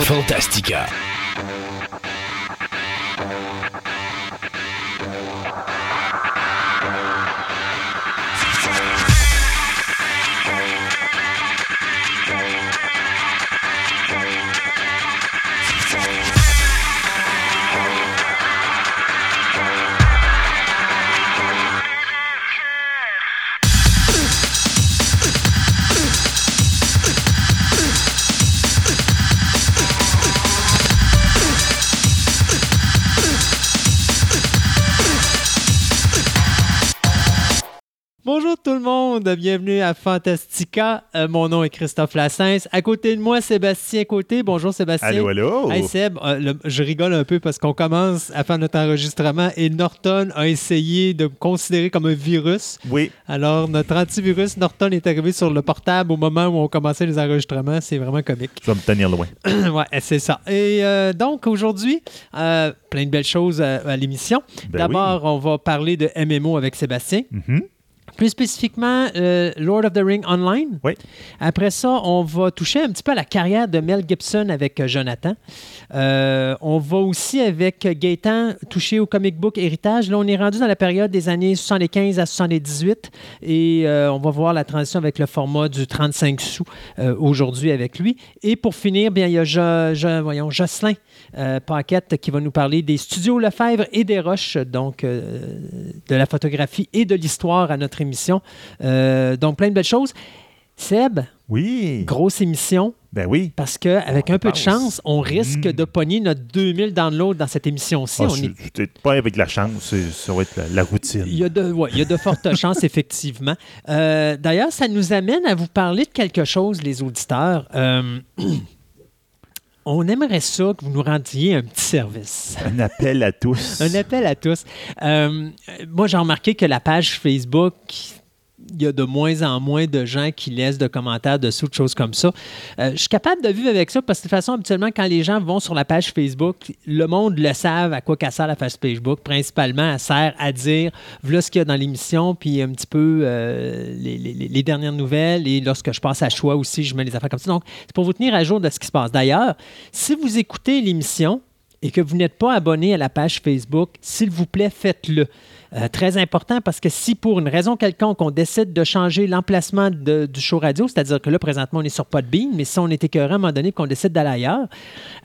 Fantastica. Monde, bienvenue à Fantastica. Euh, mon nom est Christophe Lassens. À côté de moi, Sébastien Côté. Bonjour Sébastien. Allô, allô. Hey Seb, euh, le- je rigole un peu parce qu'on commence à faire notre enregistrement et Norton a essayé de me considérer comme un virus. Oui, Alors, notre antivirus Norton est arrivé sur le portable au moment où on commençait les enregistrements. C'est vraiment comique. je vais me tenir loin. ouais, c'est ça. Et euh, donc, aujourd'hui, plein de belles choses à, à l'émission. Ben D'abord, on va parler de MMO avec Sébastien. Mhm. Plus spécifiquement, euh, Lord of the Ring Online. Oui. Après ça, on va toucher un petit peu à la carrière de Mel Gibson avec euh, Jonathan. Euh, on va aussi, avec Gaëtan, toucher au comic book héritage. Là, on est rendu dans la période des années 75 à 78 et euh, on va voir la transition avec le format du 35 sous aujourd'hui avec lui. Et pour finir, bien, il y a Jo- Jo- voyons, Jocelyn Paquette qui va nous parler des studios Lefebvre et des Roches, donc de la photographie et de l'histoire à notre émission. Euh, donc, plein de belles choses. Seb, Oui. grosse émission, Ben oui. parce qu'avec un peu de chance, on risque Mm. de pogner notre 2000 downloads dans cette émission-ci. Ah, On est- peut-être pas avec la chance, ça va être la, la routine. il y, a de, ouais, il y a de fortes chances, effectivement. Euh, D'ailleurs, ça nous amène à vous parler de quelque chose, les auditeurs. Euh, on aimerait ça que vous nous rendiez un petit service. Un appel à tous. Un appel à tous. Euh, moi, j'ai remarqué que la page Facebook, il y a de moins en moins de gens qui laissent de commentaires dessous, de choses comme ça. Euh, je suis capable de vivre avec ça parce que de toute façon, habituellement, quand les gens vont sur la page Facebook, le monde le savent à quoi qu'elle sert la page Facebook. Principalement, elle sert à dire voilà ce qu'il y a dans l'émission, puis un petit peu euh, les, les- les dernières nouvelles. Et lorsque je passe à choix aussi, je mets les affaires comme ça. Donc, c'est pour vous tenir à jour de ce qui se passe. D'ailleurs, si vous écoutez l'émission, et que vous n'êtes pas abonné à la page Facebook, s'il vous plaît, faites-le. Euh, très important parce que si pour une raison quelconque on décide de changer l'emplacement du show radio, c'est-à-dire que là présentement on est sur Podbean, mais si on était écœuré à un moment donné qu'on décide d'aller ailleurs,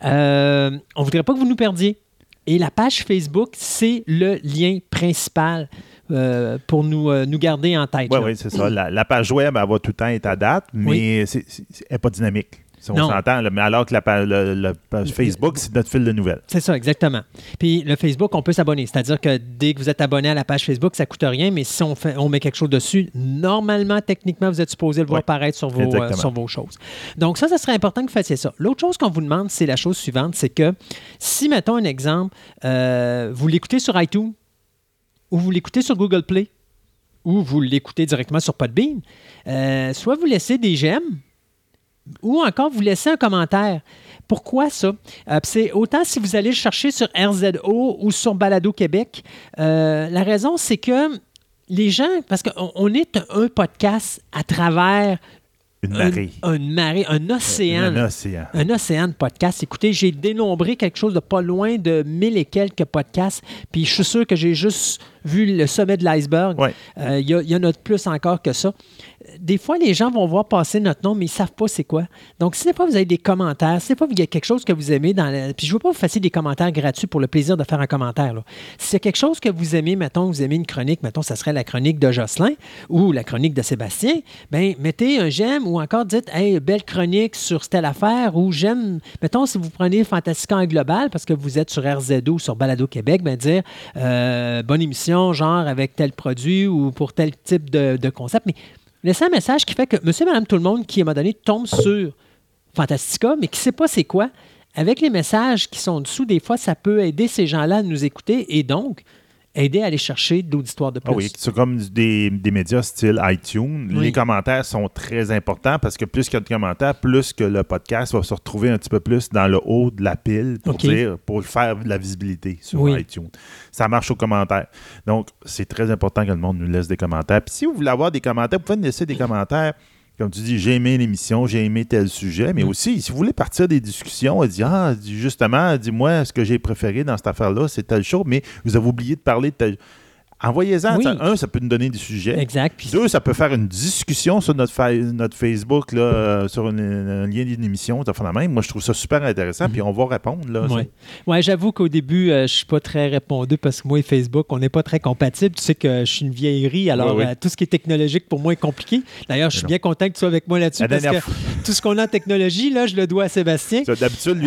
euh, on ne voudrait pas que vous nous perdiez. Et la page Facebook, c'est le lien principal euh, pour nous, euh, nous garder en tête. Oui, oui, c'est ça. La, la page web, elle va tout le temps être à date, mais c'est- elle n'est pas dynamique. Si on s'entend, mais alors que la, pa- le- le page Facebook, c'est notre fil de nouvelles. C'est ça, exactement. Puis le Facebook, on peut s'abonner. C'est-à-dire que dès que vous êtes abonné à la page Facebook, ça ne coûte rien, mais si on, fait, on met quelque chose dessus, normalement, techniquement, vous êtes supposé le voir Oui, paraître sur vos, euh, sur vos choses. Donc ça, ça serait important que vous fassiez ça. L'autre chose qu'on vous demande, c'est la chose suivante, c'est que si, mettons un exemple, euh, vous l'écoutez sur iTunes ou vous l'écoutez sur Google Play ou vous l'écoutez directement sur Podbean, euh, soit vous laissez des j'aime ou encore vous laissez un commentaire. Pourquoi ça? Euh, c'est autant si vous allez le chercher sur RZO ou sur Balado Québec. euh, la raison, c'est que les gens, parce qu'on on est un, un podcast à travers Une un- marée. une marée, un océan. Un océan. Un océan de podcasts. Écoutez, j'ai dénombré quelque chose de pas loin de mille et quelques podcasts, puis je suis sûr que j'ai juste vu le sommet de l'iceberg. Ouais. Euh, Il y, y en a de plus encore que ça. Des fois, les gens vont voir passer notre nom, mais ils ne savent pas c'est quoi. Donc, si des fois vous avez des commentaires, si des fois il y a quelque chose que vous aimez dans la... Puis je ne veux pas vous fassiez des commentaires gratuits pour le plaisir de faire un commentaire. là. Si a quelque chose que vous aimez, mettons, vous aimez une chronique, mettons, ça serait la chronique de Jocelyn ou la chronique de Sébastien, bien, mettez un j'aime ou encore dites, hey, belle chronique sur telle affaire ou j'aime, mettons, si vous prenez Fantastica en global parce que vous êtes sur RZO ou sur Balado Québec, bien, dire euh, bonne émission, genre avec tel produit ou pour tel type de, concept. Mais laissez un message qui fait que monsieur, madame, tout le monde qui, à un moment donné, tombe sur Fantastica, mais qui ne sait pas c'est quoi, avec les messages qui sont dessous, des fois, ça peut aider ces gens-là à nous écouter et donc aider à aller chercher de l'auditoire de plus. Ah oui, c'est comme des, des médias style iTunes. Oui. Les commentaires sont très importants parce que plus qu'il y a de commentaires, plus que le podcast va se retrouver un petit peu plus dans le haut de la pile pour dire, pour faire de la visibilité sur Oui. iTunes. Ça marche aux commentaires. Donc, c'est très important que le monde nous laisse des commentaires. Puis si vous voulez avoir des commentaires, vous pouvez nous laisser des commentaires comme tu dis, j'ai aimé l'émission, j'ai aimé tel sujet, mais Mm. aussi, si vous voulez partir des discussions, elle dit, ah, justement, dis-moi, ce que j'ai préféré dans cette affaire-là, c'est telle chose, mais vous avez oublié de parler de tel. Envoyez-en. Oui. Un, ça peut nous donner des sujets. Exact. Puis Deux, ça peut faire une discussion sur notre, fa- notre Facebook, là, euh, sur une- un lien d'une émission, fait la même. Moi, je trouve ça super intéressant, puis on va répondre. Là, Ouais. Ouais, j'avoue qu'au début, euh, je suis pas très répondu parce que moi et Facebook, on n'est pas très compatibles. Tu sais que je suis une vieillerie, alors Ouais, euh, tout ce qui est technologique pour moi est compliqué. D'ailleurs, je suis bien content que tu sois avec moi là-dessus La parce que tout ce qu'on a en technologie, là, je le dois à Sébastien. D'habitude,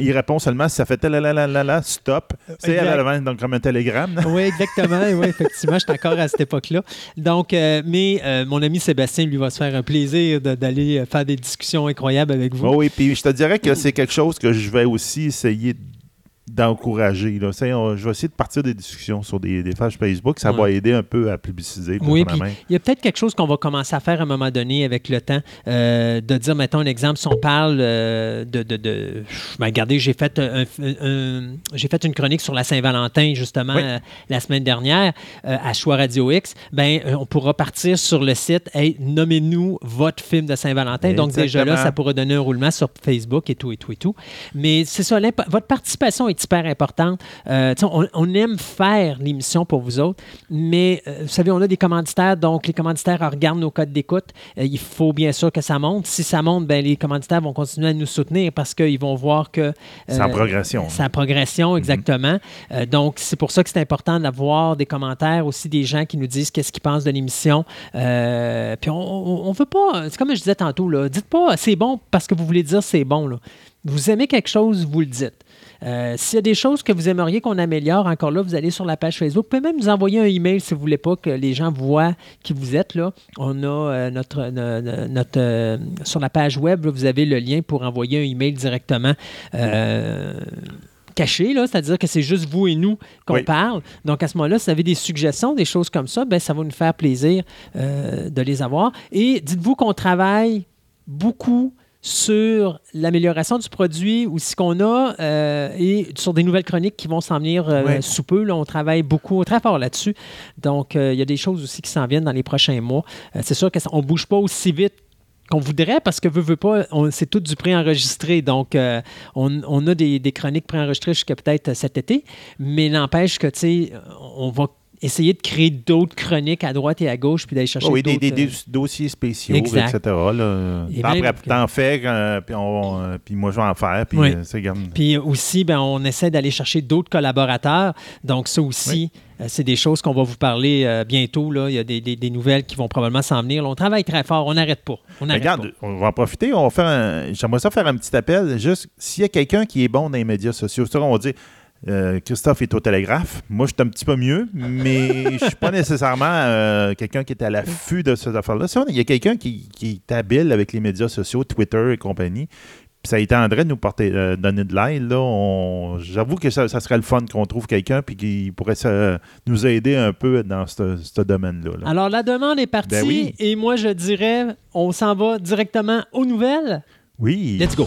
il répond seulement si ça fait la la la la la stop. C'est à l'avant, donc comme un télégramme. Oui, exactement. Oui, effectivement, je suis encore à cette époque-là. Donc, euh, mais euh, mon ami Sébastien, lui, va se faire un plaisir de- d'aller faire des discussions incroyables avec vous. Oui, puis je te dirais que c'est quelque chose que je vais aussi essayer d'encourager. là. C'est- on- Je vais essayer de partir des discussions sur des, des pages Facebook. Ça va aider un peu à publiciser. Oui, puis il y a peut-être quelque chose qu'on va commencer à faire à un moment donné avec le temps, euh, de dire, mettons un exemple, si on parle euh, de... de, de ben, regardez, j'ai fait, un- un- un- j'ai fait une chronique sur la Saint-Valentin, justement, Oui. euh, la semaine dernière, à Choix Radio X, ben, on pourra partir sur le site, hey, nommez-nous votre film de Saint-Valentin. Donc déjà là, ça pourra donner un roulement sur Facebook et tout, et tout, et tout. Mais c'est ça, votre participation est hyper importante. Euh, on, on aime faire l'émission pour vous autres, mais euh, vous savez, on a des commanditaires, donc les commanditaires regardent nos codes d'écoute. Euh, il faut bien sûr que ça monte. Si ça monte, ben, les commanditaires vont continuer à nous soutenir parce qu'ils vont voir que... C'est en progression. c'est en progression, exactement. Euh, donc, c'est pour ça que c'est important d'avoir des commentaires aussi des gens qui nous disent qu'est-ce qu'ils pensent de l'émission. Puis on, on veut pas, c'est comme je disais tantôt, là, dites pas c'est bon parce que vous voulez dire c'est bon. Là. Vous aimez quelque chose, vous le dites. Euh, S'il y a des choses que vous aimeriez qu'on améliore, encore là, vous allez sur la page Facebook. Vous pouvez même nous envoyer un email si vous voulez pas que les gens voient qui vous êtes. Là. On a euh, notre, no- no- notre, euh, sur la page web, là, vous avez le lien pour envoyer un email directement. caché, c'est-à-dire que c'est juste vous et nous qu'on Oui. parle. Donc, à ce moment-là, si vous avez des suggestions, des choses comme ça, ben, ça va nous faire plaisir euh, de les avoir. Et dites-vous qu'on travaille beaucoup sur l'amélioration du produit ou ce qu'on a euh, et sur des nouvelles chroniques qui vont s'en venir euh, Ouais. sous peu. Là, on travaille beaucoup, très fort là-dessus. Donc, euh, il y a des choses aussi qui s'en viennent dans les prochains mois. C'est sûr qu'on ne bouge pas aussi vite qu'on voudrait parce que veut, veut pas, c'est tout du préenregistré. Donc, euh, on, on a des, des chroniques préenregistrées jusqu'à peut-être cet été, mais n'empêche que, tu sais, on va essayer de créer d'autres chroniques à droite et à gauche puis d'aller chercher Oh oui, des, des- d'autres, euh, des dossiers spéciaux, Exact. etc. là. Et T'en, que- fais, euh, puis, on- euh, puis moi, je vais en faire. Puis, Oui. c'est comme- Puis aussi, ben, on essaie d'aller chercher d'autres collaborateurs. Donc, ça aussi, euh, c'est des choses qu'on va vous parler bientôt. Là. Il y a des, des- nouvelles qui vont probablement s'en venir. Là, on travaille très fort. On n'arrête pas. On n'arrête Regarde, on va en profiter. On va faire un- J'aimerais ça faire un petit appel. Juste, s'il y a quelqu'un qui est bon dans les médias sociaux, sûr, on va dire euh, Christophe est au télégraphe. Moi, je suis un petit peu mieux, mais je suis pas nécessairement euh, quelqu'un qui est à l'affût de ces affaires-là. Il y a quelqu'un qui, qui est habile avec les médias sociaux, Twitter et compagnie, puis ça a été André de nous porter, euh, donner de l'aide. On- j'avoue que ça, ça serait le fun qu'on trouve quelqu'un puis qui pourrait ça- nous aider un peu dans ce ce domaine-là. là. Alors, la demande est partie. Ben oui. Et moi, je dirais, on s'en va directement aux nouvelles. Oui. Let's go.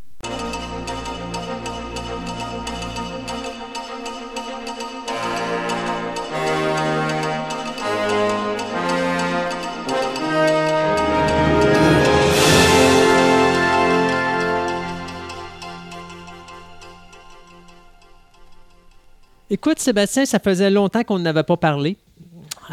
Écoute, Sébastien, ça faisait longtemps qu'on n'avait pas parlé.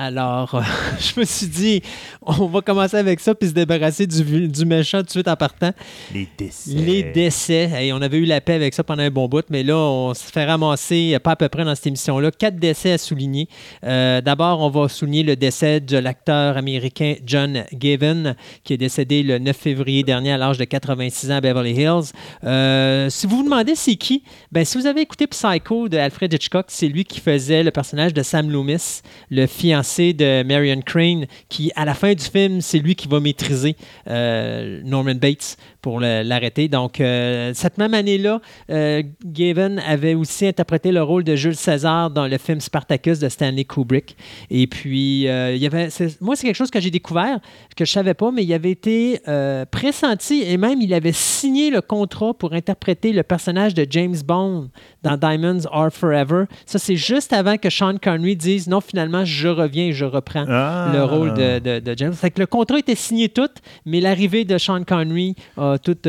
Alors, euh, je me suis dit, on va commencer avec ça puis se débarrasser du, du méchant tout de suite en partant. Les décès. Les décès. Hey, on avait eu la paix avec ça pendant un bon bout, mais là, on se fait ramasser, euh, pas à peu près dans cette émission-là, quatre décès à souligner. Euh, D'abord, on va souligner le décès de l'acteur américain John Gavin, qui est décédé le 9 février dernier à l'âge de 86 ans à Beverly Hills. Euh, si vous vous demandez c'est qui, ben, si vous avez écouté Psycho de Alfred Hitchcock, c'est lui qui faisait le personnage de Sam Loomis, le fiancé de Marion Crane, qui, à la fin du film, c'est lui qui va maîtriser euh, Norman Bates pour l'arrêter. Donc, euh, cette même année-là, euh, Gavin avait aussi interprété le rôle de Jules César dans le film Spartacus de Stanley Kubrick. Et puis, euh, il y avait, c'est- moi, c'est quelque chose que j'ai découvert, que je savais pas, mais il avait été euh, pressenti et même il avait signé le contrat pour interpréter le personnage de James Bond dans Diamonds Are Forever. Ça, c'est juste avant que Sean Connery dise non, finalement, je reviens et je reprends Ah. le rôle de, de- de James. Fait que le contrat était signé tout, mais l'arrivée de Sean Connery a tout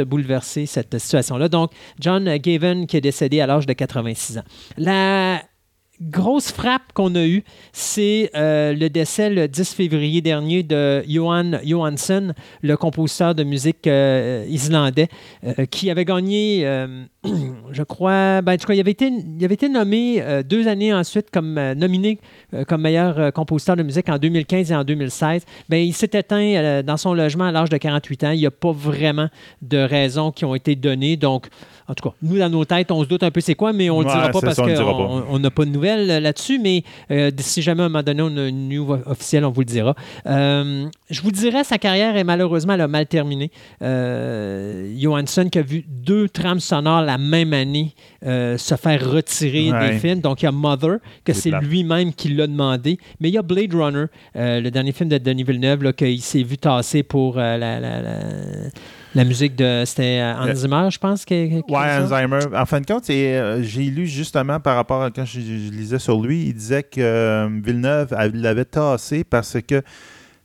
cette situation-là. Donc, John Gavin qui est décédé à l'âge de 86 ans. La grosse frappe qu'on a eue, c'est euh, le décès le 10 février dernier de Johan Johansson, le compositeur de musique euh, islandais, euh, qui avait gagné, je crois, ben, en tout il avait été, nommé deux années ensuite comme nominé comme meilleur compositeur de musique en 2015 et en 2016. Ben, il s'est éteint dans son logement à l'âge de 48 ans. Il n'y a pas vraiment de raisons qui ont été données. Donc, en tout cas, nous, dans nos têtes, on se doute un peu c'est quoi, mais on ne le dira pas parce qu'on n'a pas de nouvelles euh, là-dessus, mais euh, si jamais à un moment donné on a une news officielle, on vous le dira. Euh, je vous dirais, sa carrière est malheureusement elle a mal terminée. Euh, Johansson qui a vu deux trames sonores la même année euh, se faire retirer Ouais. des films. Donc il y a Mother, que C'est lui-même qui l'a demandé, mais il y a Blade Runner, euh, le dernier film de Denis Villeneuve, qu'il s'est vu tasser pour euh, la, la- la- la musique de. C'était Hans Zimmer, je pense. qui Ouais, ça. Alzheimer. En fin de compte, j'ai lu justement par rapport à quand je, je lisais sur lui, il disait que Villeneuve l'avait tassé parce que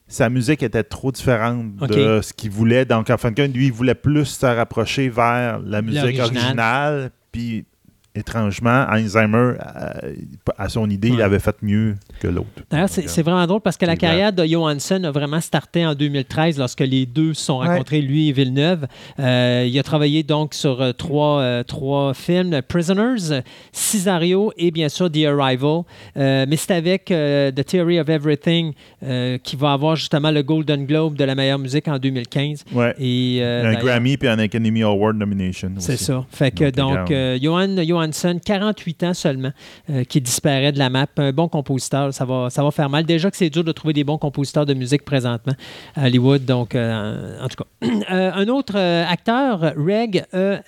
sa musique était trop différente de ce qu'il voulait. Donc, en fin de compte, lui, il voulait plus se rapprocher vers la musique originale. Puis, étrangement, Alzheimer, euh, à son idée, il avait fait mieux que l'autre. D'ailleurs, c'est vraiment drôle parce que la carrière de Johansson a vraiment starté en 2013 lorsque les deux se sont Ouais. rencontrés, lui et Villeneuve. Euh, il a travaillé donc sur euh, trois, euh, trois films, Prisoners, Cesario et bien sûr The Arrival. Euh, mais c'est avec euh, The Theory of Everything euh, qui va avoir justement le Golden Globe de la meilleure musique en 2015. Ouais. Et, euh, un Grammy puis un Academy Award nomination. c'est aussi. ça. Fait que Donc, donc, Johan Johansson, 48 ans seulement, euh, qui disparaît de la map. Un bon compositeur, ça va, faire mal. Déjà que c'est dur de trouver des bons compositeurs de musique présentement à Hollywood. Donc, euh, en tout cas. Euh, un autre acteur, Reg E.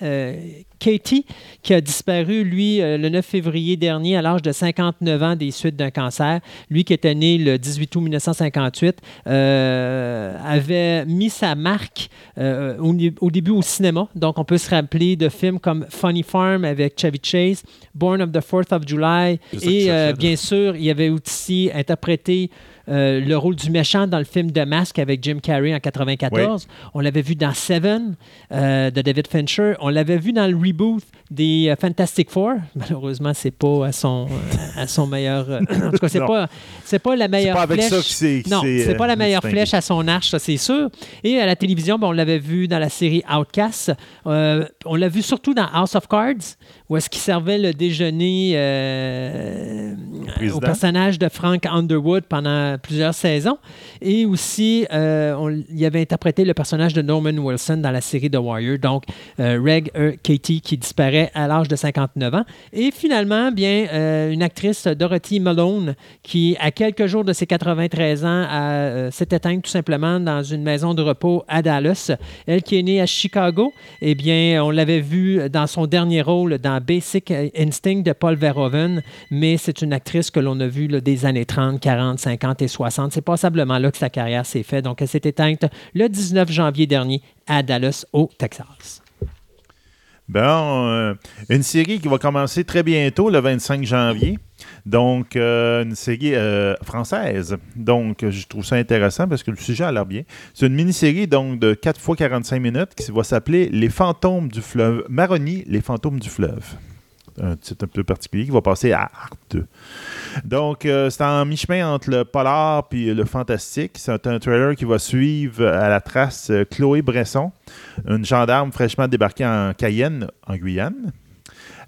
Katie, qui a disparu, lui, euh, le 9 février dernier, à l'âge de 59 ans des suites d'un cancer. Lui qui était né le 18 août 1958, euh, avait mis sa marque euh, au, début au cinéma. Donc, on peut se rappeler de films comme Funny Farm avec Chevy Chase, Born of the 4th of July, et euh, bien sûr, il avait aussi interprété euh, le rôle du méchant dans le film The Mask avec Jim Carrey en 94. On l'avait vu dans Seven euh, de David Fincher. On l'avait vu dans le reboot des euh, Fantastic Four. Malheureusement, c'est pas à son, à son meilleur. en tout cas, c'est pas, c'est pas la meilleure pas avec flèche. ça que c'est. Non, c'est pas la meilleure flèche à son arche, ça c'est sûr. Et à la télévision, ben, on l'avait vu dans la série Outcast. On l'a vu surtout dans House of Cards, où est-ce qu'il servait le déjeuner euh, au personnage de Frank Underwood pendant plusieurs saisons. Et aussi, euh, on- il avait interprété le personnage de Norman Wilson dans la série The Wire. Donc, euh, Reg E. Katie qui disparaît à l'âge de 59 ans. Et finalement, bien, euh, une actrice, Dorothy Malone, qui, à quelques jours de ses 93 ans, euh, s'est éteinte tout simplement dans une maison de repos à Dallas. Elle qui est née à Chicago, eh bien, on l'avait vu dans son dernier rôle dans Basic Instinct de Paul Verhoeven, mais c'est une actrice que l'on a vue des années 30, 40, 50 et 60. C'est passablement là que sa carrière s'est faite. Donc, elle s'est éteinte le 19 janvier dernier à Dallas, au Texas. Euh, une série qui va commencer très bientôt, le 25 janvier. Donc, euh, une série euh, française. Donc, je trouve ça intéressant parce que le sujet a l'air bien. C'est une mini-série donc de 4 fois 45 minutes qui va s'appeler Les fantômes du fleuve. Maroni, les fantômes du fleuve. Un titre un peu particulier, qui va passer à Arte. Donc, euh, c'est en mi-chemin entre le polar et le fantastique. C'est un trailer qui va suivre à la trace euh, Chloé Bresson, une gendarme fraîchement débarquée en Cayenne, en Guyane.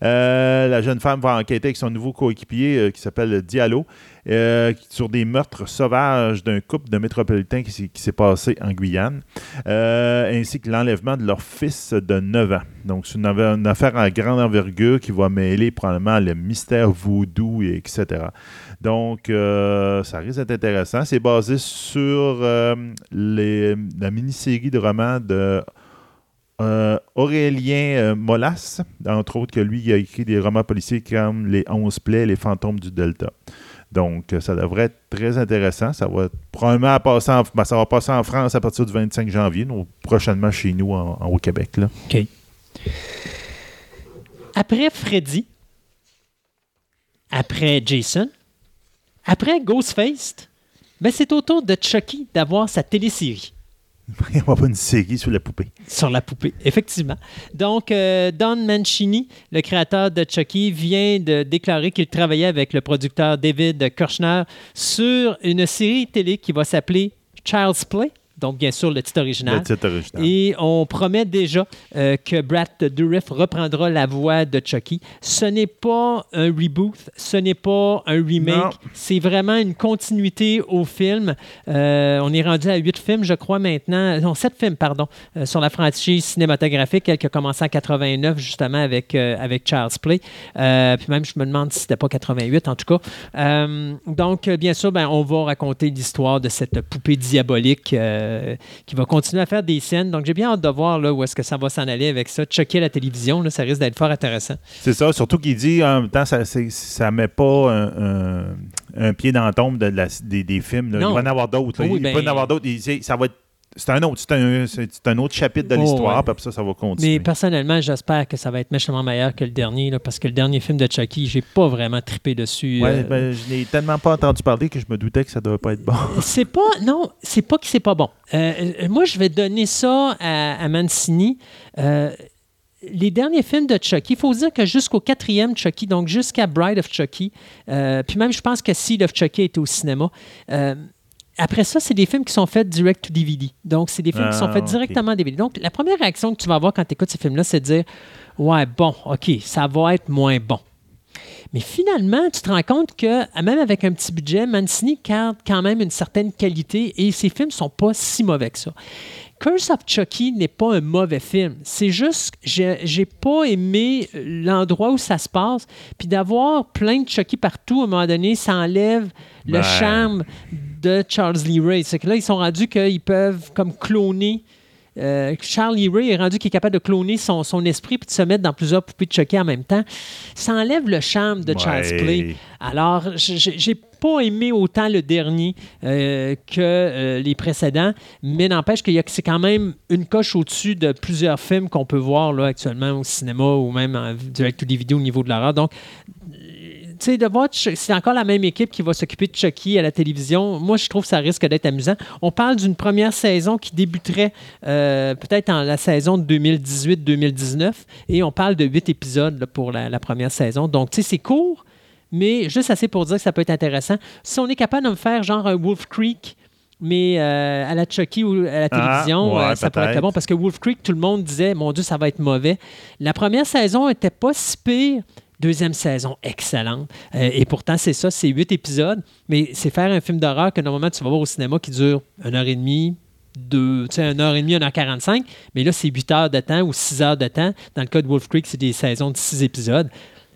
Euh, la jeune femme va enquêter avec son nouveau coéquipier euh, qui s'appelle Diallo euh, sur des meurtres sauvages d'un couple de métropolitains qui, s'est- passé en Guyane, ainsi que l'enlèvement de leur fils de 9 ans. Donc, c'est une, affaire en grande envergure qui va mêler probablement le mystère voodoo, et etc. Donc, ça risque d'être intéressant. C'est basé sur la mini-série de romans de euh, Aurélien euh, Molas, entre autres, que lui, a écrit des romans policiers comme Les Onze plaies, Les fantômes du Delta. Donc, euh, ça devrait être très intéressant. Ça va probablement passer en, ben, ça va passer en France à partir du 25 janvier, donc prochainement chez nous en- au Québec. OK. Après Freddy, après Jason, après Ghostface, ben c'est au tour de Chucky d'avoir sa télésérie Il n'y aura pas une série sur la poupée. sur la poupée, effectivement. Donc, euh, Don Mancini, le créateur de Chucky, vient de déclarer qu'il travaillait avec le producteur David Kirchner sur une série télé qui va s'appeler Child's Play. Donc, bien sûr, le titre original. Le titre original. Et on promet déjà euh, que Brad Dourif reprendra la voix de Chucky. Ce n'est pas un reboot, ce n'est pas un remake, c'est vraiment une continuité au film. Euh, on est rendu à huit films, je crois, maintenant. Non, sept films, pardon, euh, sur la franchise cinématographique, elle qui a commencé en 89, justement, avec, avec Charles Play. Puis même, je me demande si c'était pas 88, en tout cas. Donc, bien sûr, ben, on va raconter l'histoire de cette poupée diabolique euh, qui va continuer à faire des scènes. Donc, j'ai bien hâte de voir là, où est-ce que ça va s'en aller avec ça. Checker la télévision, là, ça risque d'être fort intéressant. C'est ça, surtout qu'il dit en même temps, ça ne met pas un, un- un pied dans la tombe de la- des, des films. là. Il va y en avoir d'autres. Oui, Il va ben- en avoir d'autres. Ça va être. C'est un autre, c'est un, c'est c'est un autre chapitre de Oh, l'histoire, ouais. puis ça, ça va continuer. Mais personnellement, j'espère que ça va être méchamment meilleur que le dernier, là, parce que le dernier film de Chucky, j'ai pas vraiment trippé dessus. Ouais, euh, ben, je n'ai tellement pas entendu parler que je me doutais que ça ne devait pas être bon. C'est pas. Non, c'est pas que c'est pas bon. Euh, euh, moi, je vais donner ça à, à Mancini. Euh, les derniers films de Chucky, il faut dire que jusqu'au quatrième Chucky, donc jusqu'à Bride of Chucky, euh, puis même je pense que Seed of Chucky était au cinéma. Euh, après ça, c'est des films qui sont faits direct to DVD. Donc, c'est des films qui sont Ah, faits ok. directement DVD. Donc, la première réaction que tu vas avoir quand tu écoutes ces films-là, c'est de dire Ouais, bon, OK, ça va être moins bon. Mais finalement, tu te rends compte que, même avec un petit budget, Mancini garde quand même une certaine qualité et ses films sont pas si mauvais que ça. Curse of Chucky n'est pas un mauvais film. C'est juste que j'ai j'ai pas aimé l'endroit où ça se passe. Puis d'avoir plein de Chucky partout, à un moment donné, ça enlève le charme de Charles Lee Ray. C'est que là, ils sont rendus qu'ils peuvent comme cloner. Euh, Charles Lee Ray est rendu qu'il est capable de cloner son, son esprit puis de se mettre dans plusieurs poupées de Chucky en même temps. Ça enlève le charme de Child's Ouais. Play. Alors, j'ai pas aimé autant le dernier euh, que euh, les précédents, mais n'empêche que c'est quand même une coche au-dessus de plusieurs films qu'on peut voir là, actuellement au cinéma ou même en direct ou des vidéos au niveau de l'horreur. Donc, sais, de voir, c'est encore la même équipe qui va s'occuper de Chucky à la télévision. Moi, je trouve que ça risque d'être amusant. On parle d'une première saison qui débuterait euh, peut-être en la saison de 2018-2019 et on parle de huit épisodes là, pour la, la première saison. Donc, tu sais, c'est court, mais juste assez pour dire que ça peut être intéressant. Si on est capable de me faire genre un Wolf Creek, mais euh, à la Chucky ou à la Ah, télévision, ouais, euh, ça pourrait être bon parce que Wolf Creek, tout le monde disait, mon Dieu, ça va être mauvais. La première saison était pas si pire. Deuxième saison, excellente. Euh, et pourtant, c'est ça, c'est huit épisodes, mais c'est faire un film d'horreur que normalement tu vas voir au cinéma qui dure une heure et demie, deux, tu sais, une heure et demie, une heure quarante-cinq. Mais là, c'est huit heures de temps ou six heures de temps. Dans le cas de Wolf Creek, c'est des saisons de six épisodes.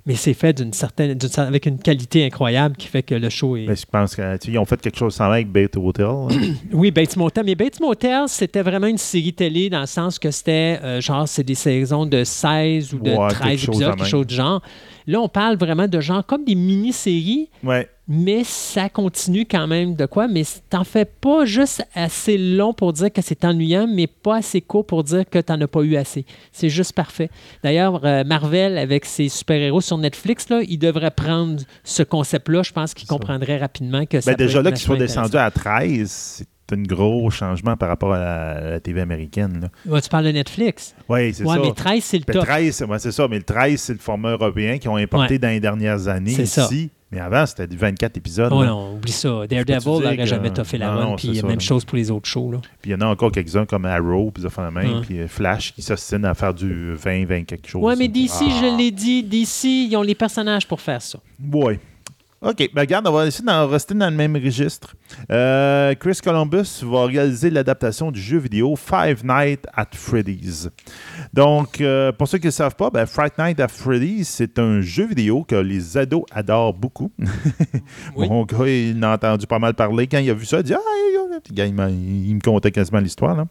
Mais c'est fait d'une certaine, avec une qualité incroyable qui fait que le show est. Je pense qu'ils ont fait quelque chose sans avec Bait Hotel. hein? Oui, Bates Motel. Mais Bates Motel, c'était vraiment une série télé dans le sens que c'était euh, genre, c'est des saisons de 16 ou de Ouais, 13 quelque chose épisodes, de quelque chose du genre. Là, on parle vraiment de genre comme des mini-séries, ouais. mais ça continue quand même de quoi? Mais t'en fais pas juste assez long pour dire que c'est ennuyant, mais pas assez court pour dire que t'en as pas eu assez. C'est juste parfait. D'ailleurs, euh, Marvel, avec ses super-héros sur Netflix, là, il devrait prendre ce concept-là. Je pense qu'il Ça. comprendrait rapidement que ça Ben, peut déjà là, qu'ils soient descendus à 13, c'est c'est un gros changement par rapport à la, TV américaine. Là. Ouais, tu parles de Netflix. Oui, c'est Ouais, ça. mais 13, c'est le Le top. 13, ouais, c'est ça, mais le 13, c'est le format européen qu'ils ont importé dans les dernières années C'est ça. ici. Mais avant, c'était du 24 épisodes. Oh là. non, oublie ça. Daredevil n'aurait jamais toffé la non, Puis même là. chose pour les autres shows. Là. Puis il y en a encore quelques-uns comme Arrow, puis la Ouais. puis euh, Flash qui s'ostinent à faire du 20, 20 quelque chose. Ouais, mais DC, Ah. je l'ai dit, DC, ils ont les personnages pour faire ça. Oui. OK, ben regarde, on va essayer d'en rester dans le même registre. Euh, Chris Columbus va réaliser l'adaptation du jeu vidéo Five Nights at Freddy's. Donc, euh, pour ceux qui ne savent pas, ben, Fright Night at Freddy's, c'est un jeu vidéo que les ados adorent beaucoup. Oui. Mon gars, il en a entendu pas mal parler. Quand il a vu ça, il a dit Ah, il me contait quasiment l'histoire.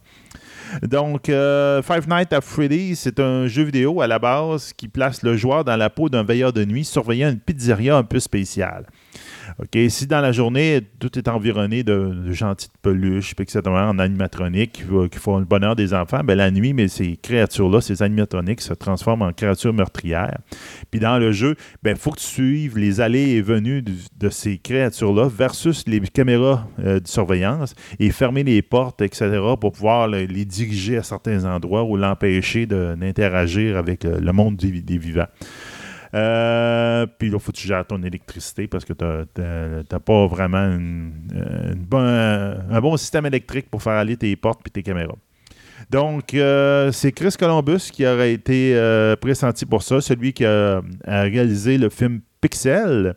Donc, euh, Five Nights at Freddy's, c'est un jeu vidéo à la base qui place le joueur dans la peau d'un veilleur de nuit surveillant une pizzeria un peu spéciale. Si dans la journée, tout est environné de, gentilles peluches, etc., en animatronique, qui, va- qui font le bonheur des enfants, ben, la nuit, mais ces créatures-là, ces animatroniques, se transforment en créatures meurtrières. Puis dans le jeu, il ben, faut que tu suives les allées et venues de ces créatures-là versus les caméras euh, de surveillance et fermer les portes, etc., pour pouvoir le- les diriger à certains endroits ou l'empêcher d'interagir avec euh, le monde des vivants. Euh, puis là, il faut que tu gères ton électricité parce que tu n'as pas vraiment euh, une bonne- un bon système électrique pour faire aller tes portes et tes caméras. Donc, euh, c'est Chris Columbus qui aurait été euh, pressenti pour ça, celui qui a réalisé le film Pixel.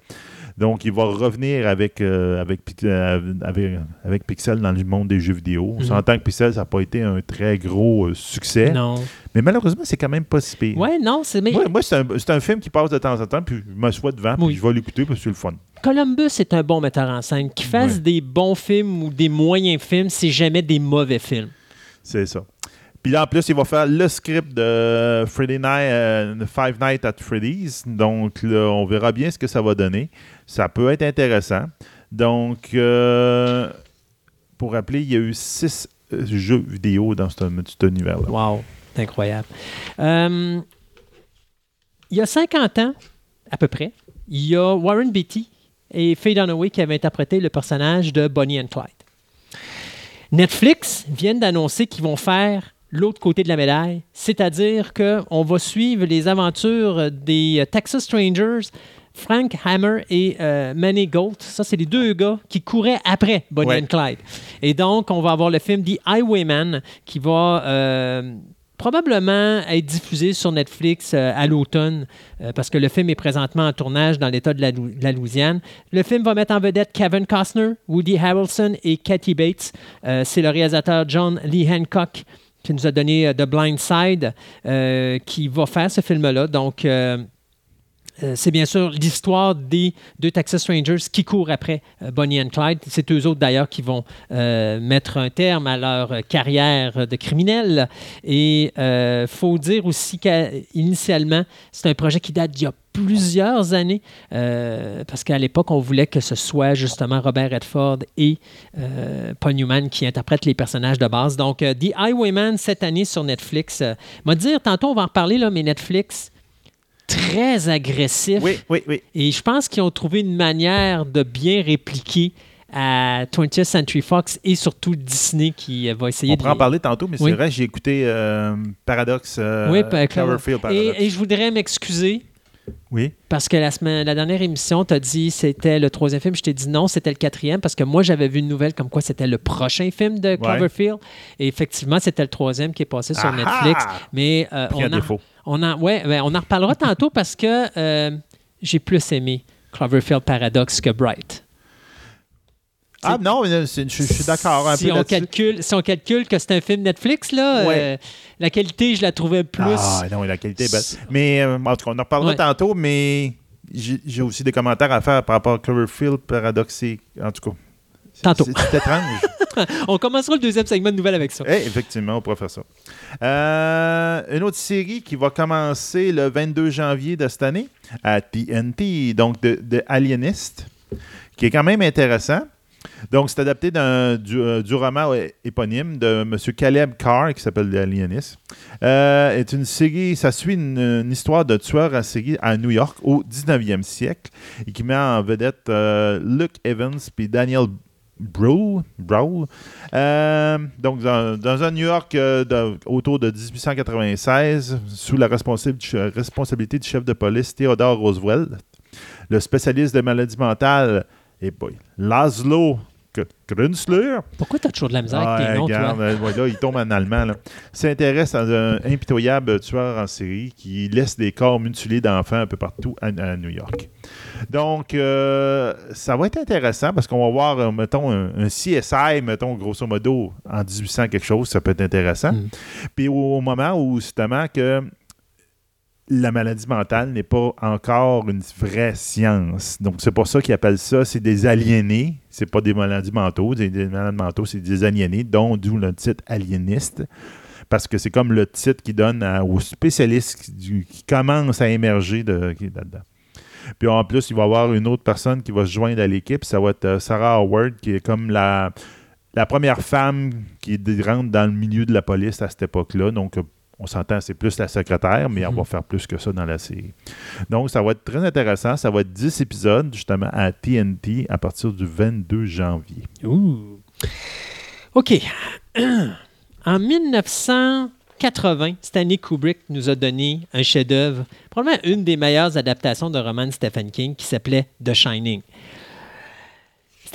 Donc, il va revenir avec, euh, avec, euh, avec, avec Pixel dans le monde des jeux vidéo. On Mhm. s'entend que Pixel, ça n'a pas été un très gros euh, succès. Non. Mais malheureusement, c'est quand même pas si pire. Ouais, non, c'est. Mais Moi, moi, c'est un, c'est un film qui passe de temps en temps, puis je m'assois devant, Oui. puis je vais l'écouter parce que c'est le fun. Columbus est un bon metteur en scène. Qu'il fasse Ouais. des bons films ou des moyens films, c'est jamais des mauvais films. C'est ça. Puis là, en plus, il va faire le script de Friday Night, euh, Five Nights at Freddy's. Donc, là, on verra bien ce que ça va donner. Ça peut être intéressant. Donc, euh, pour rappeler, il y a eu six euh, jeux vidéo dans ce- cet univers-là. Wow, incroyable. Il y a 50 ans, à peu près, il y a Warren Beatty et Faye Dunaway qui avaient interprété le personnage de Bonnie and Clyde. Netflix viennent d'annoncer qu'ils vont faire l'autre côté de la médaille, c'est-à-dire qu'on va suivre les aventures des euh, Texas Strangers, Frank Hammer et euh, Manny Gold. Ça, c'est les deux gars qui couraient après Bonnie Ouais. and Clyde. Et donc, on va avoir le film The Highwayman qui va euh, probablement être diffusé sur Netflix euh, à l'automne parce que le film est présentement en tournage dans l'État de la, Lou- de la Louisiane. Le film va mettre en vedette Kevin Costner, Woody Harrelson et Kathy Bates. C'est le réalisateur John Lee Hancock qui nous a donné euh, The Blind Side euh, qui va faire ce film-là. Donc, euh, c'est bien sûr l'histoire des deux Texas Rangers qui courent après euh, Bonnie and Clyde. C'est eux autres d'ailleurs qui vont euh, mettre un terme à leur carrière de criminels. Et il faut dire aussi qu'initialement, c'est un projet qui date d'il y a plusieurs années, parce qu'à l'époque, on voulait que ce soit justement Robert Redford et Paul Newman qui interprètent les personnages de base. Donc, The Highwayman, cette année sur Netflix. M'a dire, tantôt, on va en reparler, là, mais Netflix, très agressif. Oui, oui, oui. Et je pense qu'ils ont trouvé une manière de bien répliquer à 20th Century Fox et surtout Disney qui va essayer On de. pourra en parler tantôt, mais Oui. c'est vrai, j'ai écouté euh, Paradox, euh, Oui, pa- Cloverfield Paradox. Et, et je voudrais m'excuser Oui. parce que la, semaine, la dernière émission, tu as dit c'était le troisième film. Je t'ai dit non, c'était le quatrième parce que moi, j'avais vu une nouvelle comme quoi c'était le prochain film de Cloverfield. Et effectivement, c'était le troisième qui est passé sur Netflix. Mais euh, on, en, défaut. on, en, ouais, ben, on en reparlera tantôt parce que euh, j'ai plus aimé Cloverfield Paradox que Bright. Ah non, c'est- je, je suis d'accord un si peu on, calcule, si on calcule que c'est un film Netflix, là, Ouais. euh, la qualité, je la trouvais plus. Ah non, la qualité belle. Mais euh, en tout cas, on en reparlera Ouais. tantôt, mais j'ai aussi des commentaires à faire par rapport à Cloverfield Paradox. et- En tout cas. Tantôt. C'est étrange. On commencera le deuxième segment de nouvelles avec ça. Eh, effectivement, on pourrait faire ça. Euh, une autre série qui va commencer le 22 janvier de cette année à TNT, donc de, de Alienist, qui est quand même intéressant. Donc, c'est adapté du, euh, du roman éponyme de M. Caleb Carr, qui s'appelle Alienist. Euh, une série, ça suit une, histoire de tueur à série à New York au 19e siècle et qui met en vedette euh, Luke Evans puis Daniel Brawl. Euh, donc, dans, un New York de- autour de 1896, sous la responsabil- responsabilité du chef de police Theodore Roosevelt, le spécialiste des maladies mentales, et boy, Laszlo Grünzler, Pourquoi t'as toujours de la misère avec tes Ouais, noms, regarde, toi? euh, là, il tombe en allemand. S'intéresse à un impitoyable tueur en série qui laisse des corps mutilés d'enfants un peu partout à, à New York. Donc, euh, ça va être intéressant parce qu'on va voir, euh, mettons, un, un CSI, mettons, grosso modo, en 1800 quelque chose, ça peut être intéressant. Mm. Puis au, au moment où, justement, que la maladie mentale n'est pas encore une vraie science. Donc, c'est pour ça qu'ils appellent ça, c'est des aliénés. C'est pas des maladies mentaux. Des, malades mentaux, c'est des aliénés, dont d'où le titre aliéniste. Parce que c'est comme le titre qui donne à- aux spécialistes qui, commencent à émerger de, là-dedans. Puis en plus, il va y avoir une autre personne qui va se joindre à l'équipe. Ça va être euh, Sarah Howard, qui est comme la, la première femme qui rentre dans le milieu de la police à cette époque-là. Donc, euh, on s'entend, c'est plus la secrétaire, mais on Mhm. va faire plus que ça dans la série. Donc, ça va être très intéressant. Ça va être 10 épisodes, justement, à TNT à partir du 22 janvier. Ouh. OK. En 1980, Stanley Kubrick nous a donné un chef-d'œuvre, probablement une des meilleures adaptations de roman de Stephen King qui s'appelait The Shining.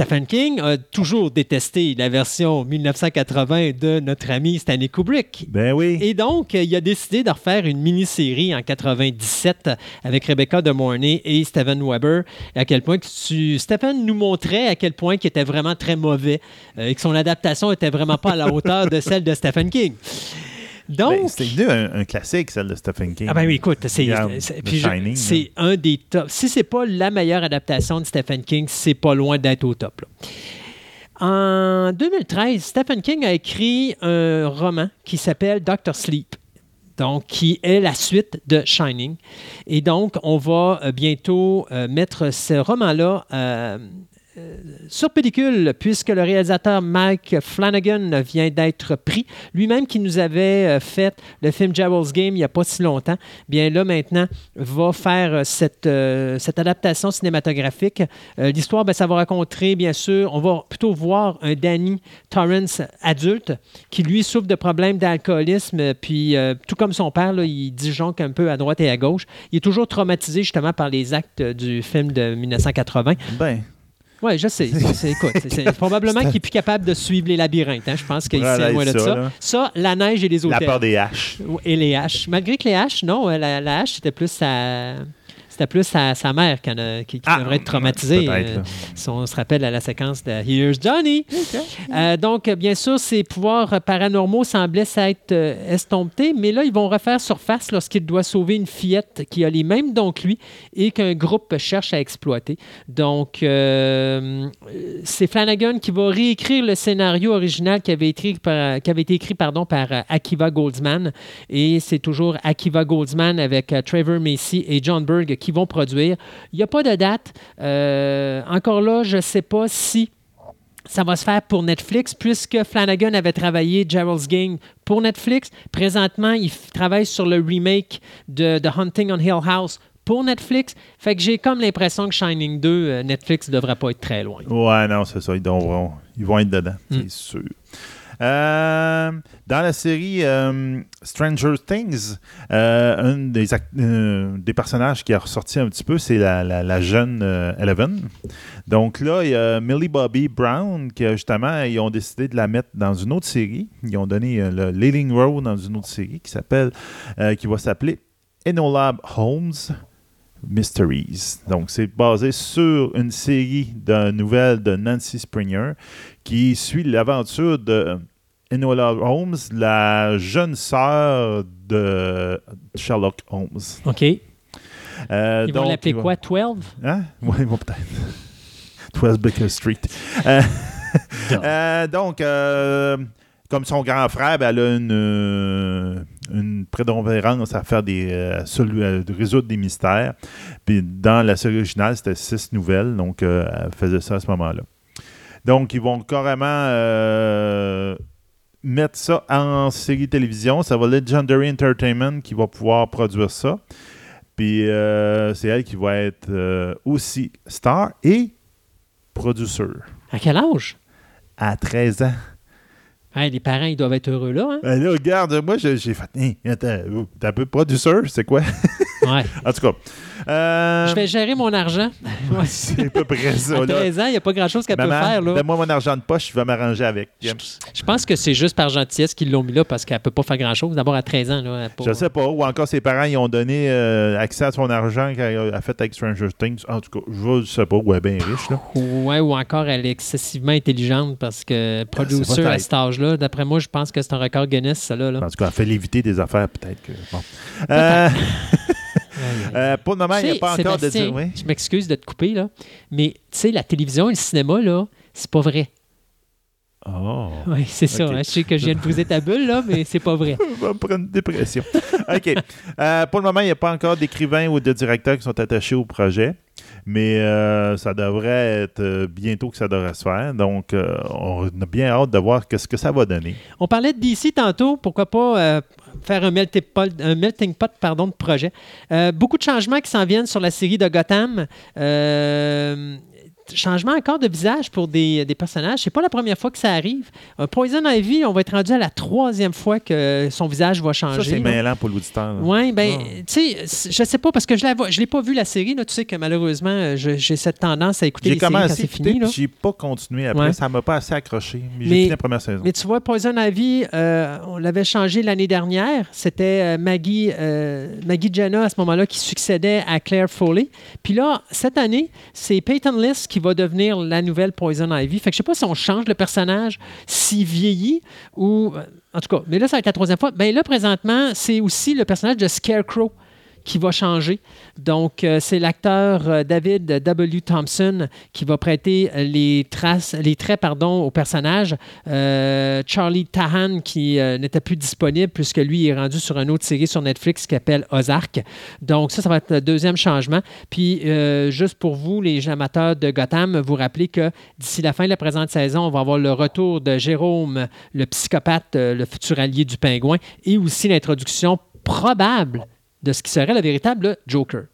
Stephen King a toujours détesté la version 1980 de notre ami Stanley Kubrick. Ben oui. Et donc, il a décidé de refaire une mini-série en 97 avec Rebecca De Mornay et Steven Weber. À quel point que tu, Stephen nous montrait à quel point il était vraiment très mauvais euh, et que son adaptation était vraiment pas à la hauteur de celle de Stephen King. Donc, Ben, C'était devenu un, un classique, celle de Stephen King. ah ben oui, écoute, c'est c'est- c'est un des top. Si c'est pas la meilleure adaptation de Stephen King, c'est pas loin d'être au top. là. En 2013, Stephen King a écrit un roman qui s'appelle Doctor Sleep. Donc, qui est la suite de Shining. Et donc, on va euh, bientôt euh, mettre ce roman-là euh, sur pellicule, puisque le réalisateur Mike Flanagan vient d'être pris. Lui-même qui nous avait euh, fait le film Gerald's Game il n'y a pas si longtemps, bien là maintenant va faire euh, cette, euh, adaptation cinématographique. Euh, L'histoire, ben, ça va raconter, bien sûr, on va plutôt voir un Danny Torrance adulte qui, lui, souffre de problèmes d'alcoolisme, puis euh, tout comme son père, là, il disjonque un peu à droite et à gauche. Il est toujours traumatisé justement par les actes du film de 1980. Ben, Oui, je sais. C'est- écoute, c'est- probablement qu'il n'est plus capable de suivre les labyrinthes. hein. Je pense qu'il Voilà, sait moins de ça, ça. là. Ça, la neige et les la hôtels. peur des haches. Et les haches. Malgré que les haches, non, euh, la, la hache, c'était plus sa. C'était plus sa, sa mère qui, en a- qui- qui Ah, devrait être traumatisée. euh, si on se rappelle à la séquence de Here's Johnny. Euh, donc, bien sûr, ses pouvoirs paranormaux semblaient s'être euh, estompés, mais là, ils vont refaire surface lorsqu'il doit sauver une fillette qui a les mêmes dons que lui et qu'un groupe cherche à exploiter. Donc, c'est Flanagan qui va réécrire le scénario original qui avait, écrit par- qui avait été écrit pardon, par Akiva Goldsman. Et c'est toujours Akiva Goldsman avec Trevor Macy et John Berg qui vont produire. Il n'y a pas de date. Euh, encore là, je ne sais pas si ça va se faire pour Netflix, puisque Flanagan avait travaillé Gerald's Game pour Netflix. Présentement, il travaille sur le remake de The Hunting on Hill House pour Netflix. Fait que j'ai comme l'impression que Shining 2, euh, Netflix ne devrait pas être très loin. Ouais, non, c'est ça. Ils, devront- ils vont être dedans, Mm. c'est sûr. Euh, dans la série euh, Stranger Things, euh, un des, des personnages qui a ressorti un petit peu, c'est la, la- jeune Eleven. Donc là, il y a Millie Bobby Brown qui, justement, ils ont décidé de la mettre dans une autre série. Ils ont donné le Leading Row dans une autre série qui s'appelle, qui va s'appeler Enola Holmes. Mysteries. Donc, c'est basé sur une série de nouvelles de Nancy Springer qui suit l'aventure de Enola Holmes, la jeune sœur de Sherlock Holmes. OK. Euh, Ils vont l'appeler va- quoi, 12? Hein? Oui, ils vont peut-être. 12 Baker Street. Euh, euh, donc, euh, comme son grand frère, ben, elle a une, une prédominance à faire des, résoudre des mystères. Puis dans la série originale, c'était six nouvelles, donc euh, elle faisait ça à ce moment-là. Donc, ils vont carrément euh, mettre ça en série télévision. Ça va Legendary Entertainment qui va pouvoir produire ça. Puis euh, c'est elle qui va être euh, aussi star et producer. À quel âge? à 13 ans. Hey, les parents, ils doivent être heureux là. Hein? Ben là, regarde, moi, j'ai fait. Hein, t'es un peu producer, c'est quoi? Ouais. en tout cas. euh, Je vais gérer mon argent. Ouais. C'est à peu près ça. À là. 13 ans, il n'y a pas grand-chose qu'elle peut faire. Là. donne-moi mon argent de poche, je vais m'arranger avec. Je, je pense que c'est juste par gentillesse qu'ils l'ont mis là parce qu'elle ne peut pas faire grand-chose. D'abord, à 13 ans. Là, pas- Je sais pas. Ou encore ses parents, ils ont donné euh, accès à son argent qu'elle a fait avec Stranger Things. En tout cas, je sais pas. Ou elle est bien riche, là. Ouais, ou encore, elle est excessivement intelligente parce que producer à cet âge-là, d'après moi, je pense que c'est un record Guinness, ça là. là. En tout cas, elle fait l'éviter des affaires, peut-être que. Bon. Euh, euh, pour le moment, il n'y a pas encore de Sébastien, dire. Oui. Je m'excuse de te couper, là, mais tu sais, la télévision et le cinéma, là, c'est pas vrai. Oh. Oui, c'est ça. Hein. Je sais que je viens de briser ta bulle, là, mais c'est pas vrai. On va me prendre une dépression. OK. Euh, pour le moment, il n'y a pas encore d'écrivains ou de directeurs qui sont attachés au projet, mais euh, ça devrait être euh, bientôt que ça devrait se faire. Donc, euh, on a bien hâte de voir ce que ça va donner. On parlait de DC tantôt, pourquoi pas euh, faire un melting pot, pardon, de projet. Euh, beaucoup de changements qui s'en viennent sur la série de Gotham. Changement encore de visage pour des, des personnages. C'est pas la première fois que ça arrive. Poison Ivy, on va être rendu à la troisième fois que son visage va changer. Ça, c'est mêlant pour l'auditeur. Oui, ben, Ah. tu sais, je sais pas, parce que je ne l'ai pas vu la série. Là, tu sais que malheureusement, j'ai cette tendance à écouter les séries quand commencé à c'est fini. j'ai pas continué après. Ouais. Ça m'a pas assez accroché. Mais, j'ai Mais- fini la première saison. Mais tu vois, Poison Ivy, euh, on l'avait changé l'année dernière. C'était euh, Maggie, euh, Maggie Jenna à ce moment-là qui succédait à Claire Foley. Puis là, cette année, c'est Peyton List qui va devenir la nouvelle Poison Ivy. Fait que je sais pas si on change le personnage, s'il vieillit ou. euh, En tout cas, mais là, ça va être la troisième fois. Ben là, présentement, c'est aussi le personnage de Scarecrow qui va changer. Donc, euh, c'est l'acteur euh, David W. Thompson qui va prêter euh, les traits pardon, au personnage. Charlie Tahan qui n'était plus disponible puisque lui est rendu sur une autre série sur Netflix qui s'appelle Ozark. Donc, ça, ça va être le deuxième changement. Puis, juste pour vous, les amateurs de Gotham, vous rappelez que d'ici la fin de la présente saison, on va avoir le retour de Jérôme, le psychopathe, le futur allié du pingouin, et aussi l'introduction probable de ce qui serait le véritable Joker.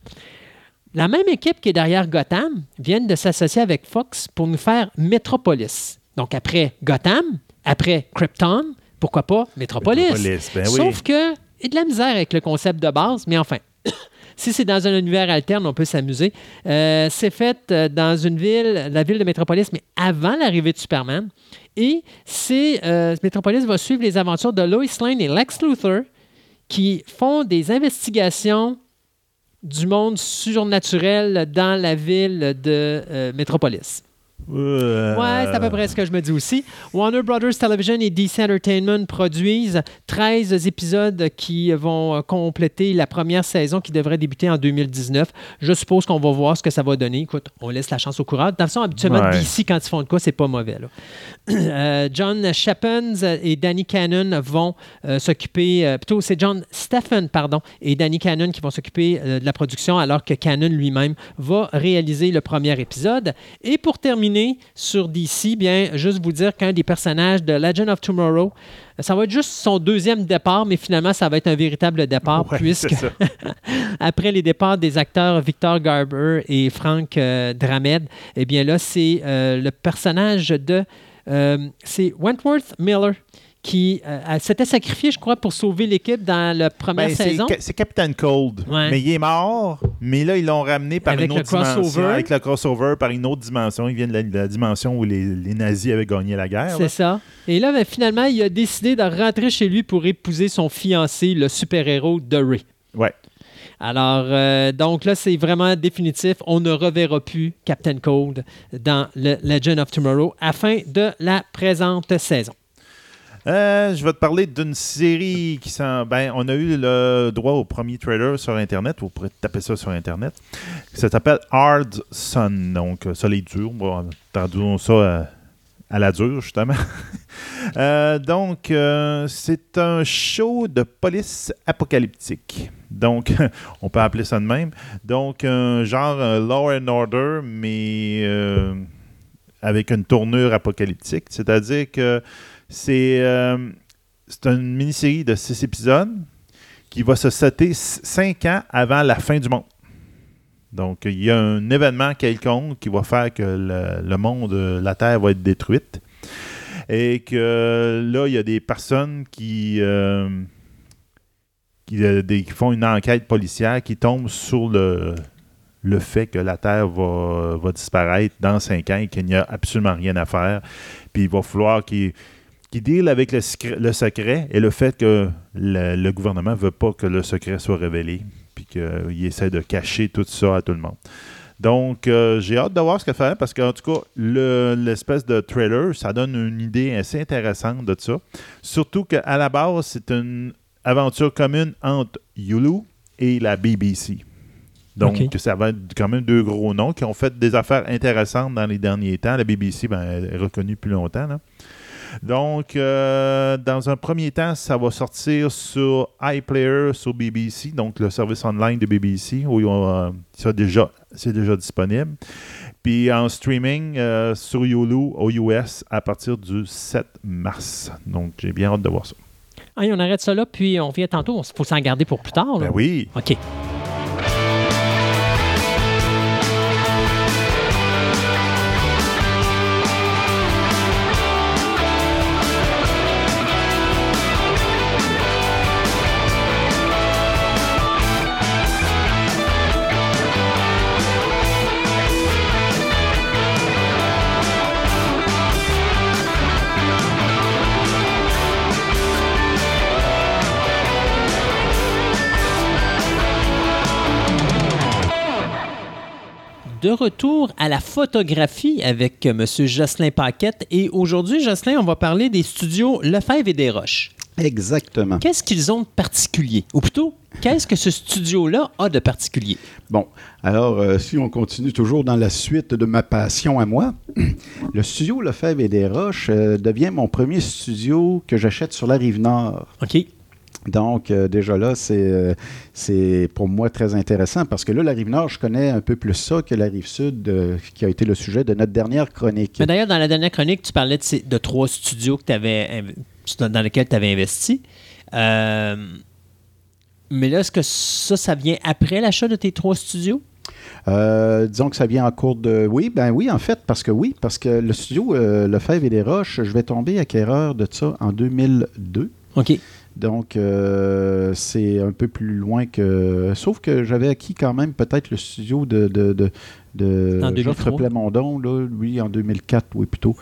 La même équipe qui est derrière Gotham vient de s'associer avec Fox pour nous faire Metropolis. Donc après Gotham, après Krypton, pourquoi pas Metropolis? Metropolis, ben oui. Sauf que il y a de la misère avec le concept de base, mais enfin. Si c'est dans un univers alterne, on peut s'amuser. Euh, c'est fait euh, dans une ville, la ville de Metropolis, mais avant l'arrivée de Superman. Et c'est euh, Metropolis va suivre les aventures de Lois Lane et Lex Luthor, qui font des investigations du monde surnaturel dans la ville de euh, Métropolis. Euh, Ouais, c'est à peu près ce que je me dis aussi. Warner Brothers Television et DC Entertainment produisent 13 épisodes qui vont euh, compléter la première saison qui devrait débuter en 2019. Je suppose qu'on va voir ce que ça va donner. Écoute, on laisse la chance au courant. De toute façon, habituellement, Ouais. DC, quand ils font de quoi, c'est pas mauvais. là. Euh, John Shappens et Danny Cannon vont euh, s'occuper, plutôt c'est John Stephen, pardon, et Danny Cannon qui vont s'occuper de la production, alors que Cannon lui-même va réaliser le premier épisode. Et pour terminer sur DC, bien, juste vous dire qu'un des personnages de Legend of Tomorrow, ça va être juste son deuxième départ, mais finalement, ça va être un véritable départ, Ouais, puisque après les départs des acteurs Victor Garber et Frank euh, Dramed, eh bien là, c'est euh, le personnage de... euh, c'est Wentworth Miller qui euh, s'était sacrifié, je crois, pour sauver l'équipe dans la première Ben, saison. C'est Captain Cold. Ouais. Mais il est mort, mais là, ils l'ont ramené par Avec une le autre dimension. Avec le crossover, par une autre dimension. Il vient de la, de la dimension où les, les nazis avaient gagné la guerre. C'est ça. Et là, ben, finalement, il a décidé de rentrer chez lui pour épouser son fiancé, le super-héros Ray. Ouais. Alors, euh, donc là, c'est vraiment définitif. On ne reverra plus Captain Cold dans le Legend of Tomorrow à fin de la présente saison. Euh, je vais te parler d'une série qui s'en. Ben, on a eu le droit au premier trailer sur Internet. Vous pourrez taper ça sur Internet. Ça s'appelle Hard Sun, donc euh, soleil dur. Bon, entendons ça euh, à la dure, justement. Donc, c'est un show de police apocalyptique. Donc, on peut appeler ça de même. Donc, genre Law and Order, mais avec une tournure apocalyptique. C'est-à-dire que c'est euh, c'est une mini-série de six épisodes qui va se setter c- cinq ans avant la fin du monde. Donc, il y a un événement quelconque qui va faire que le, monde, euh, la Terre va être détruite. et que là, il y a des personnes qui, euh, qui, font une enquête policière qui tombent sur le, le fait que la Terre va, va disparaître dans cinq ans et qu'il n'y a absolument rien à faire. Puis il va falloir qu'ils qu'ils dealent avec le, secret- le secret et le fait que le, le gouvernement ne veut pas que le secret soit révélé, puis qu'il essaie de cacher tout ça à tout le monde. Donc, euh, j'ai hâte de voir ce qu'elle fait parce qu'en tout cas, le- l'espèce de trailer, ça donne une idée assez intéressante de ça. Surtout qu'à la base, c'est une aventure commune entre Yulu et la BBC. Donc, Ok. ça va être quand même deux gros noms qui ont fait des affaires intéressantes dans les derniers temps. La BBC, ben, elle est reconnue depuis longtemps. là. Donc, euh, dans un premier temps, ça va sortir sur iPlayer sur BBC, donc le service online de BBC, où euh, déjà- c'est déjà disponible. Puis en streaming euh, sur Yulu aux US à partir du 7 mars. Donc, j'ai bien hâte de voir ça. Hey, on arrête ça là, puis on vient tantôt. Il faut s'en garder pour plus tard. là. Ben oui. OK. De retour à la photographie avec euh, M. Jocelyn Paquette. Et aujourd'hui, Jocelyn, on va parler des studios Lefebvre et Desroches. Exactement. Qu'est-ce qu'ils ont de particulier? Ou plutôt, qu'est-ce que ce studio-là a de particulier? Bon, alors, euh, si on continue toujours dans la suite de ma passion à moi, le studio Lefebvre et des Roches euh, devient mon premier studio que j'achète sur la rive nord. OK. Donc, euh, déjà là, c'est euh, c'est pour moi très intéressant parce que là, la rive nord, je connais un peu plus ça que la rive sud, euh, qui a été le sujet de notre dernière chronique. Mais d'ailleurs, dans la dernière chronique, tu parlais de, de trois studios que t'avais inv- dans lesquels tu avais investi. Mais là, est-ce que ça, ça vient après l'achat de tes trois studios? Euh, disons que ça vient en cours de. Oui, ben oui, en fait, parce que oui, parce que le studio euh, Lefebvre et des Roches, je vais tomber acquéreur de ça? En 2002. OK. Donc, euh, c'est un peu plus loin que. Sauf que j'avais acquis quand même peut-être le studio de, de, de, de En 2003. Geoffrey Plamondon, là, lui, en 2004, oui, plutôt.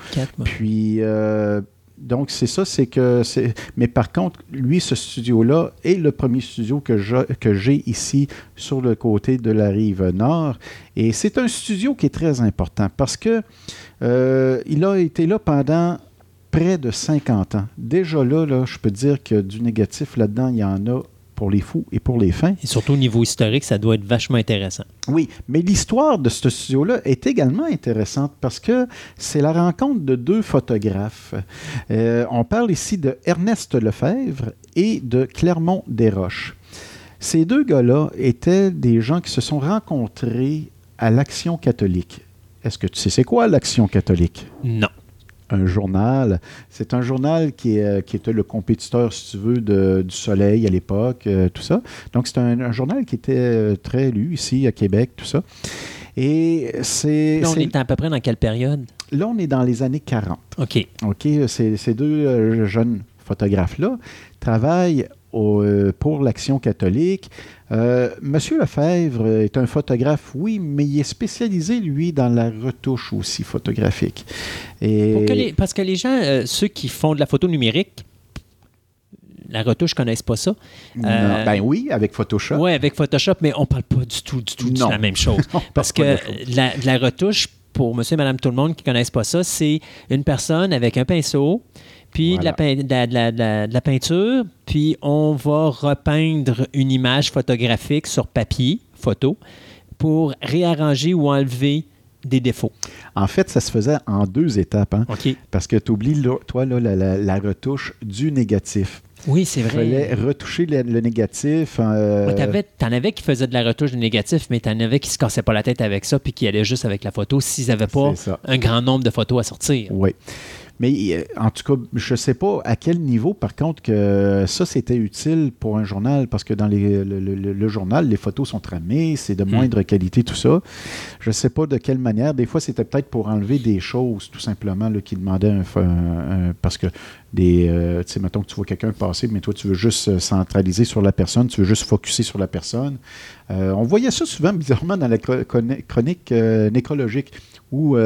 Puis, euh, donc, c'est ça, c'est que. c'est- Mais par contre, lui, ce studio-là est le premier studio que je- que j'ai ici sur le côté de la rive nord. Et c'est un studio qui est très important parce que euh, il a été là pendant près de 50 ans. Déjà là, là je peux dire que du négatif là-dedans, il y en a pour les fous et pour les fins. Et surtout au niveau historique, ça doit être vachement intéressant. Oui, mais l'histoire de ce studio-là est également intéressante parce que c'est la rencontre de deux photographes. Euh, on parle ici de Ernest Lefebvre et de Clermont Desroches. Ces deux gars-là étaient des gens qui se sont rencontrés à l'Action catholique. Est-ce que tu sais c'est quoi l'Action catholique? Non. Un journal. C'est un journal qui, est, euh, qui était le compétiteur, si tu veux, de- du Soleil à l'époque, euh, tout ça. Donc, c'est un, un journal qui était euh, très lu ici à Québec, tout ça. Et c'est... Là, on est à peu près dans quelle période? là, on est dans les années 40. OK. OK, ces, ces deux jeunes photographes-là travaillent au- euh, pour l'Action catholique. Euh, Monsieur Lefebvre est un photographe, oui, mais il est spécialisé, lui, dans la retouche aussi photographique. Et... Pour que les- parce que les gens, euh, ceux qui font de la photo numérique, la retouche, ne connaissent pas ça. Euh, ben oui, avec Photoshop. Oui, avec Photoshop, mais on parle pas du tout, du tout de la même chose. Parce que la, la retouche, pour monsieur et madame tout le monde qui ne connaissent pas ça, c'est une personne avec un pinceau, puis de, la, Voilà. pein- de la- de la- de la- de la peinture, puis on va repeindre une image photographique sur papier, photo, pour réarranger ou enlever des défauts. En fait, ça se faisait en deux étapes. hein, OK. parce que tu oublies, toi, là, la, retouche du négatif. Oui, c'est Il vrai. fallait retoucher le, le négatif. euh, Ouais, T'en avais qui faisaient de la retouche de négatif, mais t'en avais qui se cassaient pas la tête avec ça, puis qui allaient juste avec la photo s'ils n'avaient pas un grand nombre de photos à sortir. Oui. Mais euh, en tout cas, je ne sais pas à quel niveau, par contre, que ça, c'était utile pour un journal, parce que dans les- le, le- le journal, les photos sont tramées, c'est de moindre qualité, tout ça. Je ne sais pas de quelle manière. Des fois, c'était peut-être pour enlever des choses, tout simplement, là, qui demandaient un, un- un- Parce que, des, euh, tu sais, mettons que tu vois quelqu'un passer, mais toi, tu veux juste euh, centraliser sur la personne, tu veux juste focuser sur la personne. Euh, on voyait ça souvent, bizarrement, dans la chronique euh, nécrologique, où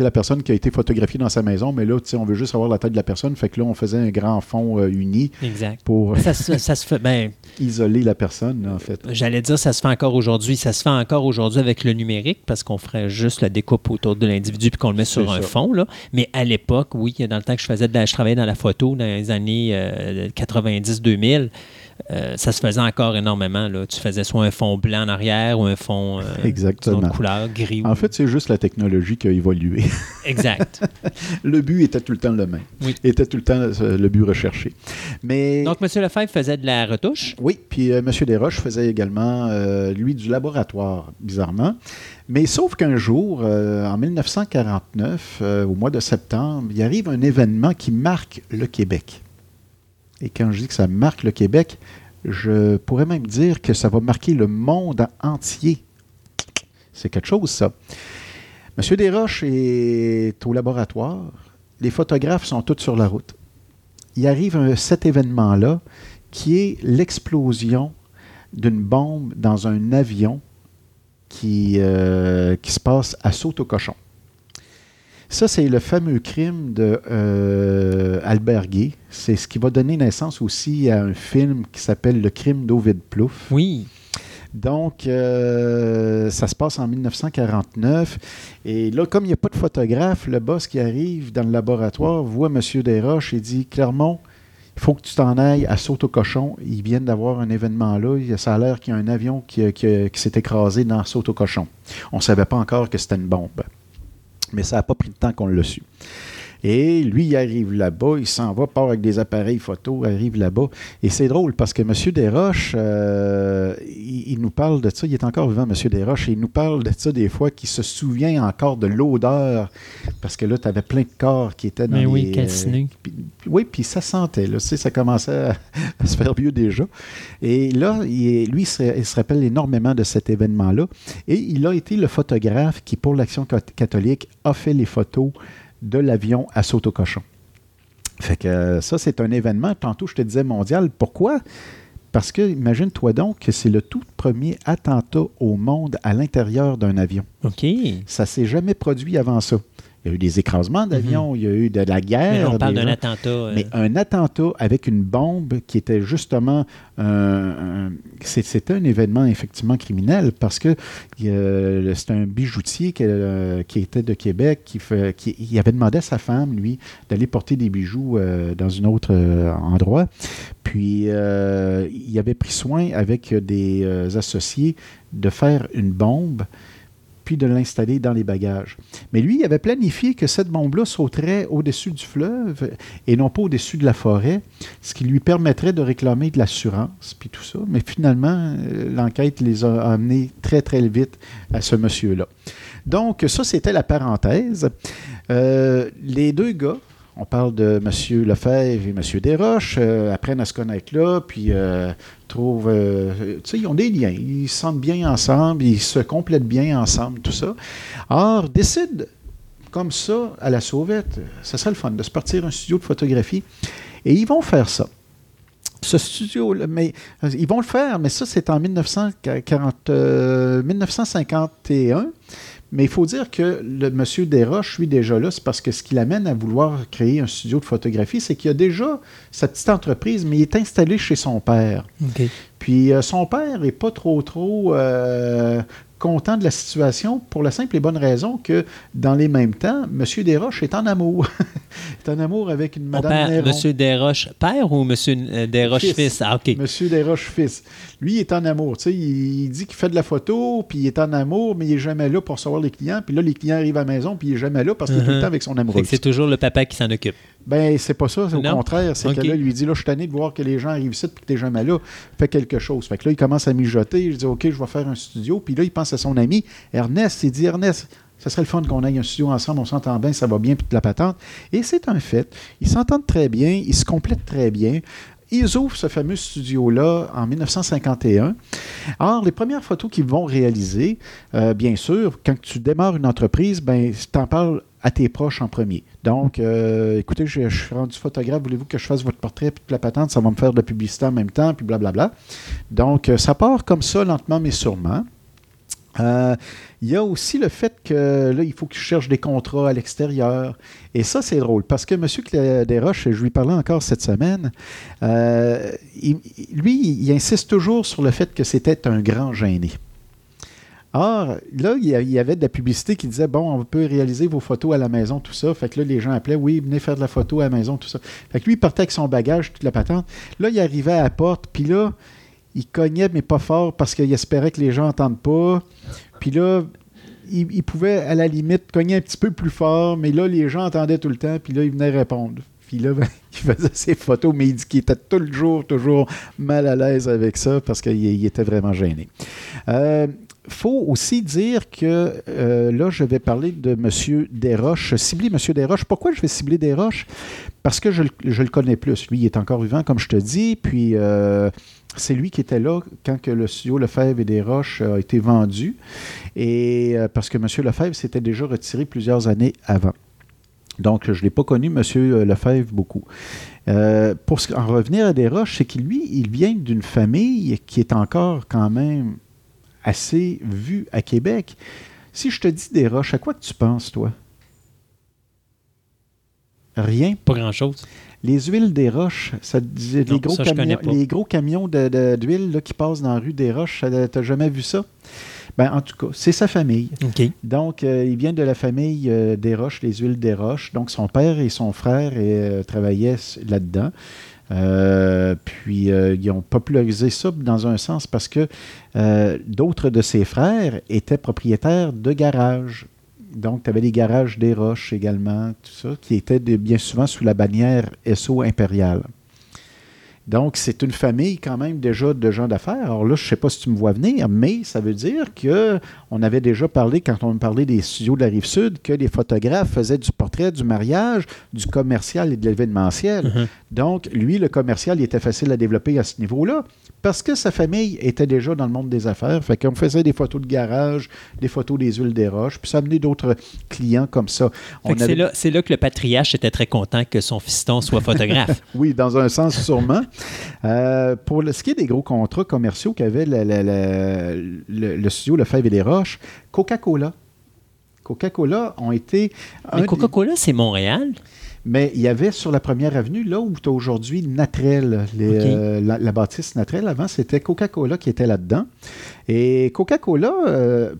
la personne qui a été photographiée dans sa maison, mais là, on veut juste avoir la tête de la personne, fait que là, on faisait un grand fond euh, uni Exact. pour Ça, se- ça se fait. Ben, isoler la personne, en fait. J'allais dire, ça se fait encore aujourd'hui. Ça se fait encore aujourd'hui avec le numérique parce qu'on ferait juste la découpe autour de l'individu puis qu'on le met sur C'est un ça. fond. Là. Mais à l'époque, oui, dans le temps que je faisais de la, je travaillais dans la photo dans les années euh, 90-2000, euh, ça se faisait encore énormément. Là. Tu faisais soit un fond blanc en arrière ou un fond euh, Exactement. autre couleur, gris. En ou- fait, c'est juste la technologie qui a évolué. exact. le but était tout le temps le même. Oui. Était tout le temps euh, le but recherché. Mais Donc, M. Lefebvre faisait de la retouche. oui, puis euh, M. Desroches faisait également, euh, lui, du laboratoire, bizarrement. Mais sauf qu'un jour, en 1949, euh, au mois de septembre, il arrive un événement qui marque le Québec. Et quand je dis que ça marque le Québec, je pourrais même dire que ça va marquer le monde entier. C'est quelque chose, ça. Monsieur Desroches est au laboratoire. Les photographes sont tous sur la route. Il arrive cet événement-là qui est l'explosion d'une bombe dans un avion qui, euh, qui se passe à saut au cochon. Ça, c'est le fameux crime de euh, Albert Guy. C'est ce qui va donner naissance aussi à un film qui s'appelle Le crime d'Ovid Plouffe. Oui. Donc, euh, ça se passe en 1949. Et là, comme il n'y a pas de photographe, le boss qui arrive dans le laboratoire voit M. Desroches et dit Clermont, il faut que tu t'en ailles à Saute au cochon. Ils viennent d'avoir un événement là. Ça a l'air qu'il y a un avion qui, s'est écrasé dans Saute au cochon. On ne savait pas encore que c'était une bombe. Mais ça n'a pas pris de temps qu'on l'a su. Et lui, il arrive là-bas, il s'en va, part avec des appareils photo, arrive là-bas. Et c'est drôle parce que M. Desroches, euh, il, il nous parle de ça, il est encore vivant, M. Desroches, et il nous parle de ça des fois, qu'il se souvient encore de l'odeur, parce que là, tu avais plein de corps qui étaient dans Mais oui, les, calcinés. euh, oui, puis ça sentait, là, tu sais, ça commençait à, à se faire vieux déjà. Et là, il lui, il se, il se rappelle énormément de cet événement-là. Et il a été le photographe qui, pour l'Action cat- catholique, a fait les photos de l'avion à saut au cochon. Fait que euh, ça, c'est un événement, tantôt je te disais mondial. Pourquoi? Parce que, imagine-toi donc que c'est le tout premier attentat au monde à l'intérieur d'un avion. OK. Ça s'est jamais produit avant ça. Il y a eu des écrasements d'avions, il y a eu de la guerre. Mhm. Mais on parle d'un attentat. euh, mais un attentat avec une bombe qui était justement c'était un événement effectivement criminel parce que euh, c'est un bijoutier qui, euh, qui était de Québec qui, fait, qui il avait demandé à sa femme lui d'aller porter des bijoux euh, dans un autre endroit puis il avait pris soin avec des associés de faire une bombe puis de l'installer dans les bagages. Mais lui, il avait planifié que cette bombe-là sauterait au-dessus du fleuve et non pas au-dessus de la forêt, ce qui lui permettrait de réclamer de l'assurance, puis tout ça. Mais finalement, euh, l'enquête les a amenés très, très vite à ce monsieur-là. Donc, ça, c'était la parenthèse. Euh, les deux gars, on parle de M. Lefebvre et M. Desroches, euh, apprennent à se connaître là, puis euh, trouvent. euh, tu sais, ils ont des liens, ils se sentent bien ensemble, ils se complètent bien ensemble, tout ça. Or, décident, comme ça, à la sauvette, ça serait le fun de se partir un studio de photographie, et ils vont faire ça. Ce studio, mais ils vont le faire, mais ça, c'est en 1940, euh, 1951. Mais il faut dire que le monsieur Desroches, lui, déjà là, c'est parce que ce qui l'amène à vouloir créer un studio de photographie, c'est qu'il a déjà sa petite entreprise, mais il est installé chez son père. Puis euh, son père n'est pas trop, trop euh, content de la situation pour la simple et bonne raison que, dans les mêmes temps, M. Desroches est en amour. est en amour avec une Madame Néron. Monsieur Desroches père ou Monsieur euh, Desroches Fils. fils? Ah. Monsieur Desroches fils. Lui, il est en amour. Tu il, dit qu'il fait de la photo, puis il est en amour, mais il n'est jamais là pour recevoir les clients. Puis là, les clients arrivent à la maison, puis il n'est jamais là parce qu'il est tout le Mhm. temps avec son Fait que c'est toujours le papa qui s'en occupe. Ben, c'est pas ça. C'est au contraire. C'est Ok. que là, lui dit là, je suis tanné de voir que les gens arrivent ici, puis que t'es jamais là. Fais chose. Fait que là, il commence à mijoter. Je dis OK, je vais faire un studio. Puis là, il pense à son ami Ernest. Il dit Ernest, Ça serait le fun qu'on aille un studio ensemble, on s'entend bien, ça va bien, puis de la patente. Et c'est un fait. Ils s'entendent très bien, ils se complètent très bien. Ils ouvrent ce fameux studio-là en 1951. Alors, les premières photos qu'ils vont réaliser, euh, bien sûr, quand tu démarres une entreprise, ben, tu en parles à tes proches en premier. Donc, euh, écoutez, je, je, suis rendu photographe, voulez-vous que je fasse votre portrait, puis la patente, ça va me faire de la publicité en même temps, puis blablabla. Donc, euh, ça part comme ça, lentement mais sûrement. Euh, il y a aussi le fait que là, il faut qu'il cherche des contrats à l'extérieur. Et ça, c'est drôle parce que M. Desroches, je lui parlais encore cette semaine, lui, il insiste toujours sur le fait que c'était un grand gêné. Or, là, il y avait de la publicité qui disait Bon, on peut réaliser vos photos à la maison, tout ça. Fait que là, les gens appelaient Oui, venez faire de la photo à la maison, tout ça. Fait que lui, il partait avec son bagage, toute la patente. Là, il arrivait à la porte, puis là, il cognait, mais pas fort parce qu'il espérait que les gens n'entendent pas. Puis là, il, pouvait, à la limite, cogner un petit peu plus fort, mais là, les gens entendaient tout le temps, puis là, il venait répondre. Puis là, ben, il faisait ses photos, mais il dit qu'il était tout le jour, toujours mal à l'aise avec ça parce qu'il était vraiment gêné. Euh, faut aussi dire que euh, là, je vais parler de M. Desroches, cibler M. Desroches. Pourquoi je vais cibler Desroches? Parce que je, le connais plus. Lui, il est encore vivant, comme je te dis, puis euh, c'est lui qui était là quand que le studio Lefebvre et Desroches a été vendu, et euh, parce que M. Lefebvre s'était déjà retiré plusieurs années avant. Donc, je ne l'ai pas connu, M. Lefebvre, beaucoup. pour en revenir à Desroches, c'est qu'il lui, il vient d'une famille qui est encore quand même assez vu à Québec. Si je te dis des roches, à quoi que tu penses, toi? Rien. Pas grand-chose. Les huiles des roches, ça, les, gros camions, les gros camions d'huile qui passent dans la rue des roches, tu n'as jamais vu ça? Ben, en tout cas, c'est sa famille. Donc, euh, il vient de la famille euh, des roches, les huiles des roches. Donc, son père et son frère euh, travaillaient là-dedans. Euh, puis euh, ils ont popularisé ça dans un sens parce que euh, d'autres de ses frères étaient propriétaires de garages. Donc, tu avais des garages des Roches également, tout ça, qui étaient bien souvent sous la bannière SO impériale. Donc, c'est une famille quand même déjà de gens d'affaires. Alors là, je ne sais pas si tu me vois venir, mais ça veut dire que on avait déjà parlé, quand on parlait des studios de la Rive-Sud, que les photographes faisaient du portrait, du mariage, du commercial et de l'événementiel. Mm-hmm. Donc, lui, le commercial, il était facile à développer à ce niveau-là parce que sa famille était déjà dans le monde des affaires. Fait qu'on faisait des photos de garage, des photos des huiles des roches, puis ça amenait d'autres clients comme ça. C'est là, là, que le patriarche était très content que son fiston soit photographe. oui, dans un sens sûrement. Euh, pour ce qui est des gros contrats commerciaux qu'avait le, le, studio Lefebvre et des Roches, Coca-Cola. Coca-Cola ont été... Mais Coca-Cola, c'est Montréal? Mais il y avait sur la première avenue, là où tu as aujourd'hui Natrel, euh, la, bâtisse Natrel, avant, c'était Coca-Cola qui était là-dedans. Et Coca-Cola, euh,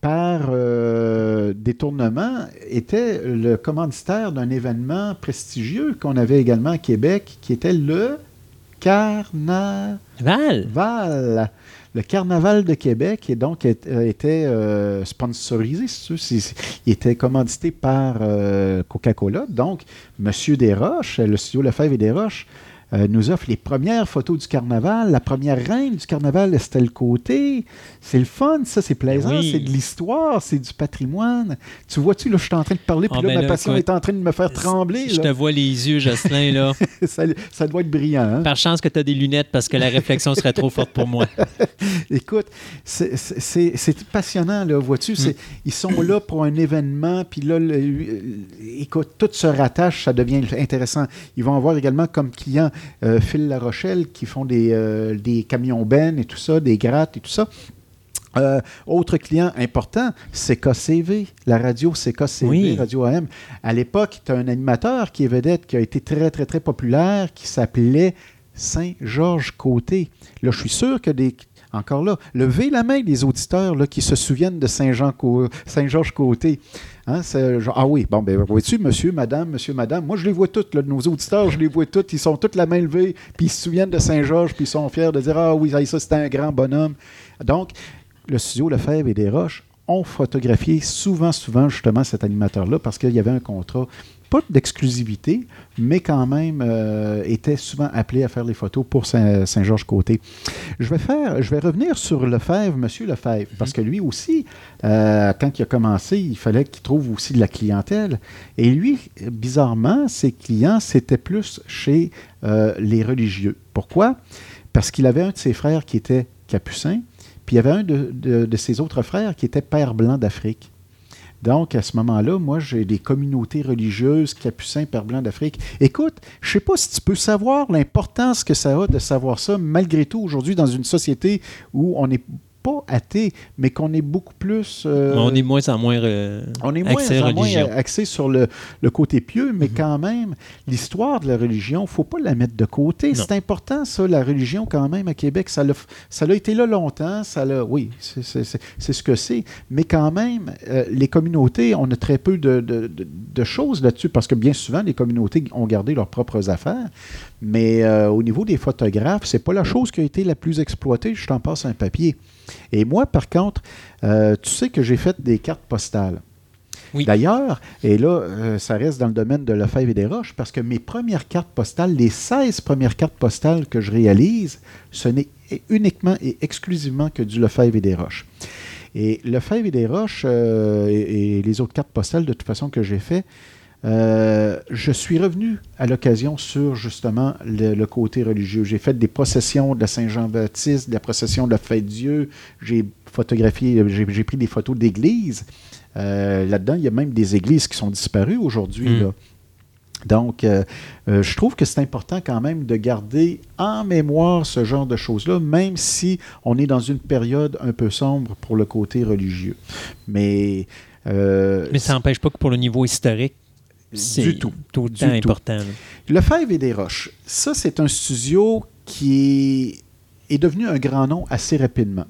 par euh, détournement, était le commanditaire d'un événement prestigieux qu'on avait également à Québec, qui était le Carnaval. Val le Carnaval de Québec et donc euh, était euh, sponsorisé, il était commandité par euh, Coca-Cola. Donc, M. Desroches, le studio Lefebvre et Desroches, euh, nous offre les premières photos du carnaval. La première reine du carnaval, Estelle Côté. C'est le fun, ça, c'est plaisant, c'est de l'histoire, c'est du patrimoine. Tu vois-tu, là, je suis en train de parler, puis ah, là, ma passion est en train de me faire trembler. Je te vois les yeux, Jocelyn, là. ça, doit être brillant. Hein? Par chance que tu as des lunettes, parce que la réflexion serait trop forte pour moi. Écoute, c'est passionnant, là, vois-tu? Mm. Ils sont là pour un événement, puis là, écoute, tout se rattache, ça devient intéressant. Ils vont avoir également comme client euh, Phil La Rochelle qui font des, euh, des camions bennes et tout ça, des grattes et tout ça. Euh, autre client important, CKCV, la radio CKCV, Radio AM. À l'époque, tu as un animateur qui est vedette, qui a été très, très, très populaire, qui s'appelait Saint-Georges Côté. Là, je suis sûr que des. Encore là, levez la main des auditeurs là, qui se souviennent de Saint-Georges Côté. Hein, ah oui, bon, ben, vois-tu, monsieur, madame, monsieur, madame, moi, je les vois toutes, là, nos auditeurs, je les vois toutes, ils sont toutes la main levée, puis ils se souviennent de Saint-Georges, puis ils sont fiers de dire, ah oui, ça, c'était un grand bonhomme. Donc, le studio Lefebvre et des Roches ont photographié souvent, souvent, justement, cet animateur-là parce qu'il y avait un contrat pas d'exclusivité, mais quand même euh, était souvent appelé à faire les photos pour Saint-Georges-Côté. Je vais faire, je vais revenir sur Lefebvre, Monsieur Lefebvre, parce que lui aussi, euh, quand il a commencé, il fallait qu'il trouve aussi de la clientèle. Et lui, bizarrement, ses clients, c'était plus chez euh, les religieux. Pourquoi? Parce qu'il avait un de ses frères qui était capucin, puis il y avait un de, de ses autres frères qui était père blanc d'Afrique. Donc, à ce moment-là, moi, j'ai des communautés religieuses, capucins, Père Blanc d'Afrique. Écoute, je sais pas si tu peux savoir l'importance que ça a de savoir ça, malgré tout, aujourd'hui, dans une société où on est pas athée, mais qu'on est beaucoup plus. Euh, on est moins en moins. Euh, on est moins en moins axé sur le, le, côté pieux, mais mhm. quand même, l'histoire de la religion, il ne faut pas la mettre de côté. C'est important, ça, la religion, quand même, à Québec. Ça a, ça a été là longtemps. Ça l'a, oui, c'est ce que c'est. Mais quand même, euh, les communautés, on a très peu de, de, de choses là-dessus, parce que bien souvent, les communautés ont gardé leurs propres affaires. Mais euh, au niveau des photographes, c'est pas la chose qui a été la plus exploitée. Je t'en passe un papier. Et moi, par contre, euh, tu sais que j'ai fait des cartes postales. Oui. D'ailleurs, et là, euh, ça reste dans le domaine de Lefebvre et des Roches, parce que mes premières cartes postales, les 16 premières cartes postales que je réalise, ce n'est uniquement et exclusivement que du Lefebvre et des Roches. Et Lefebvre et des Roches et, et, les autres cartes postales, de toute façon, que j'ai fait, euh, je suis revenu à l'occasion sur justement le, côté religieux. J'ai fait des processions de Saint-Jean-Baptiste, des processions de la Fête Dieu. J'ai photographié, j'ai pris des photos d'églises. Euh, là-dedans, il y a même des églises qui sont disparues aujourd'hui. Hmm. Donc, euh, je trouve que c'est important quand même de garder en mémoire ce genre de choses-là, même si on est dans une période un peu sombre pour le côté religieux. Mais. Mais ça n'empêche pas que pour le niveau historique, du tout. Tout le temps important. Le Fèvre et des Roches, ça, c'est un studio qui est devenu un grand nom assez rapidement.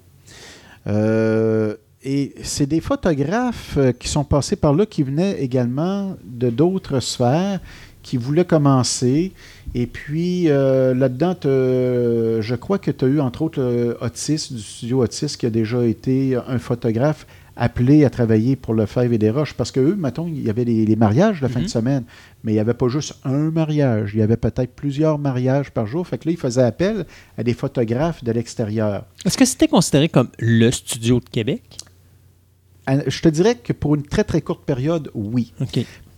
Euh, et c'est des photographes euh, qui sont passés par là qui venaient également de d'autres sphères qui voulaient commencer. Et puis euh, là-dedans, je crois que tu as eu entre autres Otis du studio Otis qui a déjà été un photographe appelés à travailler pour le Fèvre et des Roches. Parce que eux, mettons, il y avait les, mariages la fin de mhm. semaine, mais il n'y avait pas juste un mariage. Il y avait peut-être plusieurs mariages par jour. Fait que là, ils faisaient appel à des photographes de l'extérieur. Est-ce que c'était considéré comme le studio de Québec? Je te dirais que pour une très, très courte période, oui.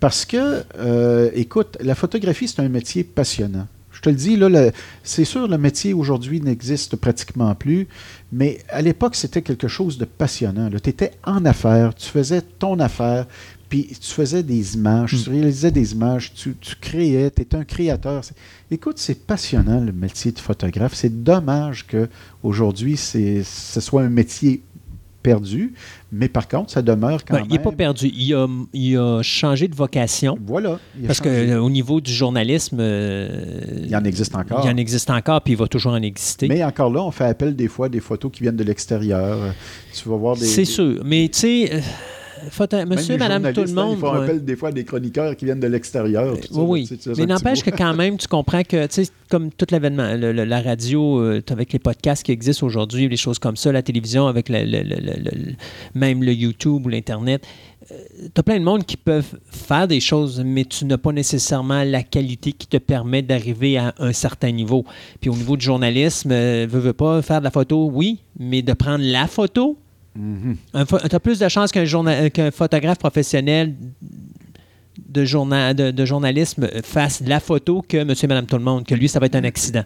Parce que, euh, écoute, la photographie, c'est un métier passionnant. Je te le dis, là, c'est sûr, le métier aujourd'hui n'existe pratiquement plus, mais à l'époque, c'était quelque chose de passionnant. Tu étais en affaires, tu faisais ton affaire, puis tu faisais des images, tu hmm. réalisais des images, tu, créais, tu étais un créateur. Écoute, c'est passionnant le métier de photographe. C'est dommage qu'aujourd'hui, ce soit un métier perdu, mais par contre, ça demeure quand même. Il n'est pas perdu. Il a, il a, changé de vocation. Voilà. Parce qu'au euh, niveau du journalisme. Euh, il en existe encore. Il en existe encore, puis il va toujours en exister. Mais encore là, on fait appel des fois à des photos qui viennent de l'extérieur. Tu vas voir des. C'est sûr. Mais tu sais. Euh, monsieur, madame, tout le monde. Ils font appel des fois à des chroniqueurs qui viennent de l'extérieur. Oui, oui. Mais n'empêche que quand même, tu comprends que, tu sais, comme tout l'événement, la radio, euh, avec les podcasts qui existent aujourd'hui, les choses comme ça, la télévision, avec même le YouTube ou l'Internet, euh, tu as plein de monde qui peuvent faire des choses, mais tu n'as pas nécessairement la qualité qui te permet d'arriver à un certain niveau. Puis au niveau du journalisme, euh, veux pas faire de la photo, oui, mais de prendre la photo, tu as plus de chances qu'un photographe professionnel de, de, journalisme fasse la photo que monsieur et madame tout le monde, que lui, ça va être un accident.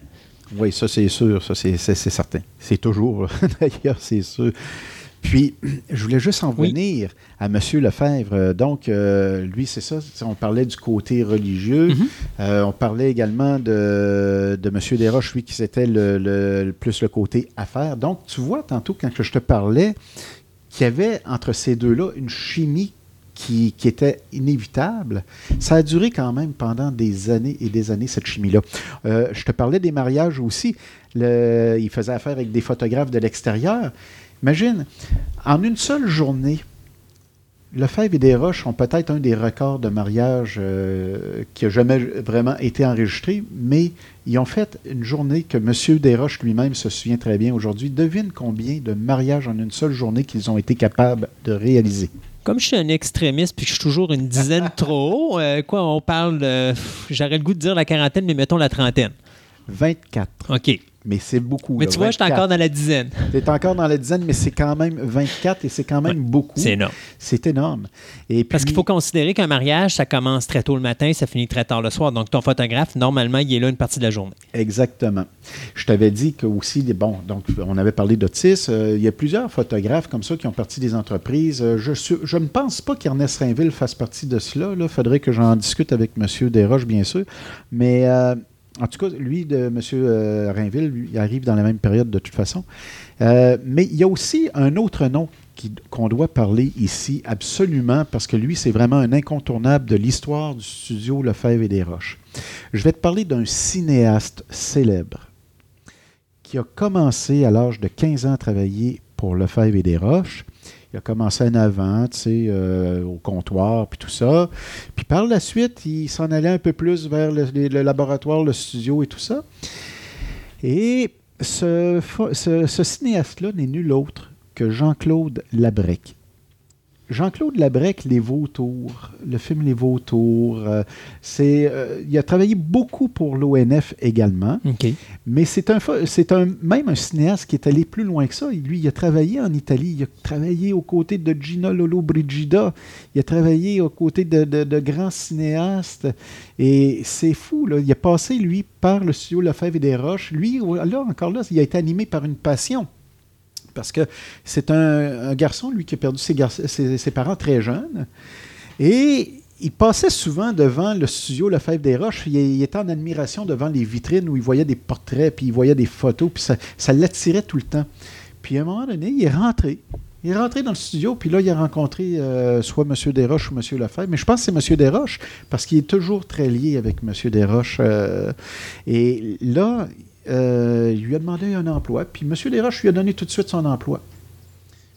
Oui, ça c'est sûr, ça c'est certain. C'est toujours, d'ailleurs, c'est sûr. Puis, je voulais juste en venir à M. Lefebvre. Donc, euh, lui, c'est ça. On parlait du côté religieux. Mm-hmm. Euh, on parlait également de, de M. Desroches, lui, qui c'était le, plus le côté affaires. Donc, tu vois, tantôt, quand je te parlais, qu'il y avait entre ces deux-là une chimie qui, était inévitable. Ça a duré quand même pendant des années et des années, cette chimie-là. Euh, je te parlais des mariages aussi. il faisait affaire avec des photographes de l'extérieur. Imagine, en une seule journée, Lefebvre et Desroches ont peut-être un des records de mariage euh, qui a jamais vraiment été enregistré, mais ils ont fait une journée que M. Desroches lui-même se souvient très bien aujourd'hui. Devine combien de mariages en une seule journée qu'ils ont été capables de réaliser. Comme je suis un extrémiste puis que je suis toujours une dizaine trop haut, euh, quoi, on parle de. J'aurais le goût de dire la quarantaine, mais mettons la trentaine. 24. OK. Mais c'est beaucoup. Mais là, tu vois, je suis 24. encore dans la dizaine. Tu es encore dans la dizaine, mais c'est quand même 24 et c'est quand même beaucoup. C'est énorme. C'est énorme. Et Parce puis- qu'il faut considérer qu'un mariage, ça commence très tôt le matin, ça finit très tard le soir. Donc, ton photographe, normalement, il est là une partie de la journée. Exactement. Je t'avais dit que aussi, bon, donc on avait parlé d'Otis. euh, il y a plusieurs photographes comme ça qui ont parti des entreprises. Euh, je, suis- je ne pense pas qu'Ernest Rainville fasse partie de cela. Il faudrait que j'en discute avec M. Desroches, bien sûr. Mais euh, en tout cas, lui, de M. euh, Rainville, lui, il arrive dans la même période de toute façon. Euh, mais il y a aussi un autre nom qu'on doit parler ici absolument parce que lui, c'est vraiment un incontournable de l'histoire du studio Lefebvre et Desroches. Je vais te parler d'un cinéaste célèbre qui a commencé à l'âge de 15 ans à travailler pour Lefebvre et Desroches. Il a commencé en avant, tu sais, euh, au comptoir, puis tout ça. Puis par la suite, il s'en allait un peu plus vers le, laboratoire, le studio et tout ça. Et ce- ce cinéaste-là n'est nul autre que Jean-Claude Labrec. Jean-Claude Labrec, Les Vautours, le film Les Vautours, euh, c'est, euh, il a travaillé beaucoup pour l'ONF également. Mais c'est un, c'est un, même un cinéaste qui est allé plus loin que ça. Lui, il a travaillé en Italie. Il a travaillé aux côtés de Gino Lollobrigida. Il a travaillé aux côtés de, de- de grands cinéastes. Et c'est fou. Là. Il a passé, lui, par le studio Lefebvre et des Roches. Lui, là, encore là, il a été animé par une passion. Parce que c'est un, garçon, lui, qui a perdu ses, parents très jeunes. Et il passait souvent devant le studio Lefebvre des Roches. Il, était en admiration devant les vitrines où il voyait des portraits, puis il voyait des photos, puis ça, ça l'attirait tout le temps. Puis à un moment donné, il est rentré. Il est rentré dans le studio, puis là, il a rencontré euh, soit M. Desroches ou M. Lefebvre. Mais je pense que c'est M. Desroches, parce qu'il est toujours très lié avec M. Desroches. euh, et là, euh, il lui a demandé un emploi, puis M. Desroches lui a donné tout de suite son emploi.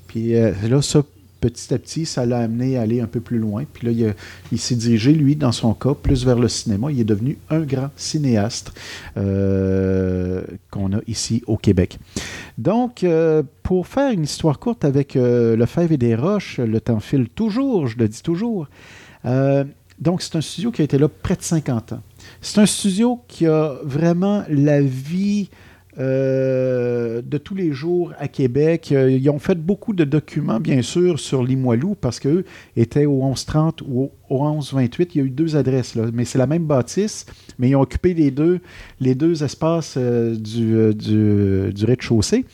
Puis euh, là, ça, petit à petit, ça l'a amené à aller un peu plus loin. Puis là, il, s'est dirigé, lui, dans son cas, plus vers le cinéma. Il est devenu un grand cinéaste euh, qu'on a ici au Québec. Donc, pour faire une histoire courte avec euh, Lefebvre et des Roches, le temps file toujours, je le dis toujours. Donc, c'est un studio qui a été là près de 50 ans. C'est un studio qui a vraiment la vie euh, de tous les jours à Québec. Euh, Ils ont fait beaucoup de documents, bien sûr, sur Limoilou, parce qu'eux étaient au 1130 ou au, au 1128. Il y a eu deux adresses, là, mais c'est la même bâtisse, mais ils ont occupé les deux, les deux espaces euh, du, du- rez-de-chaussée.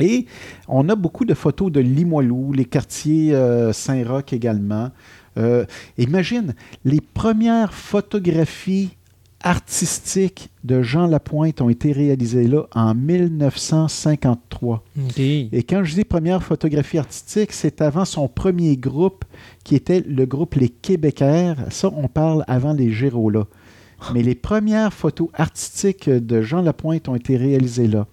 Et on a beaucoup de photos de Limoilou, les quartiers Saint-Roch également. Imagine, les premières photographies artistiques de Jean Lapointe ont été réalisées là en 1953. OK. Et quand je dis première photographie artistique, c'est avant son premier groupe qui était le groupe Les Québécois. Ça, on parle avant les Gérola. Mais les premières photos artistiques de Jean Lapointe ont été réalisées là.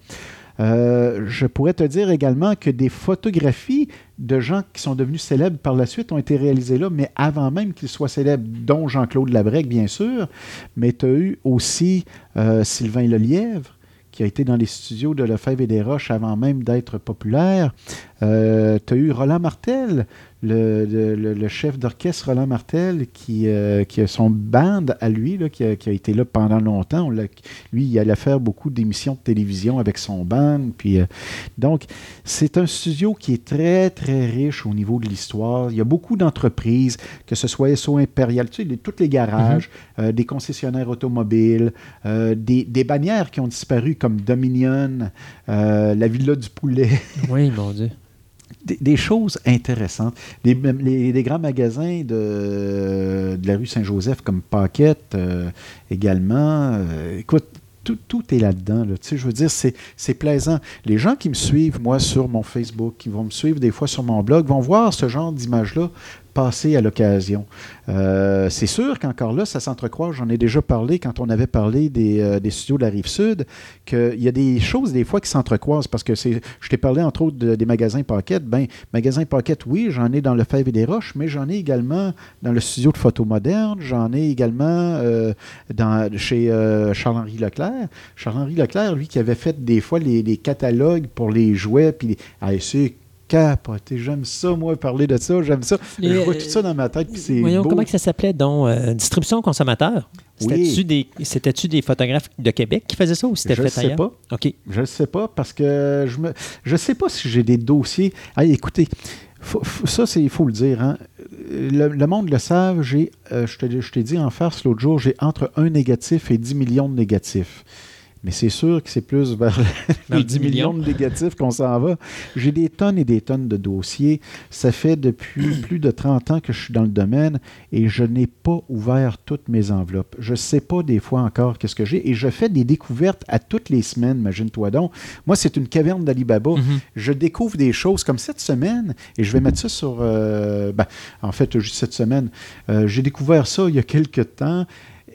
Euh, je pourrais te dire également que des photographies de gens qui sont devenus célèbres par la suite ont été réalisées là, mais avant même qu'ils soient célèbres, dont Jean-Claude Labrec, bien sûr. Mais tu as eu aussi euh, Sylvain Lelièvre, qui a été dans les studios de Lefebvre et des Roches avant même d'être populaire. Euh, tu as eu Roland Martel, le, le- le- le chef d'orchestre Roland Martel, qui, euh, qui a son band à lui, là, qui, a, qui a été là pendant longtemps. On lui, il allait faire beaucoup d'émissions de télévision avec son band. Puis, euh, donc, c'est un studio qui est très, très riche au niveau de l'histoire. Il y a beaucoup d'entreprises, que ce soit SO Impérial, tu sais, les- tous les garages, euh, des concessionnaires automobiles, des, des bannières qui ont disparu comme Dominion, la Villa du Poulet Oui, mon Dieu. Des, choses intéressantes. Les, les- les grands magasins de, de la rue Saint-Joseph comme Paquette euh, également. euh, écoute, tout, tout est là-dedans. là. Tu sais, je veux dire, c'est c'est plaisant. Les gens qui me suivent, moi, sur mon Facebook, qui vont me suivre des fois sur mon blog, vont voir ce genre d'image-là passer à l'occasion. Euh, c'est sûr qu'encore là, ça s'entrecroise. J'en ai déjà parlé quand on avait parlé des, euh, des studios de la rive sud, qu'il y a des choses des fois qui s'entrecroisent parce que. Je t'ai parlé entre autres de- des magasins Pocket. Ben, magasins Pocket, oui, j'en ai dans le Fève et des Roches, mais j'en ai également dans le studio de photo moderne. J'en ai également euh, dans, chez Charles-Henri Leclerc. Charles-Henri Leclerc, lui, qui avait fait des fois les, les catalogues pour les jouets, puis ah, c'est capoté. J'aime ça, moi, parler de ça. J'aime ça. Les, je vois tout ça dans ma tête, puis c'est Voyons, beau. comment que ça s'appelait donc euh, Distribution consommateur? Oui. C'était-tu des, c'était-tu des photographes de Québec qui faisaient ça ou c'était Je fait sais ailleurs? pas. OK. Je ne sais pas parce que je me je sais pas si j'ai des dossiers. Hey, écoutez, faut- faut- ça il faut le dire. hein. Le, le monde le savent. J'ai, euh, je te- je t'ai dit en farce l'autre jour, j'ai entre un négatif et 10 millions de négatifs. Mais c'est sûr que c'est plus vers Vers les 10 10 millions millions. de négatifs qu'on s'en va. J'ai des tonnes et des tonnes de dossiers. Ça fait depuis plus de 30 ans que je suis dans le domaine et je n'ai pas ouvert toutes mes enveloppes. Je ne sais pas des fois encore qu'est-ce que j'ai et je fais des découvertes à toutes les semaines, imagine-toi donc. Moi, c'est une caverne d'Alibaba. Mhm. Je découvre des choses comme cette semaine et je vais mettre ça sur... euh, ben, en fait, juste cette semaine. Euh, j'ai découvert ça il y a quelques temps.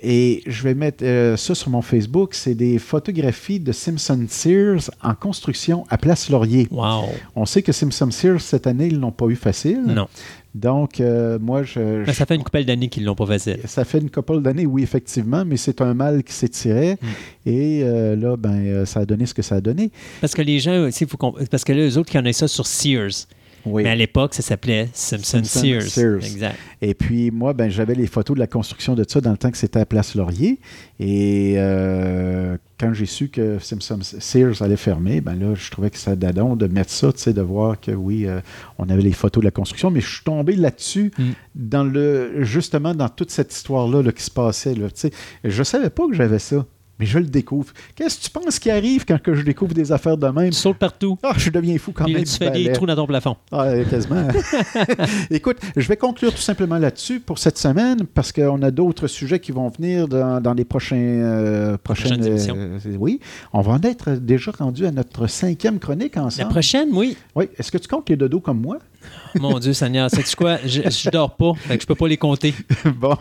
Et je vais mettre euh, ça sur mon Facebook. C'est des photographies de Simpson Sears en construction à Place Laurier. Wow. On sait que Simpson Sears, cette année, ils l'ont pas eu facile. Non. Donc, euh, moi, je, Mais je- ça fait une couple d'années qu'ils l'ont pas facile. ça fait une couple d'années, oui, effectivement, mais c'est un mal qui s'étirait. Mm. Et euh, là, ben, ça a donné ce que ça a donné. Parce que les gens aussi, faut parce que là, eux autres qui connaissent ça sur Sears. Oui. Mais à l'époque, ça s'appelait Simpson, Simpson Sears. Sears. Exact. Et puis, moi, ben, j'avais les photos de la construction de ça dans le temps que c'était à Place Laurier. Et euh, quand j'ai su que Simpson Sears allait fermer, ben là, je trouvais que ça dadon de mettre ça, tu sais, de voir que oui, euh, on avait les photos de la construction. Mais je suis tombé là-dessus, Mm. dans le, justement, dans toute cette histoire-là là, qui se passait. Là, je savais pas que j'avais ça. Mais je le découvre. Qu'est-ce que tu penses qui arrive quand que je découvre des affaires de même? Tu sautes partout. Ah, je deviens fou quand même. tu fais des balai. trous dans ton plafond. Ah, quasiment. Écoute, je vais conclure tout simplement là-dessus pour cette semaine parce qu'on a d'autres sujets qui vont venir dans, dans les prochains, euh, prochaines, Prochaines émissions. euh, oui, on va en être déjà rendu à notre cinquième chronique La ensemble. prochaine, oui. Oui, est-ce que tu comptes les dodos comme moi? Mon Dieu Seigneur, sais-tu quoi? Je, je dors pas, fait que je peux pas les compter. bon.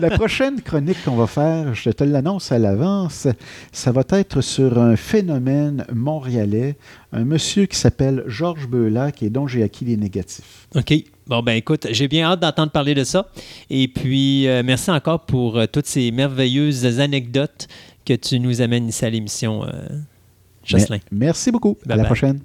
La prochaine chronique qu'on va faire, je te l'annonce à l'avance, ça va être sur un phénomène montréalais, un monsieur qui s'appelle Georges Beulac et dont j'ai acquis les négatifs. OK. Bon, ben écoute, j'ai bien hâte d'entendre parler de ça. Et puis, euh, merci encore pour euh, toutes ces merveilleuses anecdotes que tu nous amènes ici à l'émission, euh, Jocelyn. Merci beaucoup. à la prochaine.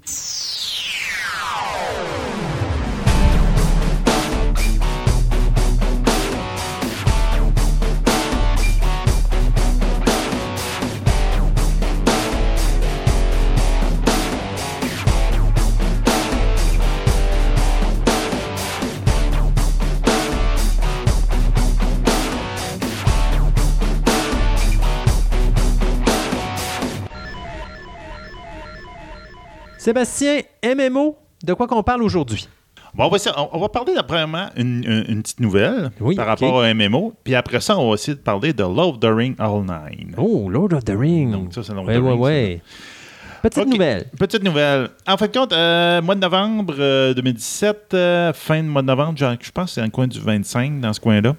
Sébastien, MMO, de quoi qu'on parle aujourd'hui? Bon, on, va, on- va parler premièrement une, une- une petite nouvelle Oui, par rapport au MMO. Puis après ça, on va essayer de parler de Love the Ring All Nine. Oh, Lord of the Rings. Donc, ça, c'est Lord of Oui, the oui. Petite nouvelle. Petite nouvelle. En fin de compte, euh, mois de novembre euh, 2017, euh, fin de mois de novembre, genre, je pense que c'est dans le coin du 25, dans ce coin-là.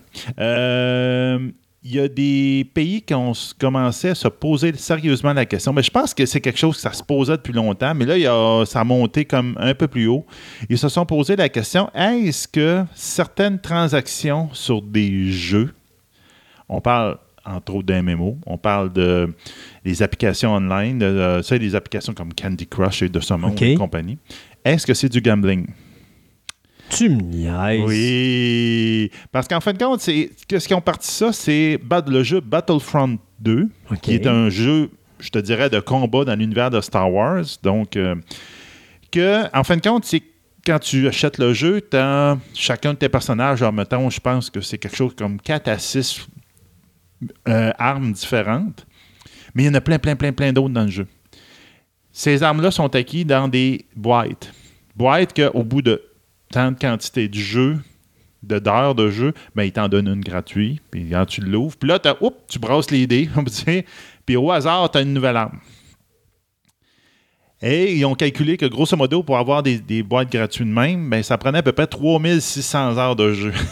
Euh, Il y a des pays qui ont commencé à se poser sérieusement la question. Mais je pense que c'est quelque chose que ça se posait depuis longtemps, mais là, il y a- ça a monté comme un peu plus haut. Ils se sont posé la question est-ce que certaines transactions sur des jeux, on parle entre autres d'un MMO, on parle de les applications online, de, de- ça, des applications comme Candy Crush et de ce monde OK. et compagnie. Est-ce que c'est du gambling? Tu me niaises. Oui. Parce qu'en fin de compte, c'est, qu'est-ce qui ont parti ça? C'est le jeu Battlefront 2, OK. qui est un jeu, je te dirais, de combat dans l'univers de Star Wars. Donc, euh, que, en fin de compte, c'est quand tu achètes le jeu, as chacun de tes personnages, en mettons, je pense que c'est quelque chose comme 4 à 6 euh, armes différentes. Mais il y en a plein, plein, plein, plein d'autres dans le jeu. Ces armes-là sont acquises dans des boîtes. Boîtes qu'au bout de tant de quantité de jeu, de d'heures de jeu, ben, ils t'en donnent une gratuite. Puis quand tu l'ouvres, puis là, t'as- oups, tu brasses les dés, on peut dire, puis au hasard, tu as une nouvelle arme. Et ils ont calculé que, grosso modo, pour avoir des, des boîtes gratuites de même, ben, ça prenait à peu près 3600 heures de jeu.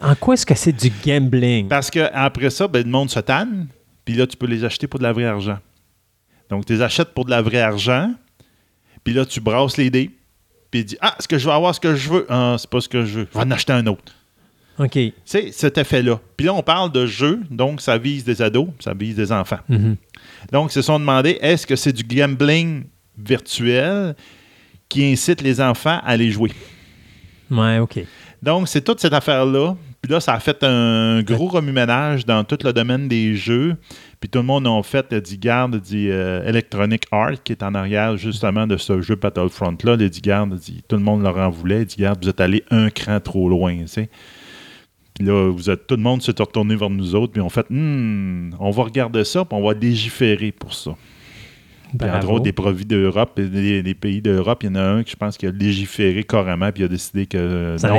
En quoi est-ce que c'est du gambling? Parce qu'après ça, ben, le monde se tanne, puis là, tu peux les acheter pour de la vraie argent. Donc, tu les achètes pour de la vraie argent, puis là, tu brasses les dés, dis Ah, est-ce que je vais avoir ce que je veux Ah, c'est pas ce que je veux. Je vais en acheter un autre. OK. C'est cet effet-là. Puis là, on parle de jeu, donc ça vise des ados, ça vise des enfants. Mhm. Donc, ils se sont demandé est-ce que c'est du gambling virtuel qui incite les enfants à les jouer? Ouais, OK. Donc, c'est toute cette affaire-là. Puis là, ça a fait un gros remue-ménage dans tout le domaine des jeux. Puis tout le monde a fait, euh, dit garde, dit euh, Electronic Art, qui est en arrière justement de ce jeu Battlefront-là. Il dit garde, dit tout le monde leur en voulait. Dit garde, vous êtes allé un cran trop loin, tu sais. Puis là, vous êtes, tout le monde s'est retourné vers nous autres, puis on fait, Hmm, on va regarder ça, puis on va légiférer pour ça. Puis entre autres, des produits d'Europe, des, des pays d'Europe, il y en a un qui, je pense, qui a légiféré carrément, puis il a décidé que Ça non,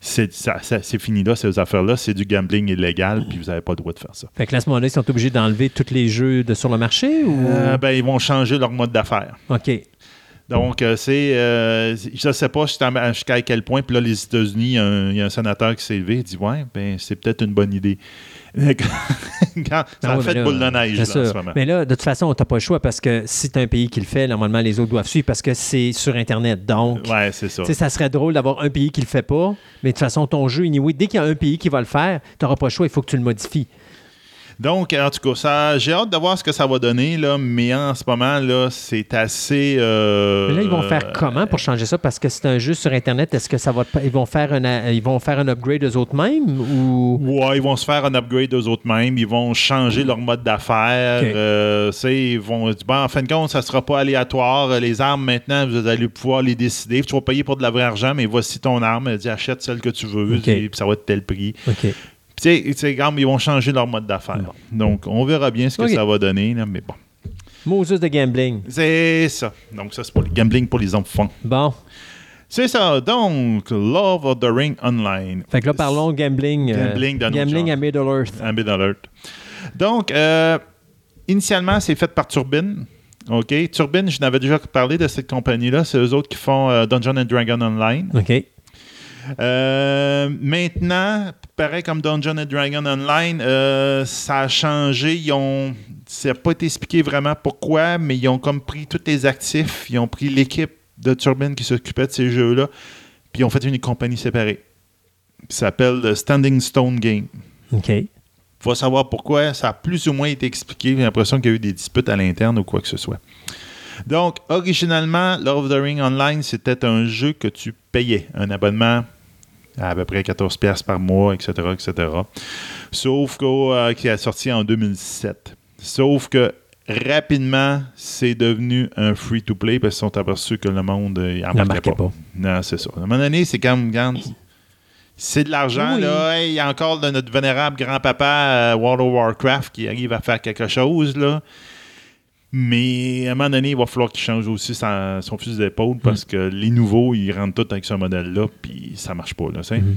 c'est ça- ça- c'est fini là, ces affaires-là, c'est du gambling illégal, puis vous n'avez pas le droit de faire ça. Fait que là, à ce moment-là, ils sont obligés d'enlever tous les jeux de sur le marché ou? Euh, ben, ils vont changer leur mode d'affaires. OK. Donc, euh, c'est. euh, je ne sais pas jusqu'à quel point. Puis là, les États-Unis, il y a un- il y, a un sénateur qui s'est levé. Il dit Ouais, ben, c'est peut-être une bonne idée. Quand, ça Ah a ouais, fait là, boule de neige là, en ce moment. Mais là, de toute façon, tu n'as pas le choix parce que si tu un pays qui le fait, normalement, les autres doivent suivre parce que c'est sur Internet. Donc, Ouais, c'est ça. ça serait drôle d'avoir un pays qui le fait pas, mais de toute façon, ton jeu, anyway, dès qu'il y a un pays qui va le faire, tu n'auras pas le choix, il faut que tu le modifies. Donc, en tout cas, ça, j'ai hâte de voir ce que ça va donner, là, mais en ce moment, là, c'est assez. euh, Mais là, ils vont faire comment pour changer ça? Parce que c'est un jeu sur Internet. Est-ce que ça va. Ils vont faire un, ils vont faire un upgrade eux autres mêmes ou? Ouais, ils vont se faire un upgrade eux autres mêmes. Ils vont changer leur mode d'affaires. Euh, ils vont dire, bon, en fin de compte, ça sera pas aléatoire. Les armes, maintenant, vous allez pouvoir les décider. Tu vas payer pour de la vraie argent, mais voici ton arme. Dis, achète celle que tu veux. Puis ça va être tel prix. OK. Puis, tu sais, ils vont changer leur mode d'affaires. Donc, on verra bien ce que ça va donner. là, mais bon, Moses de gambling. c'est ça. Donc, ça, c'est pour le gambling pour les enfants. Bon. C'est ça. Donc, Love of the Ring Online. Fait que là, parlons gambling. euh, Gambling autre gambling à Middle-earth. Ambit Alert. Donc, euh, initialement, c'est fait par Turbine. OK? Turbine, je n'avais déjà parlé de cette compagnie-là. C'est eux autres qui font euh, Dungeon and Dragon Online. OK. Euh, maintenant, pareil comme Dungeon and Dragon Online, euh, ça a changé. Ils ont, ça n'a pas été expliqué vraiment pourquoi, mais ils ont comme pris tous les actifs. Ils ont pris l'équipe de Turbine qui s'occupait de ces jeux-là, puis ils ont fait une compagnie séparée. Qui s'appelle Standing Stone Game. OK. faut savoir pourquoi. Ça a plus ou moins été expliqué. J'ai l'impression qu'il y a eu des disputes à l'interne ou quoi que ce soit. Donc, originalement, Lord of the Ring Online, c'était un jeu que tu payais. Un abonnement à, à peu près 14$ piastres par mois, etc., etc. Sauf qu'au, euh, qui a sorti en 2007. Sauf que rapidement, c'est devenu un free-to-play parce qu'ils sont aperçus que le monde euh, il en Ne marquait pas. pas. Non, c'est ça. À un moment donné, c'est comme, regarde, c'est de l'argent, Oui. là. Il y a encore de notre vénérable grand-papa euh, World of Warcraft qui arrive à faire quelque chose, là. Mais à un moment donné, il va falloir qu'il change aussi son, son fusil d'épaule parce que les nouveaux, ils rentrent tous avec ce modèle-là, puis ça marche pas, là, tu sais. Mhm.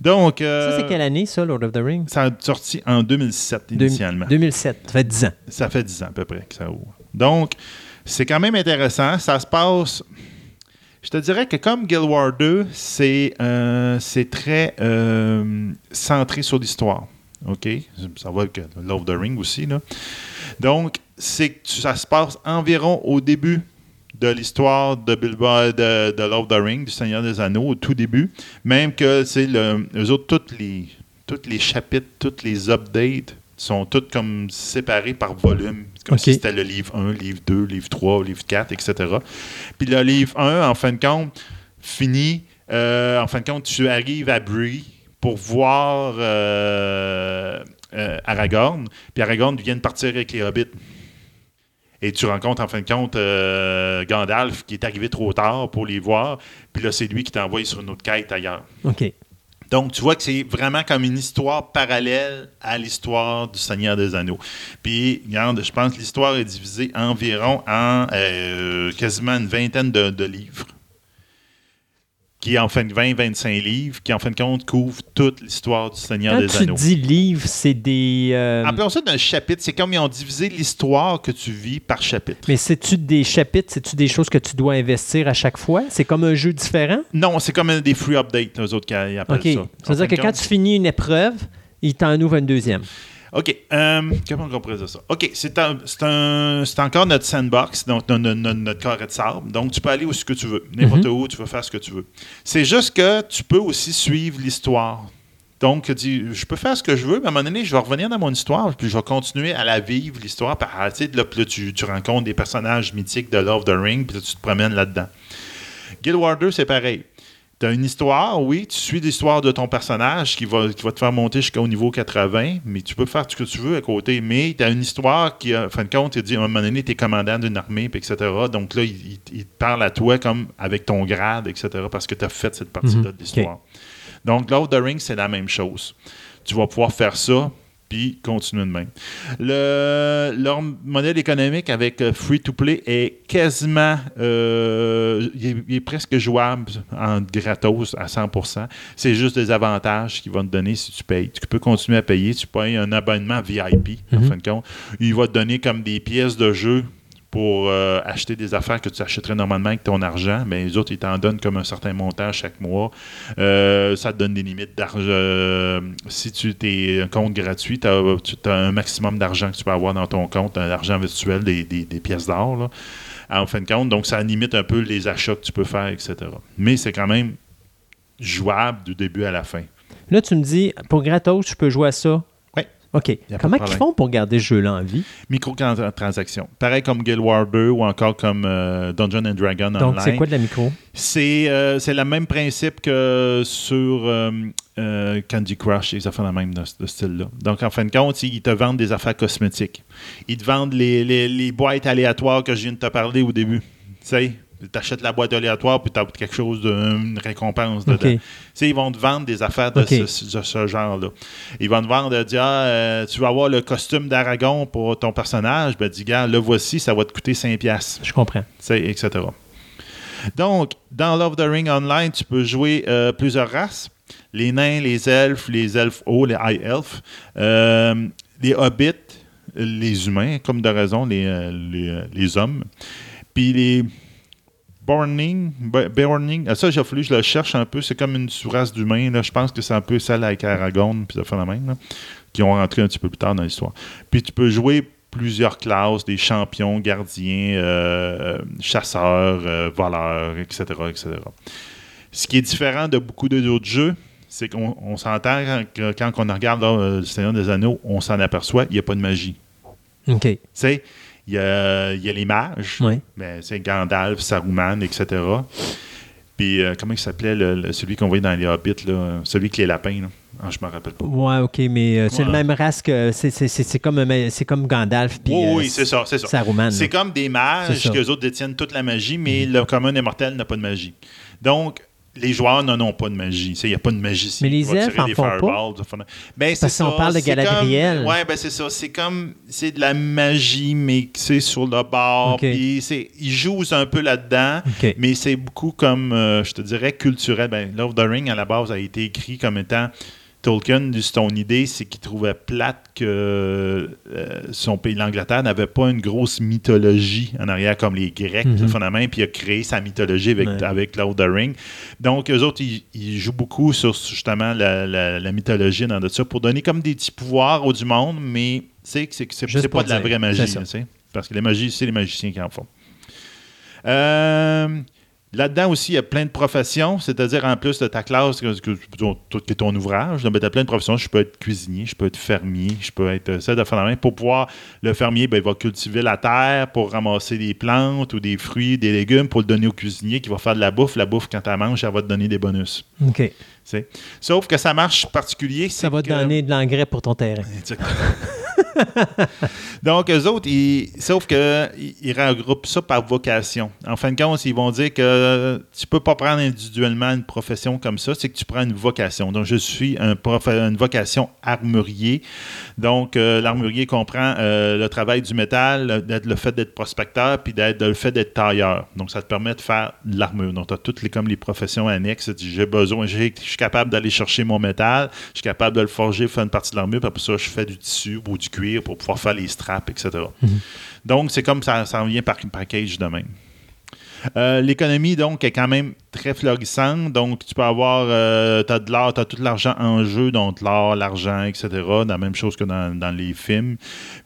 Donc, euh, Ça, c'est quelle année, ça, Lord of the Rings? ça a sorti en 2007 initialement. 2007. Ça fait 10 ans. Ça fait 10 ans à peu près que ça ouvre. Donc, c'est quand même intéressant. Ça se passe. Je te dirais que comme Guild Wars 2, c'est euh, c'est très euh, centré sur l'histoire. OK? Ça va avec Love the Ring aussi. Là. Donc, c'est que ça se passe environ au début de l'histoire de Bilbo de, de Love the Ring, du Seigneur des Anneaux, au tout début. Même que c'est le, eux autres, tous les, les chapitres, tous les updates sont tous comme séparés par volume. C'est Comme si c'était le livre 1, livre 2, livre 3, livre 4, etc. Puis le livre 1, en fin de compte, finit. euh, en fin de compte, tu arrives à Bree pour voir euh, euh, Aragorn. Puis Aragorn vient de partir avec les hobbits. Et tu rencontres en fin de compte euh, Gandalf qui est arrivé trop tard pour les voir. Puis là, c'est lui qui t'envoie sur une autre quête ailleurs. OK. Donc, tu vois que c'est vraiment comme une histoire parallèle à l'histoire du Seigneur des Anneaux. Puis, regarde, je pense que l'histoire est divisée environ en euh, quasiment une vingtaine de, de livres. Qui est en fin de 20-25 livres, qui en fin de compte couvre toute l'histoire du Seigneur Quand des tu Anneaux. dis livre, c'est des. euh, Appelons ça d'un chapitre. C'est comme ils ont divisé l'histoire que tu vis par chapitre. mais c'est-tu des chapitres, c'est-tu des choses que tu dois investir à chaque fois? C'est comme un jeu différent? Non, c'est comme un des free updates, eux autres qui ils appellent OK. ça. Ça veut dire que quand tu finis une épreuve, il t'en ouvre une deuxième. OK. euh, comment on dire ça? OK. C'est encore notre sandbox, donc notre, notre- notre carré de sable. Donc, tu peux aller où ce que tu veux. N'importe Mhm. où, tu peux faire ce que tu veux. C'est juste que tu peux aussi suivre l'histoire. Donc, dis, je peux faire ce que je veux, mais à un moment donné, je vais revenir dans mon histoire, puis je vais continuer à la vivre, l'histoire. Sais, là, puis là, tu, tu rencontres des personnages mythiques de Love the Ring, puis là, tu te promènes là-dedans. Guild Wars 2, c'est pareil. Tu as une histoire, oui, tu suis l'histoire de ton personnage qui va, qui va te faire monter jusqu'au niveau 80, mais tu peux faire ce que tu veux à côté. Mais tu as une histoire qui, en fin de compte, te dit à un moment donné, tu es commandant d'une armée, puis etc. Donc là, il, il- il te parle à toi comme avec ton grade, etc., parce que tu as fait cette partie-là Mhm. de l'histoire. Donc, Lord of the Rings, c'est la même chose. Tu vas pouvoir faire ça, puis continuer de même. Le, leur modèle économique avec euh, Free-to-Play est quasiment... euh, il, est, il est presque jouable en gratos à 100%. C'est juste des avantages qu'ils vont te donner si tu payes. Tu peux continuer à payer. Tu payes un abonnement VIP, en Mhm. fin de compte. Il va te donner comme des pièces de jeu pour euh, acheter des affaires que tu achèterais normalement avec ton argent, mais les autres, ils t'en donnent comme un certain montant chaque mois. Euh, ça te donne des limites d'argent. Euh, si tu es un compte gratuit, tu as, un maximum d'argent que tu peux avoir dans ton compte, un argent virtuel, des, des- pièces d'or, en fin de compte. Donc, ça limite un peu les achats que tu peux faire, etc. Mais c'est quand même jouable du début à la fin. Là, tu me dis, pour gratos, je peux jouer à ça? OK. Comment ils font pour garder ce jeu-là en vie? Microtransactions. Pareil comme Guild Wars 2 ou encore comme euh, Dungeon and Dragon Donc, Online. c'est quoi de la micro? C'est euh, le même principe que sur euh, Candy Crush, ils font la même de ce style-là. Donc, en fin de compte, ils te vendent des affaires cosmétiques. Ils te vendent les, les- les boîtes aléatoires que je viens de te parler au début. Tu sais, tu achètes la boîte aléatoire puis tu as quelque chose d'une récompense dedans. OK. Tu sais, ils vont te vendre des affaires de ce, genre-là. Ils vont te vendre, dire, ah, euh, tu vas avoir le costume d'Aragon pour ton personnage. Ben, dis, gars, le voici, ça va te coûter 5$. piastres. Je comprends. Tu sais, etc. Donc, dans Love the Ring Online, tu peux jouer euh, plusieurs races. Les nains, les elfes, les elfes hauts, les high elfes, euh, les hobbits, les humains, comme de raison, les, les, les hommes. Puis les Borning, Bo- Borning, ah, ça, j'ai fallu je le cherche un peu. C'est comme une sous-race d'humains. là. Je pense que c'est un peu celle avec Aragorn, puis même, là, qui ont rentré un petit peu plus tard dans l'histoire. Puis tu peux jouer plusieurs classes, des champions, gardiens, euh, chasseurs, euh, voleurs, etc., etc. Ce qui est différent de beaucoup d'autres jeux, c'est qu'on on s'entend quand, quand on regarde là, euh, le Seigneur des Anneaux, on s'en aperçoit, il n'y a pas de magie. OK. Tu sais, il y a, il y a les mages, Oui. mais c'est Gandalf, Saruman, etc. Puis, euh, comment il s'appelait le- le- celui qu'on voyait dans les Hobbits, là, celui qui est lapin, là. Ah, je me rappelle pas. Ouais, OK, mais euh, c'est Ouais. le même race que. C'est, c'est- c'est- c'est comme, c'est comme Gandalf. Puis, Oui, euh, oui, c'est ça, c'est ça. Saruman. C'est comme des mages. Mhm. qu'eux autres détiennent toute la magie, mais le commun des mortels n'a pas de magie. Donc, les joueurs n'en ont pas de magie. Il n'y a pas de magicien. Mais les elfes en font pas? Ben, c'est Parce qu'on parle de c'est Galadriel. comme- Ouais, ben c'est ça. C'est comme. C'est de la magie, mais c'est sur le bord. Puis ils jouent un peu là-dedans. Mais c'est beaucoup comme, euh, je te dirais, culturel. Ben, Love the Ring, à la base, a été écrit comme étant. Tolkien, son idée, c'est qu'il trouvait plate que euh, son pays, l'Angleterre, n'avait pas une grosse mythologie en arrière comme les Grecs, tout fondamentalement, puis il a créé sa mythologie avec, Ouais. avec Lord of the Ring. Donc, eux autres, ils, ils jouent beaucoup sur justement la, la- la mythologie dans de ça pour donner comme des petits pouvoirs au du monde, mais c'est c'est pas de la vraie magie, parce que les magies, c'est les magiciens qui en font. Euh, Là-dedans aussi, il y a plein de professions, c'est-à-dire en plus de ta classe, qui est ton ouvrage, tu as plein de professions. Je peux être cuisinier, je peux être fermier, je peux être euh, ça de faire la. Pour pouvoir, le fermier, ben, il va cultiver la terre pour ramasser des plantes ou des fruits, des légumes pour le donner au cuisinier qui va faire de la bouffe. La bouffe, quand tu manges, elle va te donner des bonus. OK. Sauf que ça marche particulier. Ça va te que- donner de l'engrais pour ton terrain. Donc, eux autres, ils, sauf qu'ils ils regroupent ça par vocation. En fin de compte, ils vont dire que tu peux pas prendre individuellement une profession comme ça, c'est que tu prends une vocation. Donc, je suis un prof, une vocation armurier. Donc, euh, l'armurier comprend euh, le travail du métal, le, le fait d'être prospecteur, puis d'être le fait d'être tailleur. Donc, ça te permet de faire de l'armure. Donc, tu as toutes les, comme les professions annexes. J'ai besoin, je suis capable d'aller chercher mon métal, je suis capable de le forger, faire une partie de l'armure, puis après ça, je fais du tissu ou du cuir pour pouvoir faire les straps, etc. Donc, c'est comme ça, ça revient par package de même. Euh, L'économie, donc, est quand même très florissante. Donc, tu peux avoir, euh, tu as de l'art, tu as tout l'argent en jeu, donc l'or, l'argent, etc. La même chose que dans, dans, les films.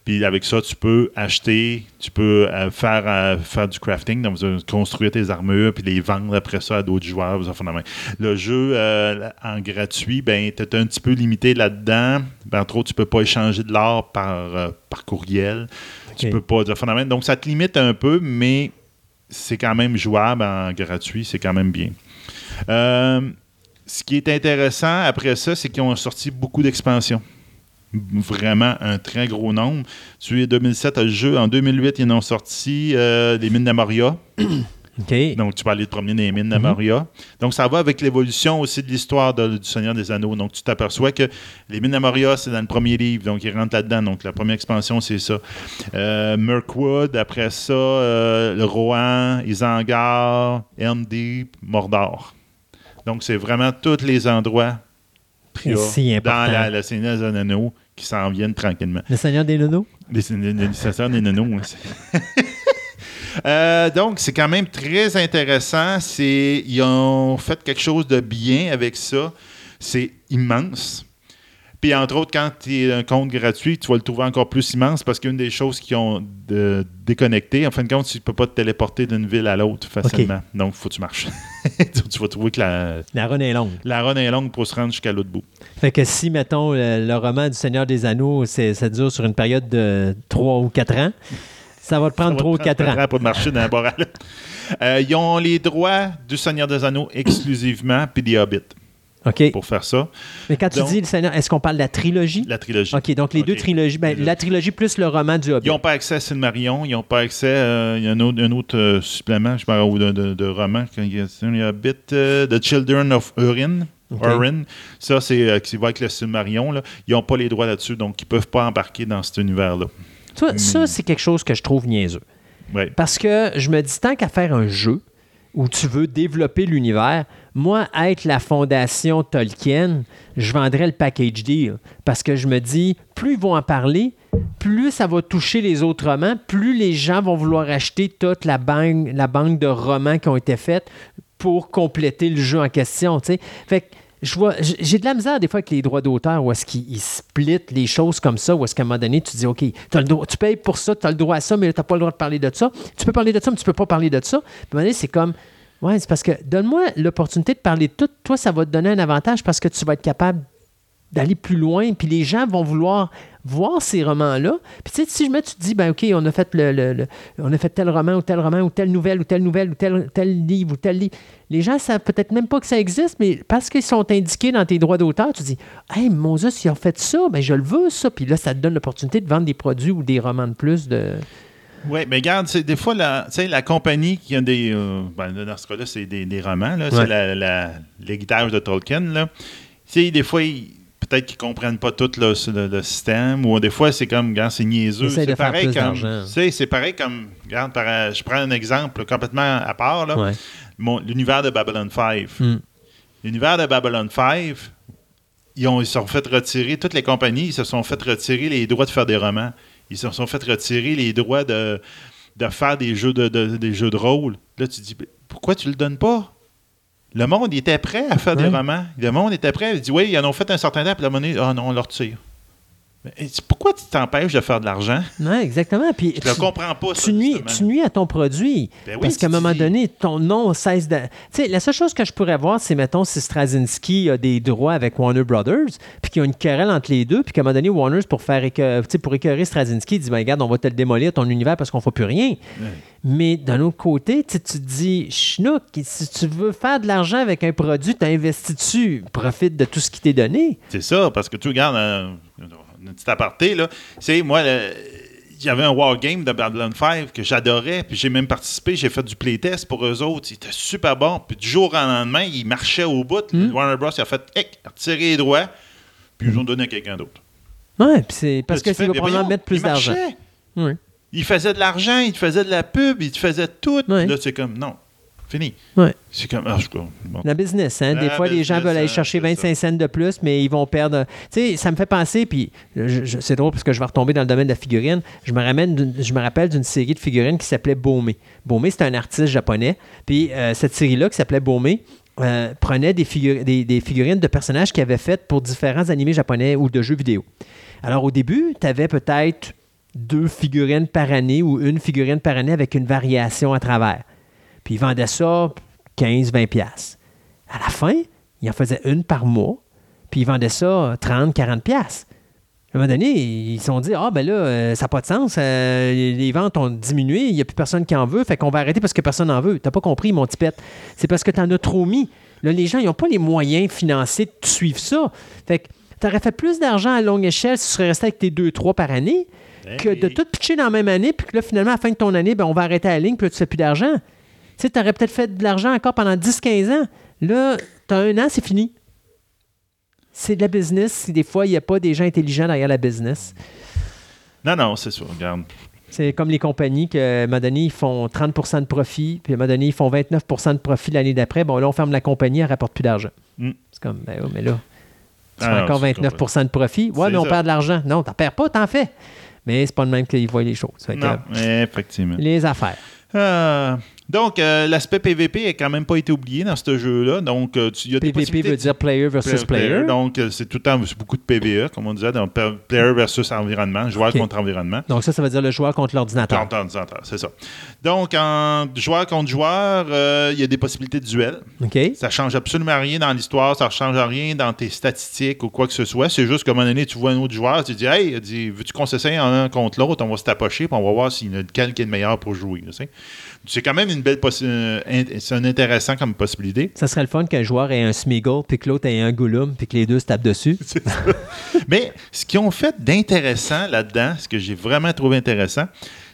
Puis avec ça, tu peux acheter, tu peux euh, faire, faire du crafting, donc construire tes armures, puis les vendre après ça à d'autres joueurs. Le jeu en gratuit, ben, tu es un petit peu limité là-dedans. Ben, entre autres, tu peux pas échanger de l'or par, par courriel. Okay. Tu peux pas. Donc, ça te limite un peu, mais c'est quand même jouable en gratuit, c'est quand même bien. Euh, ce qui est intéressant après ça, c'est qu'ils ont sorti beaucoup d'expansions. Vraiment un très gros nombre. Tu es 2007 le jeu. En 2008, ils ont sorti euh, les mines d'Amoria. Okay. Donc, tu peux aller te promener dans les mines d'Amoria. Mm -hmm. Donc, ça va avec l'évolution aussi de l'histoire du Seigneur des Anneaux. Donc, tu t'aperçois que les mines d'Amoria, c'est dans le premier livre. Donc, ils rentrent là-dedans. Donc, la première expansion, c'est ça. Euh, Mirkwood, après ça, euh, le Rohan, Isengard, Helmdeep, Mordor. Donc, c'est vraiment tous les endroits dans la, le Seigneur des Anneaux qui s'en viennent tranquillement. Le Seigneur des Nonos? Le, le, le Seigneur des Nonos, Euh, donc, c'est quand même très intéressant. C'est, ils ont fait quelque chose de bien avec ça. C'est immense. Puis, entre autres, quand tu es un compte gratuit, tu vas le trouver encore plus immense parce qu'une des choses qui ont de déconnecté, en fin de compte, tu ne peux pas te téléporter d'une ville à l'autre facilement. Okay. Donc, il faut que tu marches. tu vas trouver que la, la run est longue. La run est longue pour se rendre jusqu'à l'autre bout. Fait que si, mettons, le, le roman du Seigneur des Anneaux, ça dure sur une période de 3 ou 4 ans, ça va te prendre 3 ou 4 ans. pour marcher dans la. Euh, ils ont les droits du Seigneur des Anneaux exclusivement, puis des Hobbits. OK. Pour faire ça. Mais quand tu dis le Seigneur, est-ce qu'on parle de la trilogie? La trilogie. OK, donc les okay. deux trilogies. Ben, la trilogie plus le roman du Hobbit. Ils n'ont pas accès à Silmarion. Ils n'ont pas accès à. A un autre, un autre euh, supplément, je parle de, de, de roman. Il y a un Hobbit, euh, The Children of Urin. Okay. Urin. Ça, c'est euh, qui va avec le Silmarion. Ils n'ont pas les droits là-dessus, donc ils ne peuvent pas embarquer dans cet univers-là. Ça, c'est quelque chose que je trouve niaiseux. Ouais. Parce que je me dis, tant qu'à faire un jeu où tu veux développer l'univers, moi, être la fondation Tolkien, je vendrais le package deal. Parce que je me dis, plus ils vont en parler, plus ça va toucher les autres romans, plus les gens vont vouloir acheter toute la banque, la banque de romans qui ont été faits pour compléter le jeu en question. T'sais. Fait que je vois, j'ai de la misère des fois avec les droits d'auteur où est-ce qu'ils splitent les choses comme ça, où est-ce qu'à un moment donné, tu dis, OK, as le droit, tu payes pour ça, tu as le droit à ça, mais tu n'as pas le droit de parler de ça. Tu peux parler de ça, mais tu peux pas parler de ça. Puis à un moment donné, c'est comme, ouais, c'est parce que donne-moi l'opportunité de parler de tout. Toi, ça va te donner un avantage parce que tu vas être capable d'aller plus loin, puis les gens vont vouloir voir ces romans-là. Puis tu sais, si je me tu te dis, ben OK, on a fait le, le, le, on a fait tel roman ou tel roman ou telle nouvelle ou telle nouvelle ou tel, tel livre ou tel livre, les gens savent peut-être même pas que ça existe, mais parce qu'ils sont indiqués dans tes droits d'auteur, tu dis, hey, mon Dieu, s'ils ont fait ça, ben je le veux ça. Puis là, ça te donne l'opportunité de vendre des produits ou des romans de plus de. Oui, mais regarde, des fois, la, la compagnie qui a des. Euh, ben, dans ce cas-là, c'est des, des, romans, là, ouais. c'est la, la, l'héritage de Tolkien. Là. des fois, ils peut-être qu'ils ne comprennent pas tout le, le, le, système, ou des fois, c'est comme, regarde, c'est niaiseux. C'est pareil, comme, c'est pareil comme, regarde, par, je prends un exemple complètement à part, là, ouais. l'univers de Babylon 5. Mm. L'univers de Babylon 5, ils, ont, ils se sont fait retirer, toutes les compagnies, ils se sont fait retirer les droits de faire des romans. Ils se sont fait retirer les droits de, de faire des jeux de, de, des jeux de rôle. Là, tu dis, pourquoi tu le donnes pas? Le monde il était prêt à faire des romans. Le monde était prêt. Il dit Oui, ils en ont fait un certain temps, puis la monnaie, ah non, on leur retire. Mais pourquoi tu t'empêches de faire de l'argent? Non, exactement. Puis Je ne comprends pas. Ça, tu, nuis, justement. tu nuis à ton produit. Ben oui, parce qu'à un moment dis- donné, ton nom cesse de. Tu sais, la seule chose que je pourrais voir, c'est, mettons, si Straczynski a des droits avec Warner Brothers, puis qu'il y a une querelle entre les deux, puis qu'à un moment donné, Warner, pour faire pour écœurer Straczynski, il dit ben, regarde, on va te le démolir, ton univers, parce qu'on ne fait plus rien. Mais d'un autre côté, tu te dis, Schnook, si tu veux faire de l'argent avec un produit, tu investi dessus, profite de tout ce qui t'est donné? C'est ça, parce que tu regardes, euh, un petit aparté, là. C'est moi, il y avait un wargame de Babylon 5 que j'adorais, puis j'ai même participé, j'ai fait du playtest pour eux autres. Il était super bon. Puis du jour au lendemain, il marchait au bout. Warner Bros. il a fait, a retiré les droits, puis ils ont donné à quelqu'un d'autre. Ouais, puis c'est parce que c'est mais probablement mettre plus d'argent. Oui. Il faisait de l'argent, il te faisait de la pub, il te faisait tout. Là, c'est comme, non, fini. Ouais. C'est comme, ah, je bon. La business, hein. Des La fois, les gens veulent aller hein, chercher c'est 25 cents de plus, mais ils vont perdre. Tu sais, ça me fait penser, puis c'est drôle parce que je vais retomber dans le domaine de la figurine. Je me, ramène d'une- je me rappelle d'une série de figurines qui s'appelait Baumé. Baumé, c'est un artiste japonais. Puis euh, cette série-là, qui s'appelait Baumé, euh, prenait des, figu- des, des figurines de personnages qu'il avait faites pour différents animés japonais ou de jeux vidéo. Alors, au début, tu avais peut-être deux figurines par année ou une figurine par année avec une variation à travers. Puis ils vendaient ça 15-20$. piastres. À la fin, ils en faisaient une par mois, puis ils vendaient ça 30-40$. piastres. À un moment donné, ils se sont dit Ah, ben là, euh, ça n'a pas de sens. euh, les ventes ont diminué, il n'y a plus personne qui en veut, fait qu'on va arrêter parce que personne n'en veut. T'as pas compris, mon petit pet. C'est parce que tu en as trop mis. Là, les gens, ils n'ont pas les moyens financiers de suivre ça. Fait que tu aurais fait plus d'argent à longue échelle si tu serais resté avec tes 2-3 par année que de tout pitcher dans la même année, puis que là, finalement, à la fin de ton année, ben, on va arrêter la ligne, puis là, tu fais plus d'argent. Tu sais, tu aurais peut-être fait de l'argent encore pendant 10-15 ans. Là, tu as un an, c'est fini. C'est de la business. Des fois, il n'y a pas des gens intelligents derrière la business. Non, non, c'est ça, regarde. C'est comme les compagnies que, à un moment donné, ils font 30% de profit, puis à un moment donné, ils font 29% de profit l'année d'après. Bon, là, on ferme la compagnie, elle ne rapporte plus d'argent. Mm. C'est comme, ben oui, mais là, tu Ah, fais encore c'est 29 de profit. Ouais, mais on ça. perd de l'argent. Non, tu n'en perds pas, t'en fais. Mais c'est pas de même qu'ils voient les choses. Fait que, Non, effectivement. les affaires. Ah, donc, euh, l'aspect PVP n'a quand même pas été oublié dans ce jeu-là. Donc, euh, tu- y a des PVP veut dire player versus player. Donc, euh, c'est tout le temps beaucoup de PVE, comme on disait, donc player versus environnement, joueur contre environnement. Donc ça, ça veut dire le joueur contre l'ordinateur. Contre ordinateur, c'est ça. Donc, en joueur contre joueur, euh, il y a des possibilités de duel. OK? Ça change absolument rien dans l'histoire, ça ne change rien dans tes statistiques ou quoi que ce soit. C'est juste qu'à un moment donné, tu vois un autre joueur, tu dis Hey, veux-tu qu'on s'essaye en un contre l'autre, on va se tapocher, puis on va voir s'il y en a lequel qui est le meilleur pour jouer. tu sais. C'est quand même une belle possi- euh, c'est un intéressant comme possibilité. Ça serait le fun qu'un joueur ait un Smeagol, puis que l'autre ait un Gollum, puis que les deux se tapent dessus. Mais ce qu'ils ont fait d'intéressant là-dedans, ce que j'ai vraiment trouvé intéressant,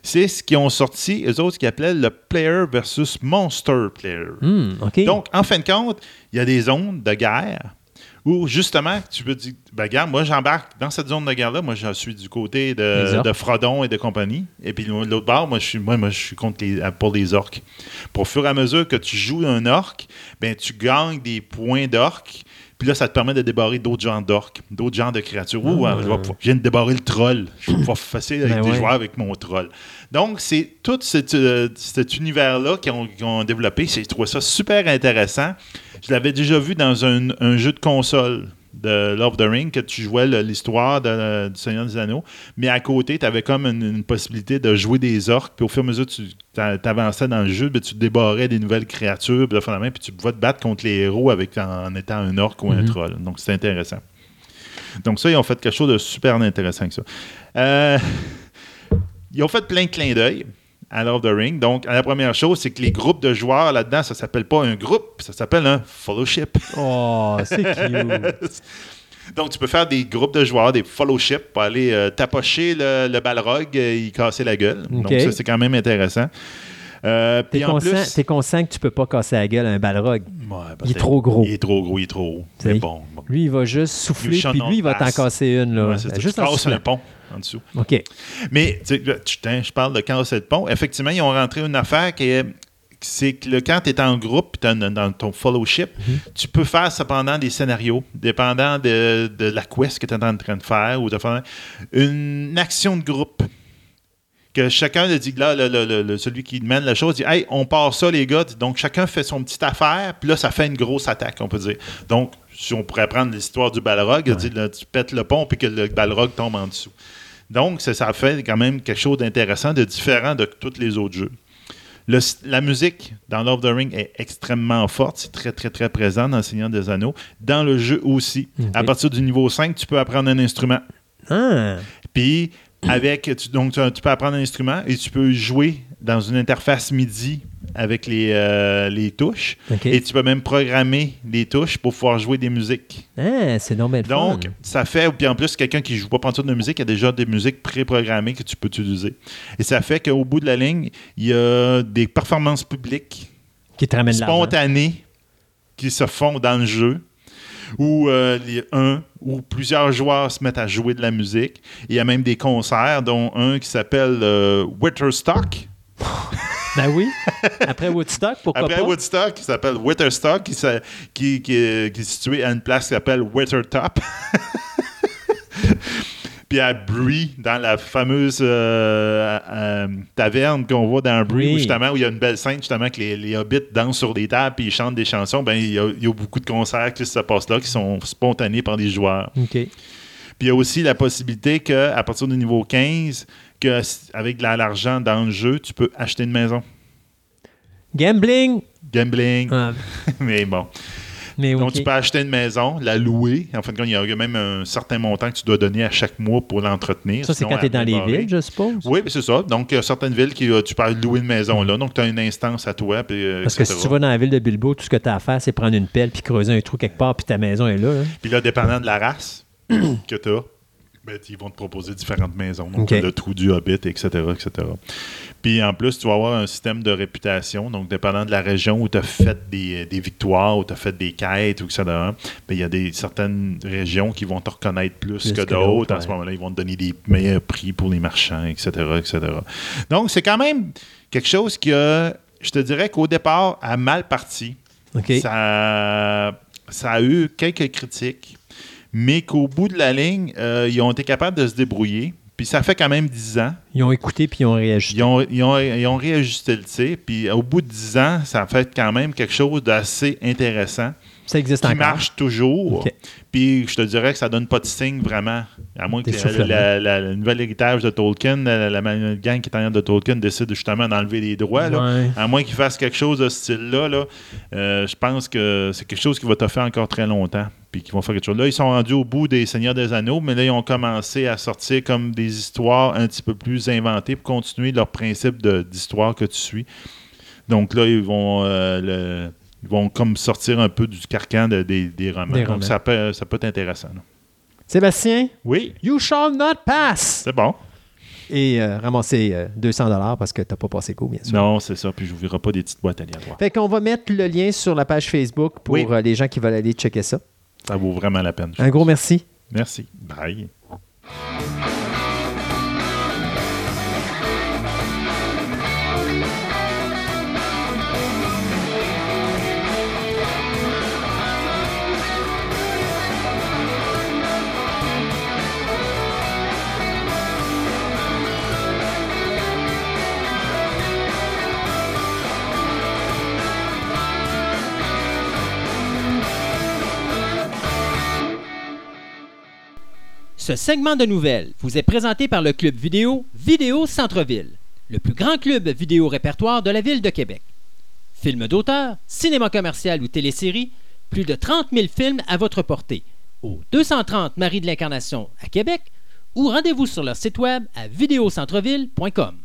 c'est ce qu'ils ont sorti, eux autres, ce qu'ils appelaient le player versus monster player. Hmm. Donc, en fin de compte, il y a des zones de guerre où, justement, tu peux dire, ben, regarde, moi, j'embarque dans cette zone de guerre-là. Moi, je suis du côté de, Frodon et de compagnie. Et puis, de l'autre bord, moi, je suis, moi, moi, je suis contre les, pour les orques. Pour au fur et à mesure que tu joues un orc, ben, tu gagnes des points d'orques. Puis là, ça te permet de débarrer d'autres genres d'orques, d'autres genres de créatures. Ouh, Ah. hein, je, vais pouvoir- je viens de débarrer le troll. Je vais pouvoir facile avec Ben des ouais. joueurs avec mon troll. Donc, c'est tout cet, euh, cet univers-là qu'ils ont, développé. J'ai trouvé ça super intéressant. Je l'avais déjà vu dans un, un jeu de console de Love of the Ring, que tu jouais l'histoire du Seigneur des Anneaux, mais à côté, tu avais comme une, une possibilité de jouer des orques, puis au fur et à mesure tu avançais dans le jeu, ben, tu débarrais des nouvelles créatures, puis, là, puis tu pouvais te battre contre les héros avec, en, en étant un orque ou un Mhm. troll. Donc, c'est intéressant. Donc, ça, ils ont fait quelque chose de super intéressant avec ça. Euh, ils ont fait plein de clins d'œil à of the Ring. Donc, la première chose, c'est que les groupes de joueurs là-dedans, ça s'appelle pas un groupe, ça s'appelle un fellowship. Oh, c'est cute. Donc, tu peux faire des groupes de joueurs, des fellowships, pour aller euh, tapocher le, le balrog et y casser la gueule. Donc, ça, c'est quand même intéressant. Euh, T'es conscient, plus... conscient que tu peux pas casser la gueule à un balrog. Ouais, Il est trop gros. Il est trop gros, il est trop haut. C'est bon. bon. Lui, il va juste souffler, puis lui, il va t'en casser une. Là. Ouais, ça. juste tu casses un pont en dessous. OK. Mais, tu sais, je parle de casser le pont. Effectivement, ils ont rentré une affaire qui est. C'est que le, quand tu es en groupe, dans ton fellowship, tu peux faire cependant des scénarios, dépendant de, de la quest que tu es en train de faire, ou de faire une action de groupe. Que chacun le dit, là, le- le- le- le- celui qui mène la chose dit Hey, on part ça, les gars. Donc, chacun fait son petite affaire, puis là, ça fait une grosse attaque, on peut dire. Donc, si on pourrait prendre l'histoire du balrog, il dit, là, tu pètes le pont, puis que le balrog tombe en dessous. Donc, ça, ça fait quand même quelque chose d'intéressant, de différent de tous les autres jeux. Le- la musique dans Love of the Ring est extrêmement forte. C'est très, très, très présent dans Seigneur des Anneaux. Dans le jeu aussi. À partir du niveau 5, tu peux apprendre un instrument. Ah, Puis, avec, tu, donc, tu, tu peux apprendre un instrument et tu peux jouer dans une interface MIDI avec les, euh, les touches. Et tu peux même programmer les touches pour pouvoir jouer des musiques. Ah, c'est normal. Donc, ça fait, puis en plus, quelqu'un qui joue pas pantoute de musique, il y a déjà des musiques pré-programmées que tu peux utiliser. Et ça fait qu'au bout de la ligne, il y a des performances publiques qui te spontanées qui se font dans le jeu où euh, les- un ou plusieurs joueurs se mettent à jouer de la musique. Il y a même des concerts, dont un qui s'appelle euh, Witterstock. Ben oui. Après Woodstock, pourquoi Après pas? Woodstock, qui s'appelle Witterstock, qui, qui, qui est situé à une place qui s'appelle Wittertop. Puis à Brie, dans la fameuse euh, euh, taverne qu'on voit dans Brie, Oui. où justement, où il y a une belle scène, justement, que les, les hobbits dansent sur des tables puis ils chantent des chansons, ben il y, a, il y a beaucoup de concerts qui se passent là, qui sont spontanés par des joueurs. OK. Puis il y a aussi la possibilité qu'à partir du niveau 15, que avec de la- l'argent dans le jeu, tu peux acheter une maison. Gambling. Gambling, Ah, mais bon. Mais Donc, tu peux acheter une maison, la louer. En fin de compte, il y a même un certain montant que tu dois donner à chaque mois pour l'entretenir. Ça, c'est quand tu es dans les villes, je suppose. Oui, c'est ça. Donc, il y a certaines villes qui euh, tu peux louer une maison là. Donc, tu as une instance à toi. Puis, euh, Parce que si tu vas dans la ville de Bilbo, tout ce que tu as à faire, c'est prendre une pelle puis creuser un trou quelque part, puis ta maison est là. hein. Puis là, dépendant de la race que tu as, ben, ils vont te proposer différentes maisons. Donc, le trou du Hobbit, etc., etc. Puis en plus, tu vas avoir un système de réputation. Donc, dépendant de la région où tu as fait des, des victoires, où tu as fait des quêtes, ou etc., ben, il y a des, certaines régions qui vont te reconnaître plus, Plus que, que d'autres. À ce moment-là, ils vont te donner des meilleurs prix pour les marchands, etc., etc. Donc, c'est quand même quelque chose qui a, je te dirais qu'au départ, a mal parti. Ça, ça a eu quelques critiques, mais qu'au bout de la ligne, euh, ils ont été capables de se débrouiller. Puis ça fait quand même 10 ans. Ils ont écouté puis ils ont réagi. Ils ont, ils ont- ils ont réajusté le tir. Puis au bout de 10 ans, ça fait quand même quelque chose d'assez intéressant Ça existe qui encore? marche toujours. Puis je te dirais que ça donne pas de signe vraiment. À moins que le nouvel héritage de Tolkien, la, la- la gang qui est en arrière de Tolkien décide justement d'enlever les droits. là. Ouais. À moins qu'ils fassent quelque chose de ce style-là, là, euh, je pense que c'est quelque chose qui va te faire encore très longtemps. Puis qu'ils vont faire quelque chose. Là, ils sont rendus au bout des Seigneurs des Anneaux, mais là, ils ont commencé à sortir comme des histoires un petit peu plus inventées pour continuer leur principe d'histoire que tu suis. Donc là, ils vont, euh, le- ils vont comme sortir un peu du carcan de- des, des romans. Des Donc ça peut, ça peut être intéressant. là. Sébastien, Oui, you shall not pass. c'est bon. Et euh, ramasser euh, 200 dollars parce que tu n'as pas passé coup, bien sûr. Non, c'est ça. Puis je n'ouvrirai pas des petites boîtes aléatoires. Fait qu'on va mettre le lien sur la page Facebook pour Oui. euh, les gens qui veulent aller checker ça. Ça vaut vraiment la peine. Un gros merci. Merci. Bye. Ce segment de nouvelles vous est présenté par le club vidéo Vidéo Centre-Ville, le plus grand club vidéo répertoire de la ville de Québec. Films d'auteur, cinéma commercial ou télésérie, plus de 30 000 films à votre portée au 230 Marie de l'Incarnation à Québec ou rendez-vous sur leur site web à vidéocentreville.com.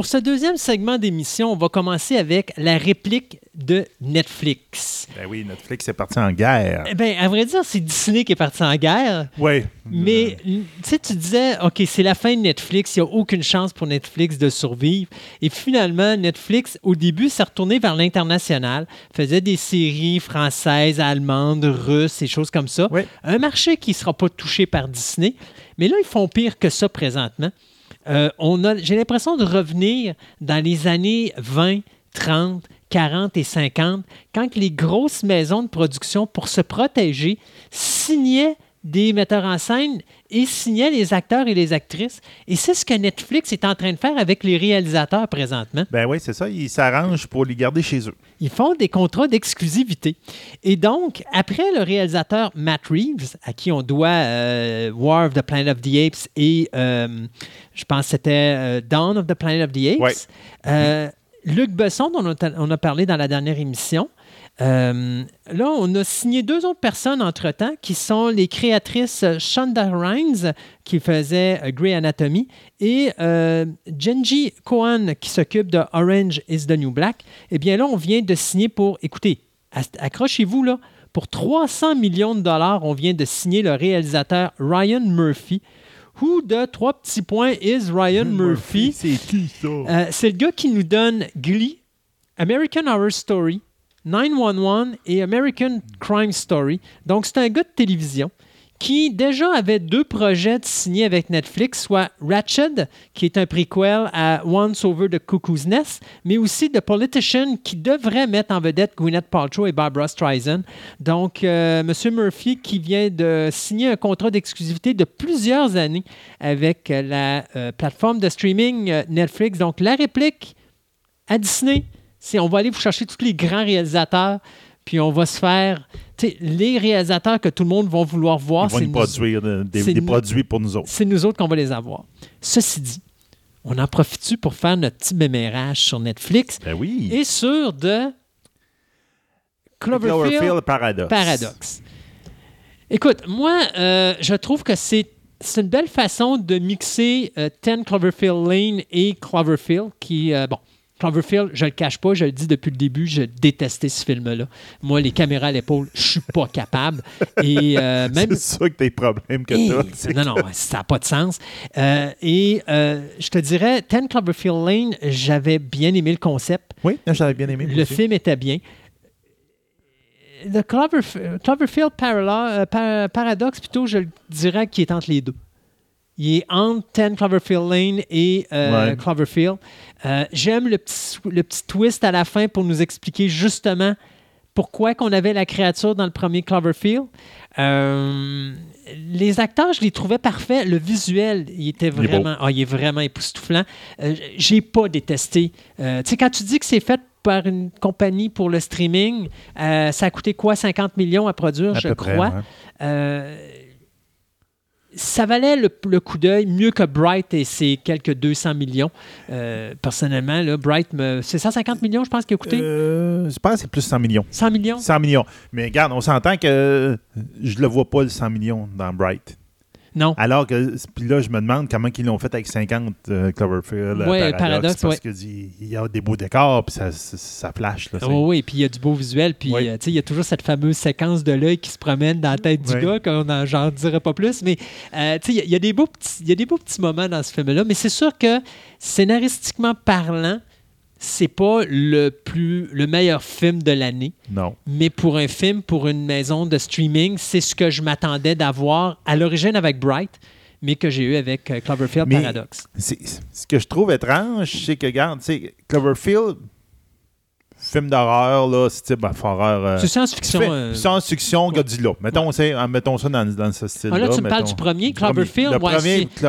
Pour ce deuxième segment d'émission, on va commencer avec la réplique de Netflix. Ben oui, Netflix est parti en guerre. Eh bien, à vrai dire, c'est Disney qui est parti en guerre. Oui. Mais tu sais, tu disais, OK, c'est la fin de Netflix, il n'y a aucune chance pour Netflix de survivre. Et finalement, Netflix, au début, s'est retourné vers l'international, faisait des séries françaises, allemandes, russes, et choses comme ça. Oui. Un marché qui ne sera pas touché par Disney. Mais là, ils font pire que ça présentement. Euh, on a, j'ai l'impression de revenir dans les années 20, 30, 40 et 50, quand les grosses maisons de production, pour se protéger, signaient des metteurs en scène et signait les acteurs et les actrices. Et c'est ce que Netflix est en train de faire avec les réalisateurs présentement. Ben oui, c'est ça. Ils s'arrangent pour les garder chez eux. Ils font des contrats d'exclusivité. Et donc, après le réalisateur Matt Reeves, à qui on doit euh, War of the Planet of the Apes et euh, je pense que c'était euh, Dawn of the Planet of the Apes, Ouais. Luc Besson, dont on a, on a parlé dans la dernière émission, euh, là, on a signé deux autres personnes entre-temps qui sont les créatrices Shonda Rhimes, qui faisait euh, Grey Anatomy, et euh, Genji Cohen, qui s'occupe de Orange is the New Black. Eh bien là, on vient de signer pour, écoutez, accrochez-vous là, pour 300 millions de dollars, on vient de signer le réalisateur Ryan Murphy. Who de trois petits points is Ryan Murphy? C'est qui ça? Euh, c'est le gars qui nous donne Glee, American Horror Story, 911 et American Crime Story. Donc, c'est un gars de télévision qui déjà avait deux projets signés avec Netflix, soit Ratched, qui est un prequel à Once Over the Cuckoo's Nest, mais aussi The Politician, qui devrait mettre en vedette Gwyneth Paltrow et Barbara Streisand. Donc, euh, M. Murphy qui vient de signer un contrat d'exclusivité de plusieurs années avec euh, la euh, plateforme de streaming Netflix. Donc, la réplique à Disney, c'est on va aller vous chercher tous les grands réalisateurs, puis on va se faire. tu sais, les réalisateurs que tout le monde va vouloir voir, Ils vont c'est nous nous, produire de- des, c'est des nous- produits pour nous autres. c'est nous autres qu'on va les avoir. Ceci dit, on en profite-tu pour faire notre petit mémérage sur Netflix Ben oui. et sur de Cloverfield, Cloverfield Paradox. Paradox? Écoute, moi, euh, je trouve que c'est c'est une belle façon de mixer euh, 10 Cloverfield Lane et Cloverfield, qui, euh, bon, Cloverfield, je le cache pas, je le dis depuis le début, je détestais ce film-là. Moi, les caméras à l'épaule, je suis pas capable. Et euh, même C'est ça que t'as des problèmes que t'as. non, non, ça n'a pas de sens. Euh, et euh, je te dirais, 10 Cloverfield Lane, j'avais bien aimé le concept. Oui, j'avais bien aimé. Le aussi. film était bien. Le Cloverf- Cloverfield Parala- Par- Paradox, plutôt, je le dirais qu'il est entre les deux. Il est entre 10 Cloverfield Lane et Ouais. Cloverfield. Euh, J'aime le petit, le petit twist à la fin pour nous expliquer justement pourquoi qu'on avait la créature dans le premier Cloverfield. Euh, les acteurs, je les trouvais parfaits. Le visuel, il était Il est vraiment, ah, il est vraiment époustouflant. Euh, J'ai pas détesté. Euh, tu sais, quand tu dis que c'est fait par une compagnie pour le streaming, ça a coûté quoi 50 millions à produire, À je près, crois? ouais. Ça valait le, le coup d'œil mieux que Bright et ses quelques 200 millions. Euh, personnellement, là, Bright, me... c'est 150 millions, je pense, qu'il a coûté? Euh, je pense que c'est plus 100 millions. 100 millions? 100 millions. Mais regarde, on s'entend que je le vois pas le 100 millions dans Bright. Non. Alors que, puis là, je me demande comment ils l'ont fait avec 50 euh, Cloverfield. euh, Ouais, Paradox, Paradox, parce ouais. que dit- il y a des beaux décors, puis ça, ça, ça flash. Là, Oh oui, puis il y a du beau visuel, puis Oui. euh, il y a toujours cette fameuse séquence de l'œil qui se promène dans la tête du Oui. gars, qu'on n'en j'en dirai pas plus, mais euh, tu sais, il y a- il y, a des beaux petits- il y a des beaux petits moments dans ce film-là, mais c'est sûr que scénaristiquement parlant, c'est pas le plus le meilleur film de l'année, Non. mais pour un film, pour une maison de streaming, c'est ce que je m'attendais d'avoir à l'origine avec Bright, mais que j'ai eu avec euh, Cloverfield Mais- Paradox. Ce que je trouve étrange, c'est que, regarde, Cloverfield, film d'horreur, là, c'est type ben, horreur. euh, C'est science-fiction. euh, Science-fiction, Godzilla. Mettons, euh, mettons ça dans, dans ce style-là. Ah, là, tu me parles du premier. Cloverfield, Le ouais, c'est-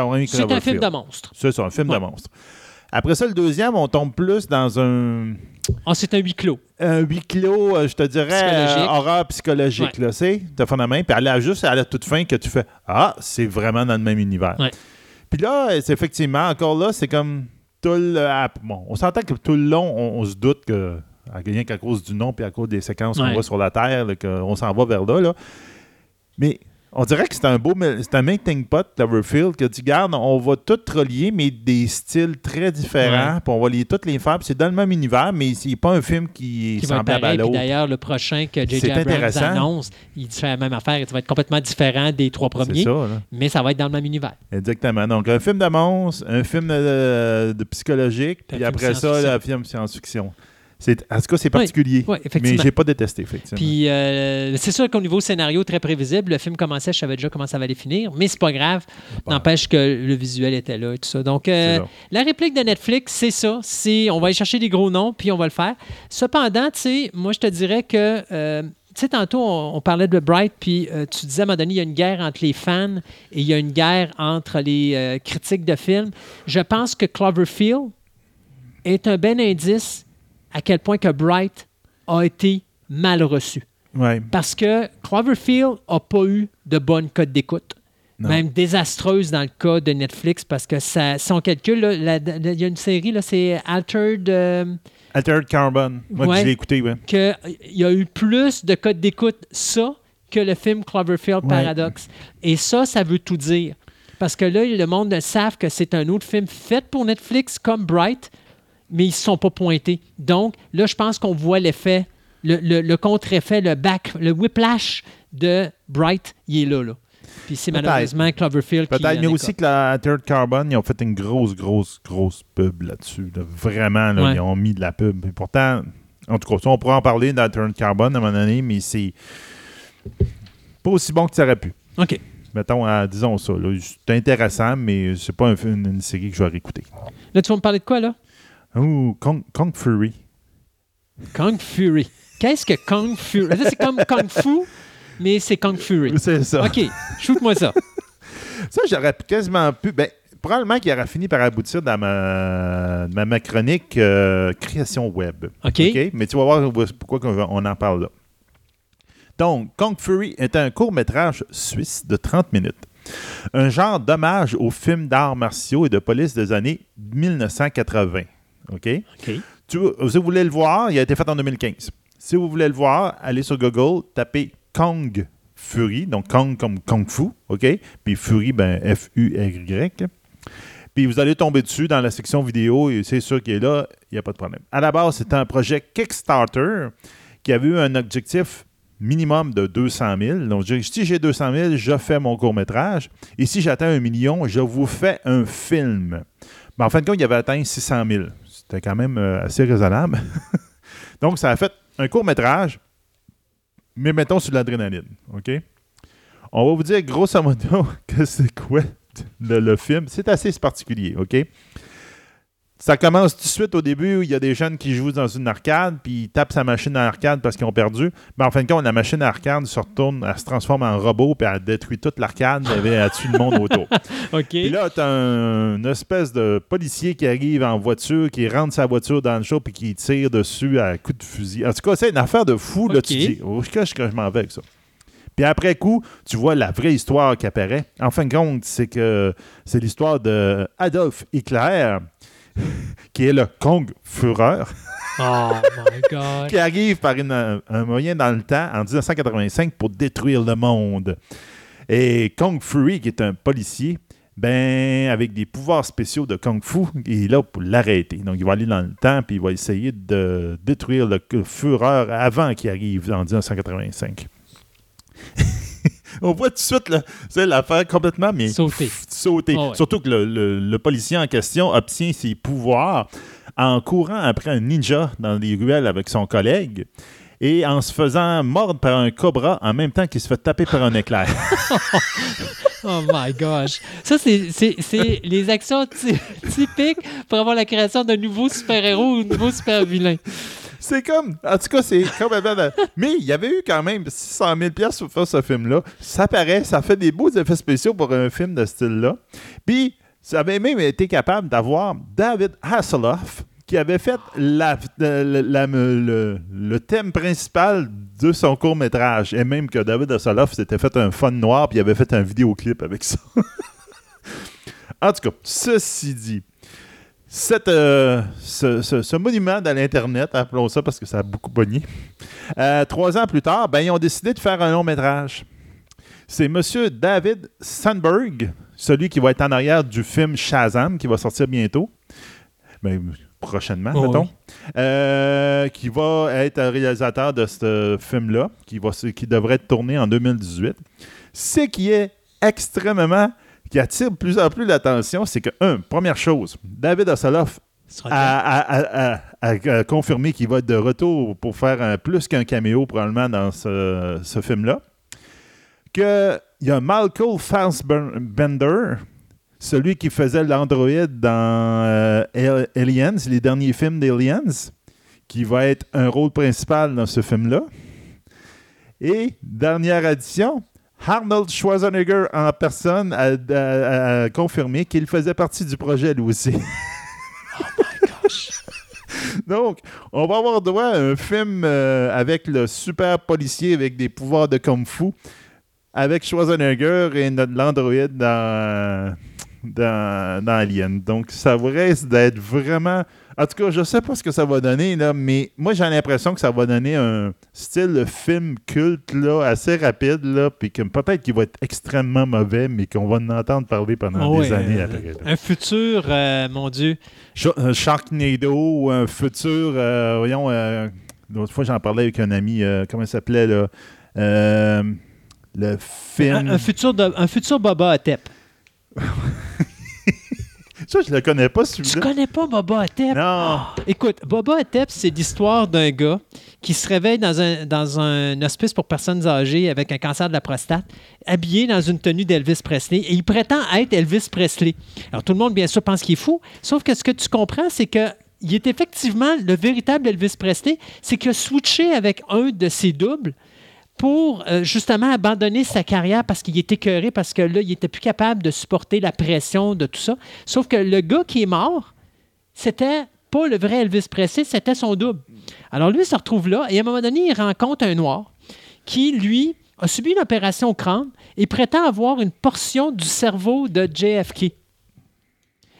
un film de monstre. C'est ça, un film Ouais. de monstre. Après ça, le deuxième, on tombe plus dans un, Ah, c'est un huis clos. un huis clos, euh, je te dirais, Psychologique. euh, horreur psychologique, là, c'est de fond de main. Puis elle a juste à la toute fin que tu fais Ah, c'est vraiment dans le même univers. Ouais. Puis là, c'est effectivement, encore là, c'est comme tout le. Bon, on s'entend que tout le long, on, on se doute que, rien qu'à cause du nom puis à cause des séquences qu'on voit sur la Terre, qu'on s'en va vers là, là. Mais on dirait que c'est un beau. C'est un melting pot, Cloverfield, que tu gardes, on va tout relier, mais des styles très différents. Puis on va les, toutes les faire. Puis c'est dans le même univers, mais c'est pas un film qui est qui être semblable à l'autre. d'ailleurs, le prochain que J.J. Abrams annonce, il fait la même affaire. Il va être complètement différent des trois premiers, ça, mais ça va être dans le même univers. Exactement. Donc, un film de monstre, un film de, de psychologique, Puis un après ça, le film science-fiction. C'est- En tout cas, c'est particulier. Oui, mais effectivement. j'ai pas détesté, effectivement. Puis euh, c'est sûr qu'au niveau scénario, très prévisible. Le film commençait, je savais déjà comment ça allait finir, mais c'est pas grave. N'empêche que le visuel était là et tout ça. Donc, euh, la réplique de Netflix, c'est ça. C'est on va aller chercher des gros noms, puis on va le faire. Cependant, tu sais, moi, je te dirais que euh, sais, tantôt, on, on parlait de Bright, puis euh, tu disais à un moment donné, il y a une guerre entre les fans et il y a une guerre entre les euh, critiques de films. Je pense que Cloverfield est un bon indice à quel point que Bright a été mal reçu. Ouais. Parce que Cloverfield n'a pas eu de bonne cote d'écoute. Même désastreuse dans le cas de Netflix parce que ça, si on calcule, il y a une série, là, c'est Altered, euh, Altered Carbon. Moi, Ouais. je l'ai écouté, ouais. que il y a eu plus de cote d'écoute ça que le film Cloverfield Ouais. Paradox. Et ça, ça veut tout dire. Parce que là, le monde savent que c'est un autre film fait pour Netflix comme Bright, mais ils ne se sont pas pointés. Donc, là, je pense qu'on voit l'effet, le, le- le contre-effet, le back, le whiplash de Bright, il est là. là. Puis c'est malheureusement Cloverfield qui Peut-être, mais aussi que la Altered Carbon, ils ont fait une grosse, grosse, grosse pub là-dessus. là. Vraiment, là, Ouais. ils ont mis de la pub. Et pourtant, en tout cas, on pourra en parler d'Altered Carbon à un moment donné, mais c'est pas aussi bon que ça aurait pu. OK. Mettons, disons ça. C'est intéressant, mais c'est pas un une série que je vais réécouter. Là, tu vas me parler de quoi, là? Ouh, Kong, Kong Fury. Kung Fury. Qu'est-ce que Kung Fury? C'est comme Kung Fu, mais c'est Kung Fury. C'est ça. OK, shoot-moi ça. Ça, j'aurais quasiment pu. Ben, probablement qu'il aurait fini par aboutir dans ma, ma, ma chronique euh, création web. OK. Mais tu vas voir pourquoi on en parle là. Donc, Kong Fury est un court-métrage suisse de 30 minutes. Un genre d'hommage aux films d'arts martiaux et de police des années 1980. OK? Tu, si vous voulez le voir, il a été fait en 2015. Si vous voulez le voir, allez sur Google, tapez Kong Fury, donc Kong comme Kung Fu, OK? Puis Fury, ben F-U-R-Y. Puis vous allez tomber dessus dans la section vidéo et c'est sûr qu'il est là, il n'y a pas de problème. À la base, c'était un projet Kickstarter qui avait eu un objectif minimum de 200 000. Donc, si j'ai 200 000, je fais mon court-métrage. Et si j'atteins un million, je vous fais un film. Mais en fin de compte, il avait atteint 600 000. C'était quand même euh, assez raisonnable. Donc, ça a fait un court-métrage, mais mettons sur l'adrénaline. OK? On va vous dire grosso modo que c'est quoi le, le film. C'est assez particulier. OK? Ça commence tout de suite au début où il y a des jeunes qui jouent dans une arcade, puis ils tapent sa machine à arcade parce qu'ils ont perdu. Mais en fin de compte, la machine à arcade se retourne, elle se transforme en robot, puis elle détruit toute l'arcade, et elle tue le monde autour. OK. Puis là, t'as un, une espèce de policier qui arrive en voiture, qui rentre sa voiture dans le show, puis qui tire dessus à coups de fusil. En tout cas, c'est une affaire de fou. Là, Ok. tu dis, oh, je que je m'en vais avec ça? Puis après coup, tu vois la vraie histoire qui apparaît. En fin de compte, c'est que c'est l'histoire de Adolf Hitler, qui est le Kong Führer, Oh my God. qui arrive par une- un moyen dans le temps en 1985 pour détruire le monde. Et Kung Fury, qui est un policier, ben, avec des pouvoirs spéciaux de Kung Fu, il est là pour l'arrêter. Donc, il va aller dans le temps puis il va essayer de détruire le le Führer avant qu'il arrive en 1985. On voit tout de suite, l'affaire complètement, mais Sauter. pff, sauter. Ah ouais. Surtout que le, le- le policier en question obtient ses pouvoirs en courant après un ninja dans les ruelles avec son collègue et en se faisant mordre par un cobra en même temps qu'il se fait taper par un éclair. Oh my gosh. Ça, c'est- les actions ty- typiques pour avoir la création d'un nouveau super-héros ou un nouveau super-vilain. C'est comme, en tout cas, c'est de- Mais il y avait eu quand même 600 000 pièces pour faire ce film-là. Ça paraît, ça fait des beaux effets spéciaux pour un film de ce style-là. Puis, ça avait même été capable d'avoir David Hasselhoff qui avait fait la- le, thème principal de son court-métrage. Et même que David Hasselhoff s'était fait un fun noir puis il avait fait un vidéoclip avec ça. en tout cas, ceci dit, cette, euh, ce, ce- ce monument de l'Internet, appelons ça parce que ça a beaucoup pogné, euh, trois ans plus tard, ben, ils ont décidé de faire un long métrage. C'est M. David Sandberg, celui qui va être en arrière du film Shazam, qui va sortir bientôt. Ben, prochainement, Oh, mettons. oui. Euh, qui va être réalisateur de ce film-là, qui, va, qui devrait être tourné en 2018. Ce qui est extrêmement, qui attire de plus en plus l'attention, c'est que, un, première chose, David Hasselhoff a, a- a- a- a- a confirmé qu'il va être de retour pour faire un- plus qu'un caméo probablement dans ce, ce film-là. Qu'il y a Malcolm Fassbender, celui qui faisait l'androïde dans euh, Al- Aliens, les derniers films d'Aliens, qui va être un rôle principal dans ce film-là. Et dernière addition, Arnold Schwarzenegger en personne a, confirmé qu'il faisait partie du projet lui aussi. Donc, on va avoir droit à un film euh, avec le super policier avec des pouvoirs de kung fu, avec Schwarzenegger et notre l'android dans, dans, dans Alien. Donc, ça risque d'être vraiment... En tout cas, je sais pas ce que ça va donner, là, mais moi, j'ai l'impression que ça va donner un style de film culte là, assez rapide, là, puis que peut-être qu'il va être extrêmement mauvais, mais qu'on va en entendre parler pendant ouais, des années euh, après. là. Un futur, euh, mon Dieu. Un Sharknado ou un futur. euh, voyons, euh, l'autre fois, j'en parlais avec un ami. euh, comment il s'appelait, là Euh, Le film. Un, un futur de- un futur Boba. Ça, je le connais pas, Tu celui-là. connais pas Boba Hotep? Non. Ah, écoute, Boba Hotep, c'est l'histoire d'un gars qui se réveille dans un, dans un hospice pour personnes âgées avec un cancer de la prostate, habillé dans une tenue d'Elvis Presley, et il prétend être Elvis Presley. Alors, tout le monde, bien sûr, pense qu'il est fou, sauf que ce que tu comprends, c'est que il est effectivement le véritable Elvis Presley, c'est qu'il a switché avec un de ses doubles pour euh, justement abandonner sa carrière parce qu'il était écœuré, parce que là, il était plus capable de supporter la pression de tout ça. Sauf que le gars qui est mort, c'était pas le vrai Elvis Presley, c'était son double. Alors lui, il se retrouve là et à un moment donné, il rencontre un noir qui, lui, a subi une opération au crâne et prétend avoir une portion du cerveau de JFK.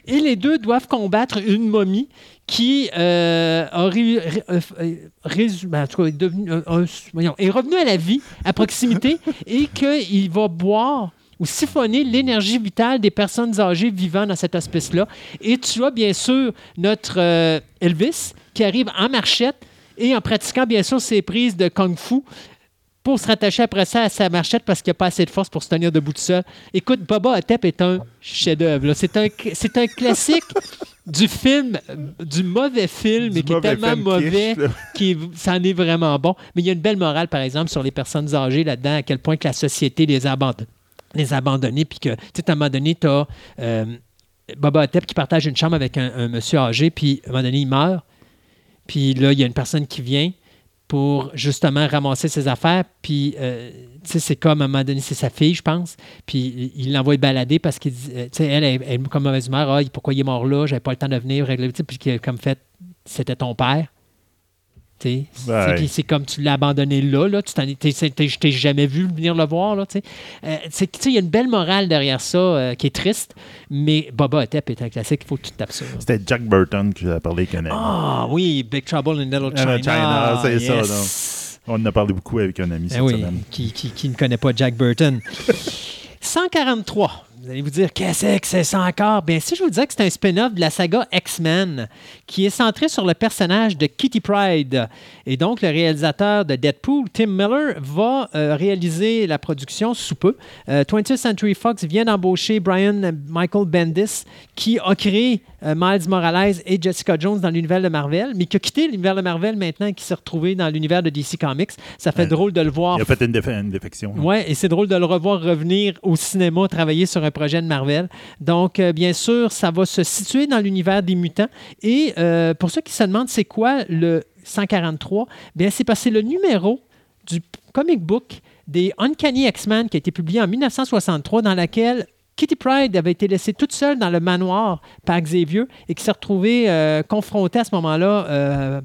Et les deux doivent combattre une momie qui euh, a ré- ré- résu- en tout cas, est, devenu, un- voyons, est revenu à la vie à proximité et qu'il va boire ou siphonner l'énergie vitale des personnes âgées vivant dans cet hospice-là. Et tu as bien sûr notre euh, Elvis qui arrive en marchette et en pratiquant bien sûr ses prises de kung-fu pour se rattacher après ça à sa marchette parce qu'il n'y a pas assez de force pour se tenir debout tout seul. Écoute, Boba Hotep est un chef-d'œuvre. C'est un, c'est un classique du film, du mauvais film, Du et qui est tellement mauvais qui ça en est vraiment bon. Mais il y a une belle morale, par exemple, sur les personnes âgées là-dedans, à quel point que la société les a abandonnées. Les puis que, tu sais, à un moment donné, tu as Boba Hotep qui partage une chambre avec un, un monsieur âgé, puis à un moment donné, il meurt. Puis là, il y a une personne qui vient pour justement ramasser ses affaires. Puis, euh, tu sais, c'est comme à un moment donné, c'est sa fille, je pense. Puis, il l'envoie balader parce qu'il dit, euh, tu elle, elle, comme mauvaise humeur. Ah, pourquoi il est mort là? J'avais pas le temps de venir régler. Puis, qu'il a comme fait, c'était ton père. C'est- Ouais. c'est c'est comme tu l'as abandonné là, là. Tu t'es- t'es- je t'ai jamais vu venir le voir, là, tu sais. Euh, il y a une belle morale derrière ça euh, qui est triste, mais Boba Hotep est un classique, il faut que tu te tapes ça. C'était Jack Burton que j'avais parlé avec un ami. Ah oui, Big Trouble in Little China. C'est ça. On en a parlé beaucoup avec un ami Ben cette oui, semaine. qui, qui- qui ne connaît pas Jack Burton. 143. Vous allez vous dire, qu'est-ce que c'est ça encore? Bien, si je vous disais que c'est un spin-off de la saga X-Men, qui est centré sur le personnage de Kitty Pride. Et donc, le réalisateur de Deadpool, Tim Miller, va euh, réaliser la production sous peu. Euh, 20th Century Fox vient d'embaucher Brian Michael Bendis, qui a créé euh, Miles Morales et Jessica Jones dans l'univers de Marvel, mais qui a quitté l'univers de Marvel maintenant et qui s'est retrouvé dans l'univers de DC Comics. Ça fait Ouais. drôle de le voir Il a fait une, déf- une défection. Ouais, et c'est drôle de le revoir revenir au cinéma, travailler sur un projet de Marvel. Donc, euh, bien sûr, ça va se situer dans l'univers des mutants. Et euh, pour ceux qui se demandent c'est quoi le 143, bien, c'est parce que c'est le numéro du comic book des Uncanny X-Men qui a été publié en 1963, dans laquelle Kitty Pride avait été laissée toute seule dans le manoir par Xavier et qui s'est retrouvée euh, confrontée à ce moment-là euh,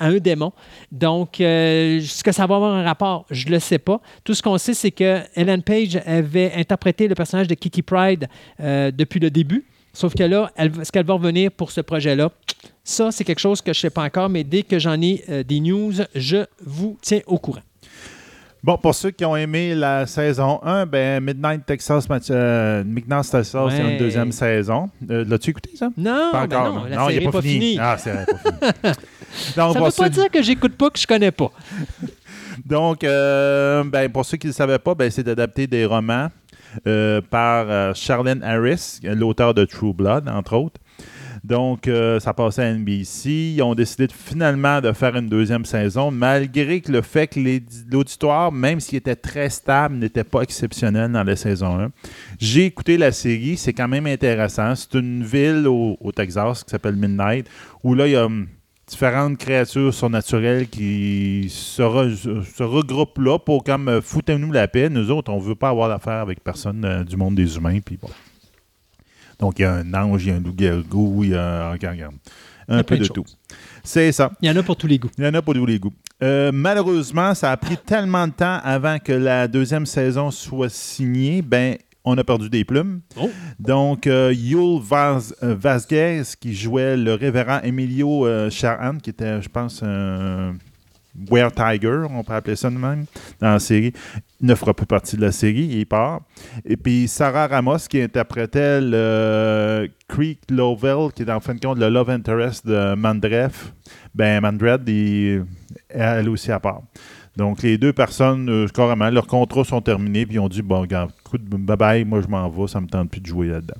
à un démon. Donc, euh, est-ce que ça va avoir un rapport? Je ne le sais pas. Tout ce qu'on sait, c'est que Ellen Page avait interprété le personnage de Kitty Pride euh, depuis le début. Sauf que là, elle- est-ce qu'elle va revenir pour ce projet-là? Ça, c'est quelque chose que je ne sais pas encore, mais dès que j'en ai des news, je vous tiens au courant. Bon, pour ceux qui ont aimé la saison 1, ben Midnight Texas, euh, Midnight Texas, c'est une deuxième saison. Euh, L'as-tu écouté, ça? Non, Pas ben encore. non, la il série est n'est pas. Ah, c'est fini. Donc, ça ne veut ceux- pas dire que j'écoute pas, que je connais pas. Donc, euh, ben, pour ceux qui ne le savaient pas, ben, c'est adapté des romans euh, par Charlene Harris, l'auteur de True Blood, entre autres. Donc, euh, ça passait à NBC. Ils ont décidé finalement de faire une deuxième saison, malgré que le fait que l'auditoire, même s'il était très stable, n'était pas exceptionnel dans la saison 1. J'ai écouté la série, c'est quand même intéressant. C'est une ville au, Texas qui s'appelle Midnight, où là, il y a hum, différentes créatures surnaturelles qui se, re- se regroupent là pour comme euh, foutez-nous la paix. Nous autres, on veut pas avoir d'affaires avec personne euh, du monde des humains. Puis bon. Donc, il y a un ange, il y a un loup-garou, il y a un a peu de de tout. C'est ça. Il y en a pour tous les goûts. Il y en a pour tous les goûts. Euh, malheureusement, ça a pris tellement de temps avant que la deuxième saison soit signée. Ben, on a perdu des plumes. Oh. Donc, euh, Yul Vaz- euh, Vasquez, qui jouait le révérend Emilio euh, Charhan, qui était, je pense, un Were Tiger, on peut appeler ça de même, dans la série, ne fera plus partie de la série, il part. Et puis Sarah Ramos, qui interprétait le Creek Lovell, qui est en fin de compte le love interest de Mandref, ben Mandred, elle aussi à part. Donc, les deux personnes, euh, carrément, leurs contrats sont terminés, puis ils ont dit Bon, regarde, écoute, bye bye, moi je m'en vais, ça me tente plus de jouer là-dedans.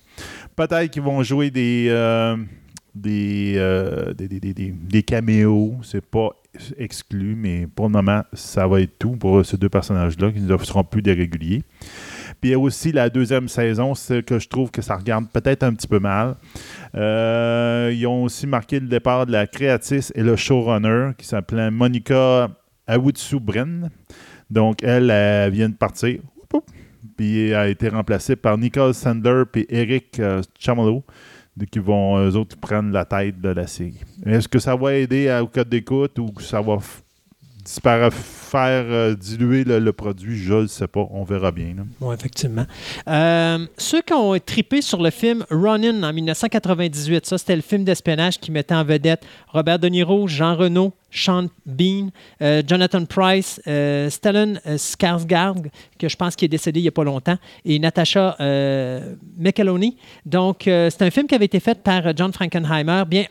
Peut-être qu'ils vont jouer des, euh, des, euh, des, des, des- des- des caméos, c'est pas exclu, mais pour le moment, ça va être tout pour ces deux personnages-là, qui ne seront plus des réguliers. Puis il y a aussi la deuxième saison, c'est que je trouve que ça regarde peut-être un petit peu mal. Euh, ils ont aussi marqué le départ de la créatrice et le showrunner qui s'appelait Monica Awutsu-Bren. Donc, elle, elle vient de partir. Puis elle a été remplacée par Nicole Sandler et Eric euh, Chamalo, qui vont, eux autres, prendre la tête de la série. Est-ce que ça va aider au code d'écoute ou que ça va f- dispara- faire euh, diluer le, produit? Je ne sais pas. On verra bien. Bon, effectivement. Euh, ceux qui ont trippé sur le film Ronin en 1998, ça, c'était le film d'espionnage qui mettait en vedette Robert De Niro, Jean Reno, Sean Bean, euh, Jonathan Price, euh, Stellan Skarsgård, que je pense qu'il est décédé il n'y a pas longtemps, et Natasha euh, McElhoney. Donc, c'est un film qui avait été fait par John Frankenheimer. Bien,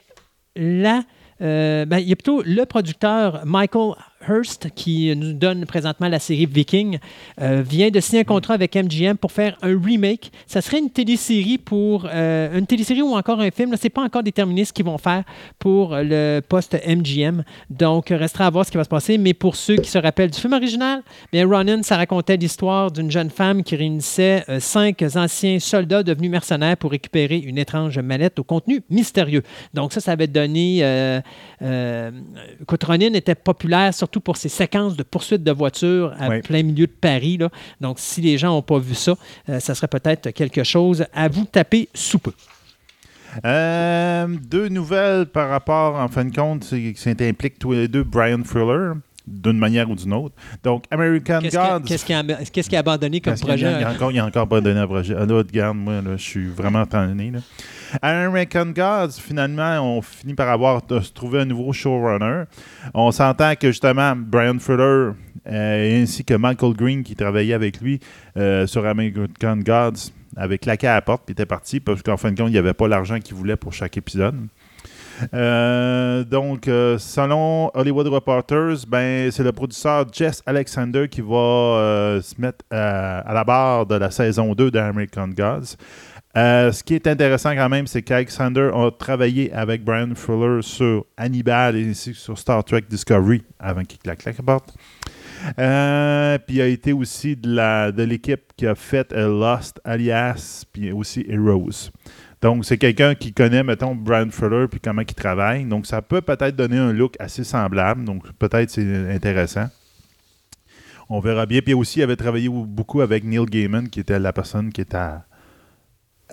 là, ben, il y a plutôt le producteur Michael Hurst qui nous donne présentement la série Viking euh, vient de signer un contrat avec MGM pour faire un remake. Ça serait une télésérie pour euh, une télésérie ou encore un film. C'est pas encore déterminé ce qu'ils vont faire pour le poste MGM. Donc restera à voir ce qui va se passer. Mais pour ceux qui se rappellent du film original, bien Ronin, ça racontait l'histoire d'une jeune femme qui réunissait euh, cinq anciens soldats devenus mercenaires pour récupérer une étrange mallette au contenu mystérieux. Donc ça, ça avait donné. Euh, euh, Ronin était populaire surtout pour ses séquences de poursuite de voitures à Oui. plein milieu de Paris. là. Donc, si les gens n'ont pas vu ça, euh, ça serait peut-être quelque chose à vous taper sous peu. Euh, deux nouvelles par rapport, en fin de compte, c'est- qui s'impliquent tous les deux Brian Fuller, d'une manière ou d'une autre. Donc, American Gods. qu'est-ce qui a, abandonné comme qu'il projet? Il y a encore, il y a encore pas donné un projet. Ah, là, regarde, moi, là, je suis vraiment tanné. Là. American Gods, finalement, on finit par avoir de se trouver un nouveau showrunner. On s'entend que justement, Brian Fuller euh, ainsi que Michael Green qui travaillait avec lui euh, sur American Gods avait claqué à la porte et était parti parce qu'en fin de compte, il n'y avait pas l'argent qu'il voulait pour chaque épisode. Euh, donc, euh, selon Hollywood Reporters, ben, c'est le producteur Jess Alexander qui va euh, se mettre à la barre de la saison 2 d'American Gods. Ce qui est intéressant quand même, c'est qu'Alexander a travaillé avec Brian Fuller sur Hannibal et que sur Star Trek Discovery avant qu'il claque la porte. Puis il a été aussi de l'équipe qui a fait Lost, Alias, puis aussi Heroes. Donc, c'est quelqu'un qui connaît, mettons, Brian Fuller puis comment il travaille. Donc, ça peut peut-être donner un look assez semblable. Donc, peut-être c'est intéressant. On verra bien. Puis aussi, il avait travaillé beaucoup avec Neil Gaiman, qui était la personne qui était à-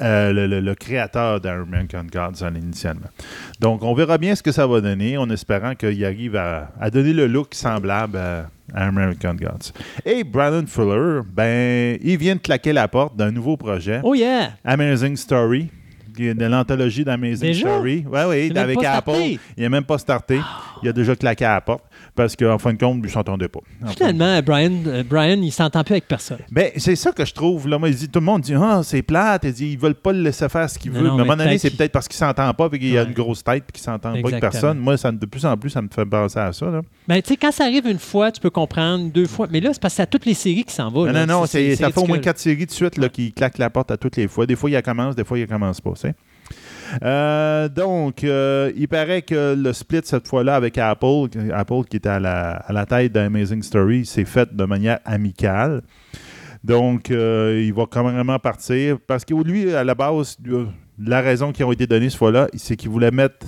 euh, le, le- le créateur d'American Gods à initialement. Donc, on verra bien ce que ça va donner, en espérant qu'il arrive à, à donner le look semblable à, à American Gods. Et Brandon Fuller, ben, il vient de claquer la porte d'un nouveau projet. Oh yeah! Amazing Story, de l'anthologie d'Amazing? Story. Oui, oui, avec Apple. Il n'a même pas starté. Il a déjà claqué à la porte parce qu'en fin de compte, il ne s'entendait pas. Finalement, Brian, euh, Brian il s'entend plus avec personne. ben, c'est ça que je trouve. Là, moi, il dit, tout le monde dit Ah, c'est plate. Il dit, ils veulent pas le laisser faire ce qu'il Non, veut. non, mais à un moment donné, c'est peut-être parce qu'il s'entend pas et qu'il a Ouais. une grosse tête et qu'il s'entend pas avec personne. Moi, ça, de plus en plus, ça me fait penser à ça. Là. Ben, tu sais, quand ça arrive une fois, tu peux comprendre, deux fois. Mais là, c'est parce que c'est à toutes les séries qui s'en va. Non, là. non, non, c'est, ça fait au moins quatre séries de suite là, qui claquent la porte à toutes les fois. Des fois, il commence, des fois, il commence pas. Euh, donc, euh, il paraît que le split cette fois-là avec Apple, Apple qui était à la, tête d'Amazing Story, s'est fait de manière amicale. Donc, euh, il va quand même partir parce que lui, à la base, la raison qui a été donnée ce fois-là, c'est qu'ils voulaient mettre,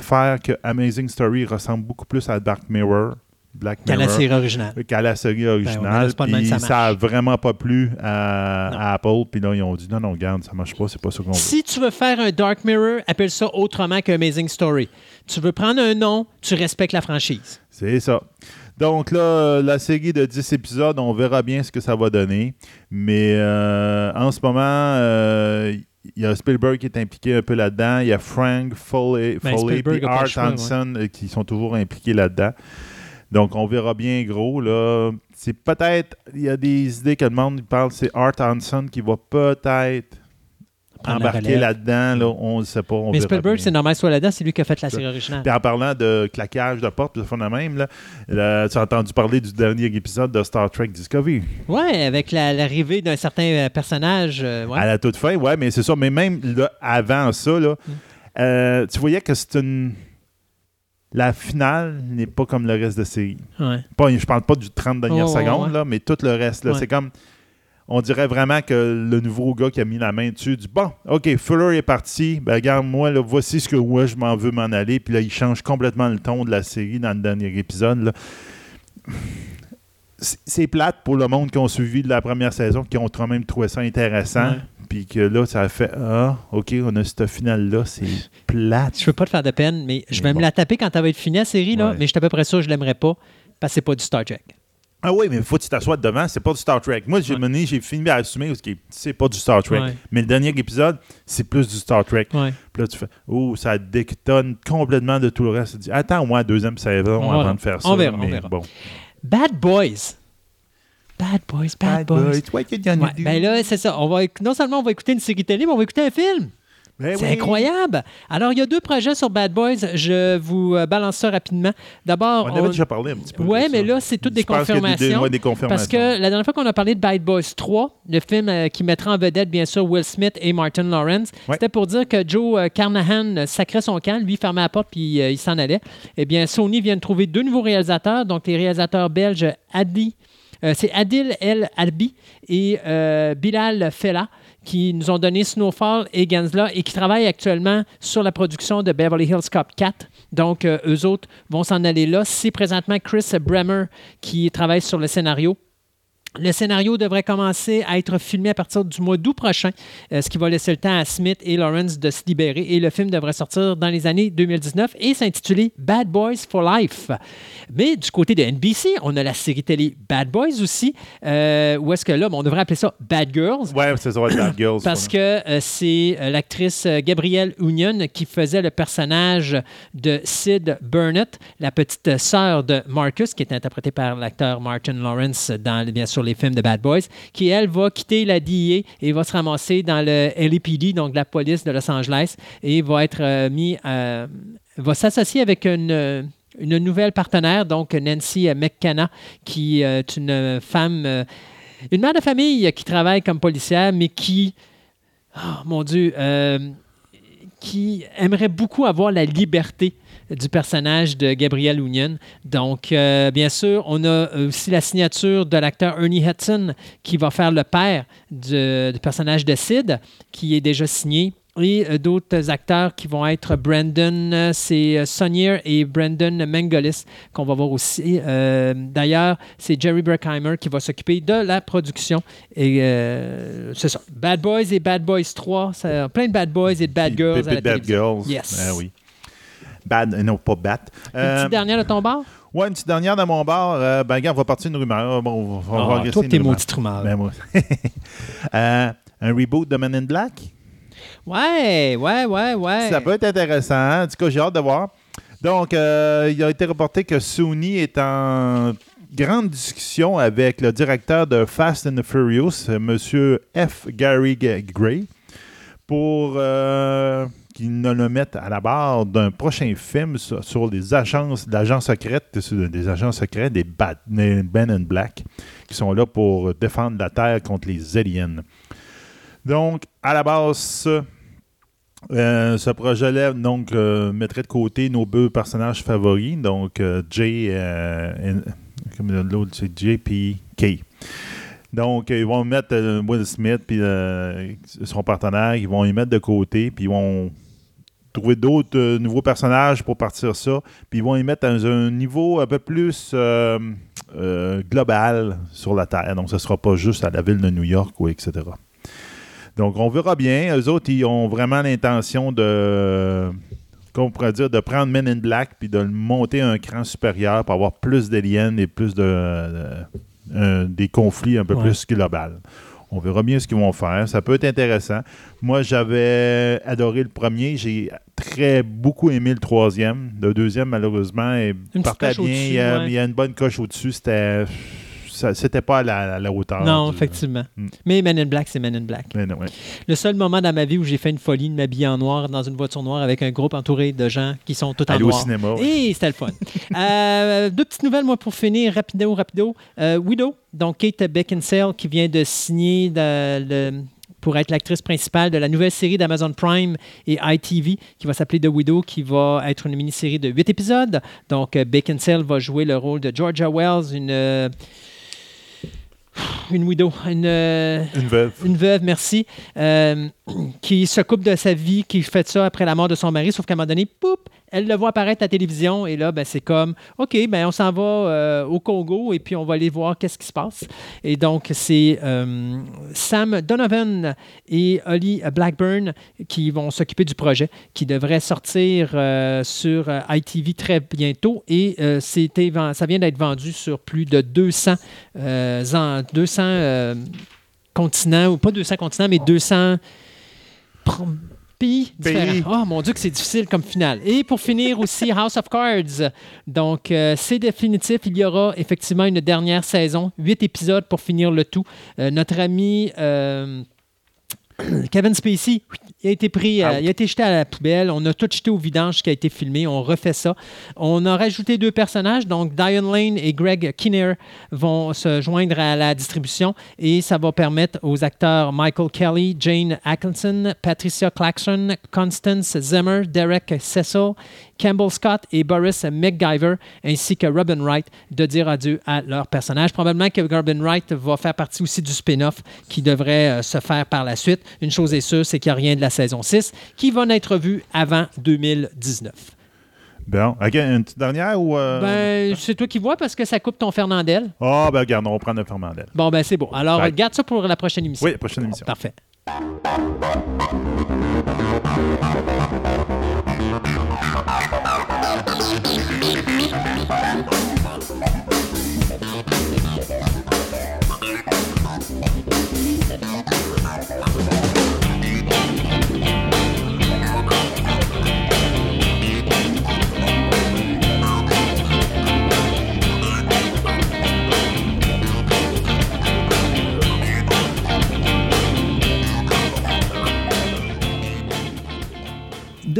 faire que Amazing Story ressemble beaucoup plus à Dark Mirror. Black Qu'à la Mirror, série originale. qu'à la série Ben, originale. puis ça ça, a vraiment pas plu à, Apple. Puis là, ils ont dit non, non, regarde, ça marche pas, c'est pas ça qu'on veut. Si tu veux faire un Dark Mirror, appelle ça autrement qu'Amazing Story. Tu veux prendre un nom, tu respectes la franchise. C'est ça. Donc là, la série de 10 épisodes, on verra bien ce que ça va donner. Mais euh, en ce moment, euh, il y a Spielberg qui est impliqué un peu là-dedans. Il y a Frank Foley, Ben, Foley le Art ouais. Euh, qui sont toujours impliqués là-dedans. Donc, on verra bien gros. Là. C'est peut-être, il y a des idées que le monde parle, c'est Art Hanson qui va peut-être embarquer là-dedans. Là, on ne sait pas. On Mais Spielberg, c'est normal, soit là-dedans, c'est lui qui a fait la série originale. Puis en parlant de claquage de porte, de fond de même, là, là, tu as entendu parler du dernier épisode de Star Trek Discovery. Ouais, avec la- l'arrivée d'un certain euh, personnage. euh, ouais. À la toute fin, ouais, mais c'est ça. Mais même là, avant ça, là, Mm. euh, tu voyais que c'est une. La finale n'est pas comme le reste de la série. Ouais. Pas, je parle pas du 30 dernières Oh, ouais, secondes, ouais. là, mais tout le reste. Ouais. C'est comme. On dirait vraiment que le nouveau gars qui a mis la main dessus dit Bon, OK, Fuller est parti. Ben, regarde, moi, là, voici ce que moi, je m'en veux m'en aller. Puis là, il change complètement le ton de la série dans le dernier épisode. là. C'est c'est plate pour le monde qui ont suivi de la première saison, qui ont quand même trouvé ça intéressant. Puis que là, ça a fait Ah, OK, on a cette finale-là, c'est plate. Je veux pas te faire de peine, mais je vais bon. me la taper quand elle va être finie, la série, là, Ouais. mais je suis à peu près sûr que je l'aimerais pas parce que c'est pas du Star Trek. Ah oui, mais il faut que tu t'assoies devant, c'est pas du Star Trek. Moi, j'ai Ouais. mené, j'ai fini par assumer que c'est pas du Star Trek. Ouais. Mais le dernier épisode, c'est plus du Star Trek. Ouais. Puis là, tu fais Oh, ça détonne complètement de tout le reste. Tu dis Attends, moi, deuxième saison On avant de faire On ça. verra, on verra. Bon. Bad Boys. Bad Boys, Bad, Boys. what you gonna Ouais, do? ben là, c'est ça. On va, non seulement on va écouter une série télé, mais on va écouter un film. Ben C'est oui. incroyable. Alors, il y a deux projets sur Bad Boys. Je vous euh, balance ça rapidement. D'abord, On avait déjà parlé un petit peu. Ouais, de mais ça. là, c'est toutes des y des- confirmations. ouais, des confirmations. Parce que la dernière fois qu'on a parlé de Bad Boys 3, le film euh, qui mettra en vedette, bien sûr, Will Smith et Martin Lawrence, Ouais. c'était pour dire que Joe euh, Carnahan sacrait son camp, lui fermait la porte puis euh, il s'en allait. Eh bien, Sony vient de trouver deux nouveaux réalisateurs, donc les réalisateurs belges Adi, c'est Adil El Albi et euh, Bilal Fella qui nous ont donné Snowfall et Gensla et qui travaillent actuellement sur la production de Beverly Hills Cop 4. Donc, euh, eux autres vont s'en aller là. C'est présentement Chris Bremer qui travaille sur le scénario. Le scénario devrait commencer à être filmé à partir du mois d'août prochain, euh, ce qui va laisser le temps à Smith et Lawrence de se libérer. Et le film devrait sortir dans les années 2019 et s'intituler Bad Boys for Life. Mais du côté de NBC, on a la série télé Bad Boys aussi, euh, où est-ce que là, on devrait appeler ça Bad Girls. Ouais, c'est ça, Bad Girls. Parce que euh, c'est euh, l'actrice Gabrielle Union qui faisait le personnage de Sid Burnett, la petite sœur de Marcus, qui est interprétée par l'acteur Martin Lawrence dans, bien sûr, les films de Bad Boys, qui, elle, va quitter la DEA et va se ramasser dans le LAPD, donc la police de Los Angeles, et va être euh, mis, euh, va s'associer avec une... euh, une nouvelle partenaire, donc Nancy McKenna, qui euh, est une femme, euh, une mère de famille qui travaille comme policière, mais qui, oh, mon Dieu, euh, qui aimerait beaucoup avoir la liberté du personnage de Gabrielle Union. Donc, euh, bien sûr, on a aussi la signature de l'acteur Ernie Hudson qui va faire le père du, du personnage de Sid, qui est déjà signé. Et euh, d'autres acteurs qui vont être Brandon, euh, c'est Sonnier et Brandon Mengolis qu'on va voir aussi. Euh, D'ailleurs, c'est Jerry Bruckheimer qui va s'occuper de la production. Et euh, c'est ça. Bad Boys et Bad Boys 3, ça- plein de Bad Boys et de Bad Girls. à la Bad. Girls. Yes. Ah oui. Bad, euh, non, pas Bat. Une Euh, petite dernière de ton bar? ouais, une petite dernière dans mon bar. Euh, ben, regarde, on va partir une rumeur. Bon, on va, on va Ah, toi, t'es rumeur. maudit rumeur. Ben, moi. Euh, un reboot de Men in Black? Ouais, ouais, ouais, ouais. Ça peut être intéressant. hein. En tout cas, j'ai hâte de voir. Donc, euh, il a été reporté que Sony est en grande discussion avec le directeur de Fast and the Furious, euh, M. F. Gary G- Gray, pour qu'il ne le mette à la barre d'un prochain film sur, les agences, l'agent secrète, des agents secrets des, Bat, Ben and Black, qui sont là pour défendre la Terre contre les aliens. Donc, à la base, euh, ce projet-là euh, mettrait de côté nos deux personnages favoris, donc euh, Jay, euh, comme l'autre c'est JPK. Donc, ils vont mettre Will Smith puis son partenaire, ils vont y mettre de côté, puis ils vont trouver d'autres euh, nouveaux personnages pour partir ça, puis ils vont y mettre dans un niveau un peu plus euh, euh, global sur la Terre. Donc, ce ne sera pas juste à la ville de New York ou etc. Donc, on verra bien. Eux autres, ils ont vraiment l'intention de, pourrait dire, de prendre Men in Black puis de le monter à un cran supérieur pour avoir plus d'aliens et plus de, de- des conflits un peu Ouais. plus global. On verra bien ce qu'ils vont faire. Ça peut être intéressant. Moi, j'avais adoré le premier. J'ai très beaucoup aimé le troisième. Le deuxième, malheureusement, est partait bien. Il y, a, ouais. il y a une bonne coche au-dessus. C'était, c'était pas à la, à la hauteur. Non, du- effectivement. Mm. Mais Men in Black, c'est Men in Black. Ouais. Le seul moment dans ma vie où j'ai fait une folie de m'habiller en noir dans une voiture noire avec un groupe entouré de gens qui sont tous en Aller au cinéma. ouais. Et c'était le fun. Euh, deux petites nouvelles, moi, pour finir, rapido, rapido. Euh, Widow, donc Kate Beckinsale, qui vient de signer de- le- pour être l'actrice principale de la nouvelle série d'Amazon Prime et ITV, qui va s'appeler The Widow, qui va être une mini-série de huit épisodes. Donc, euh, Beckinsale va jouer le rôle de Georgia Wells, une... une widow, une, euh, Une veuve. une veuve, merci, euh, qui se coupe de sa vie, qui fait ça après la mort de son mari, sauf qu'à un moment donné, poup, elle le voit apparaître à la télévision et là, ben, c'est comme, OK, ben, on s'en va euh, au Congo et puis on va aller voir qu'est-ce qui se passe. Et donc, c'est euh, Sam Donovan et Holly Blackburn qui vont s'occuper du projet, qui devrait sortir euh, sur ITV très bientôt et ça vient d'être vendu sur plus de 200, euh, en- 200 euh, continents, ou pas 200 continents, mais 200 pr- pays. Oh mon Dieu, que c'est difficile comme finale. Et pour finir aussi, House of Cards. Donc, euh, c'est définitif. Il y aura effectivement une dernière saison, huit épisodes pour finir le tout. Euh, notre ami. euh, Kevin Spacey, il a été pris, euh, il a été jeté à la poubelle. On a tout jeté au vidange qui a été filmé. On refait ça. On a rajouté deux personnages, donc Diane Lane et Greg Kinnear vont se joindre à la distribution et ça va permettre aux acteurs Michael Kelly, Jane Atkinson, Patricia Clarkson, Constance Zimmer, Derek Cecil, Campbell Scott et Boris McGyver, ainsi que Robin Wright, de dire adieu à leurs personnages. Probablement que Robin Wright va faire partie aussi du spin-off qui devrait euh, se faire par la suite. Une chose est sûre, c'est qu'il n'y a rien de la saison 6 qui va n'être vu avant 2019. Bon, OK, une petite dernière ou. euh, Ben, c'est toi qui vois parce que ça coupe ton Fernandel. Ah, ben regarde, on va prendre le Fernandel. Bon, ben c'est beau. Alors, Bye. garde ça pour la prochaine émission. Oui, prochaine émission. Parfait.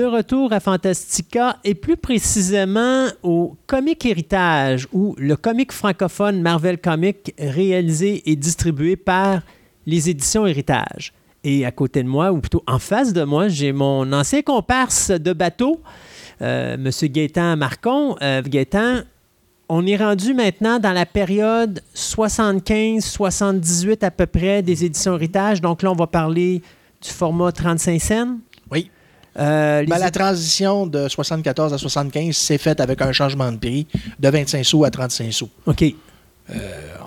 De retour à Fantastica et plus précisément au Comic Héritage ou le comic francophone Marvel Comics réalisé et distribué par les éditions Héritage. Et à côté de moi, ou plutôt en face de moi, j'ai mon ancien comparse de bateau, euh, M. Gaétan Marcon. Euh, Gaétan, on est rendu maintenant dans la période 75-78 à peu près des éditions Héritage. Donc là, on va parler du format 35 scènes. Oui. Euh, Ben, la transition de 74 à 75 s'est faite avec un changement de prix de 25 sous à 35 sous. OK.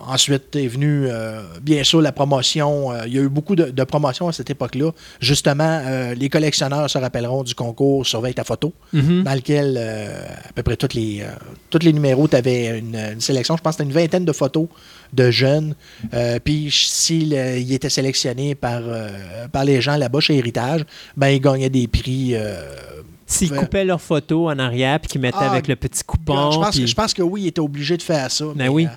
Ensuite est venu, euh, bien sûr, la promotion. Euh, il y a eu beaucoup de, de promotions à cette époque-là. Justement, euh, les collectionneurs se rappelleront du concours Surveille ta photo, Mhm. dans lequel euh, à peu près tous les, euh, tous les numéros, tu avais une, une sélection. Je pense que c'était une vingtaine de photos de jeunes. Euh, puis s'ils euh, ils étaient sélectionnés par, euh, par les gens là-bas chez Héritage, ben, ils gagnaient des prix. S'ils Ouais. coupaient leurs photos en arrière puis qu'ils mettaient Ah, avec le petit coupon. je, pense, puis- je pense que oui, il était obligé de faire ça. Ben oui.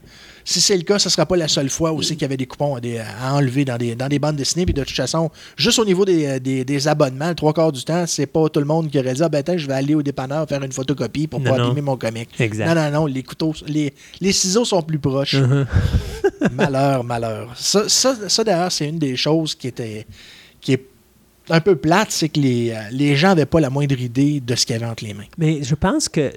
Si c'est le cas, ce ne sera pas la seule fois aussi qu'il y avait des coupons à, des- à enlever dans des, dans des bandes dessinées. Puis de toute façon, juste au niveau des, des- des abonnements, le trois quarts du temps, c'est pas tout le monde qui aurait dit Ah ben attends, je vais aller au dépanneur faire une photocopie pour non. abîmer mon comic. Exact. Non, non, non, les couteaux, les, les ciseaux sont plus proches. Mhm. malheur, malheur. Ça, ça, ça, d'ailleurs, c'est une des choses qui était qui est un peu plate, c'est que les, euh, les gens n'avaient pas la moindre idée de ce qu'il y avait entre les mains. Mais je pense que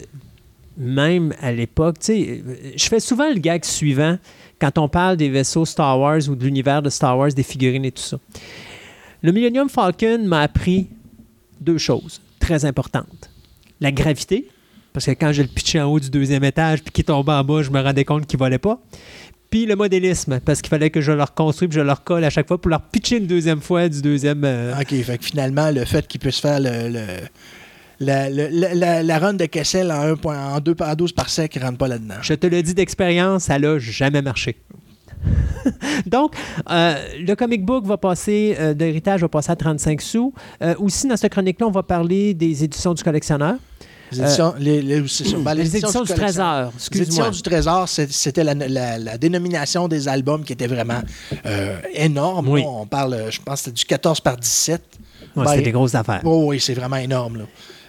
même à l'époque, tu sais, je fais souvent le gag suivant quand on parle des vaisseaux Star Wars ou de l'univers de Star Wars, des figurines et tout ça. Le Millennium Falcon m'a appris deux choses très importantes. La gravité, parce que quand je le pitchais en haut du deuxième étage puis qu'il tombait en bas, je me rendais compte qu'il ne volait pas. Puis le modélisme, parce qu'il fallait que je le reconstruise puis je le recolle à chaque fois pour leur pitcher une deuxième fois du deuxième. euh, OK, fait que finalement, le fait qu'il puisse faire le- la, la, la- la run de Kessel en, 1 point- en 2 par 12 par sec ne rentre pas là-dedans. Je te le dis d'expérience, ça n'a jamais marché. Donc, euh, le comic book va passer, euh, d'héritage va passer à 35 sous. Euh, aussi, dans cette chronique-là, on va parler des éditions du collectionneur. Les éditions, les, les- c'est ça. Ben, les éditions du Trésor, Les éditions du Trésor, c'est- c'était la, la- la dénomination des albums qui était vraiment euh, énorme. Oui. On parle, je pense c'était du 14 par 17. Ouais, Ben, C'était des grosses affaires. Oh, oui, c'est vraiment énorme. Là.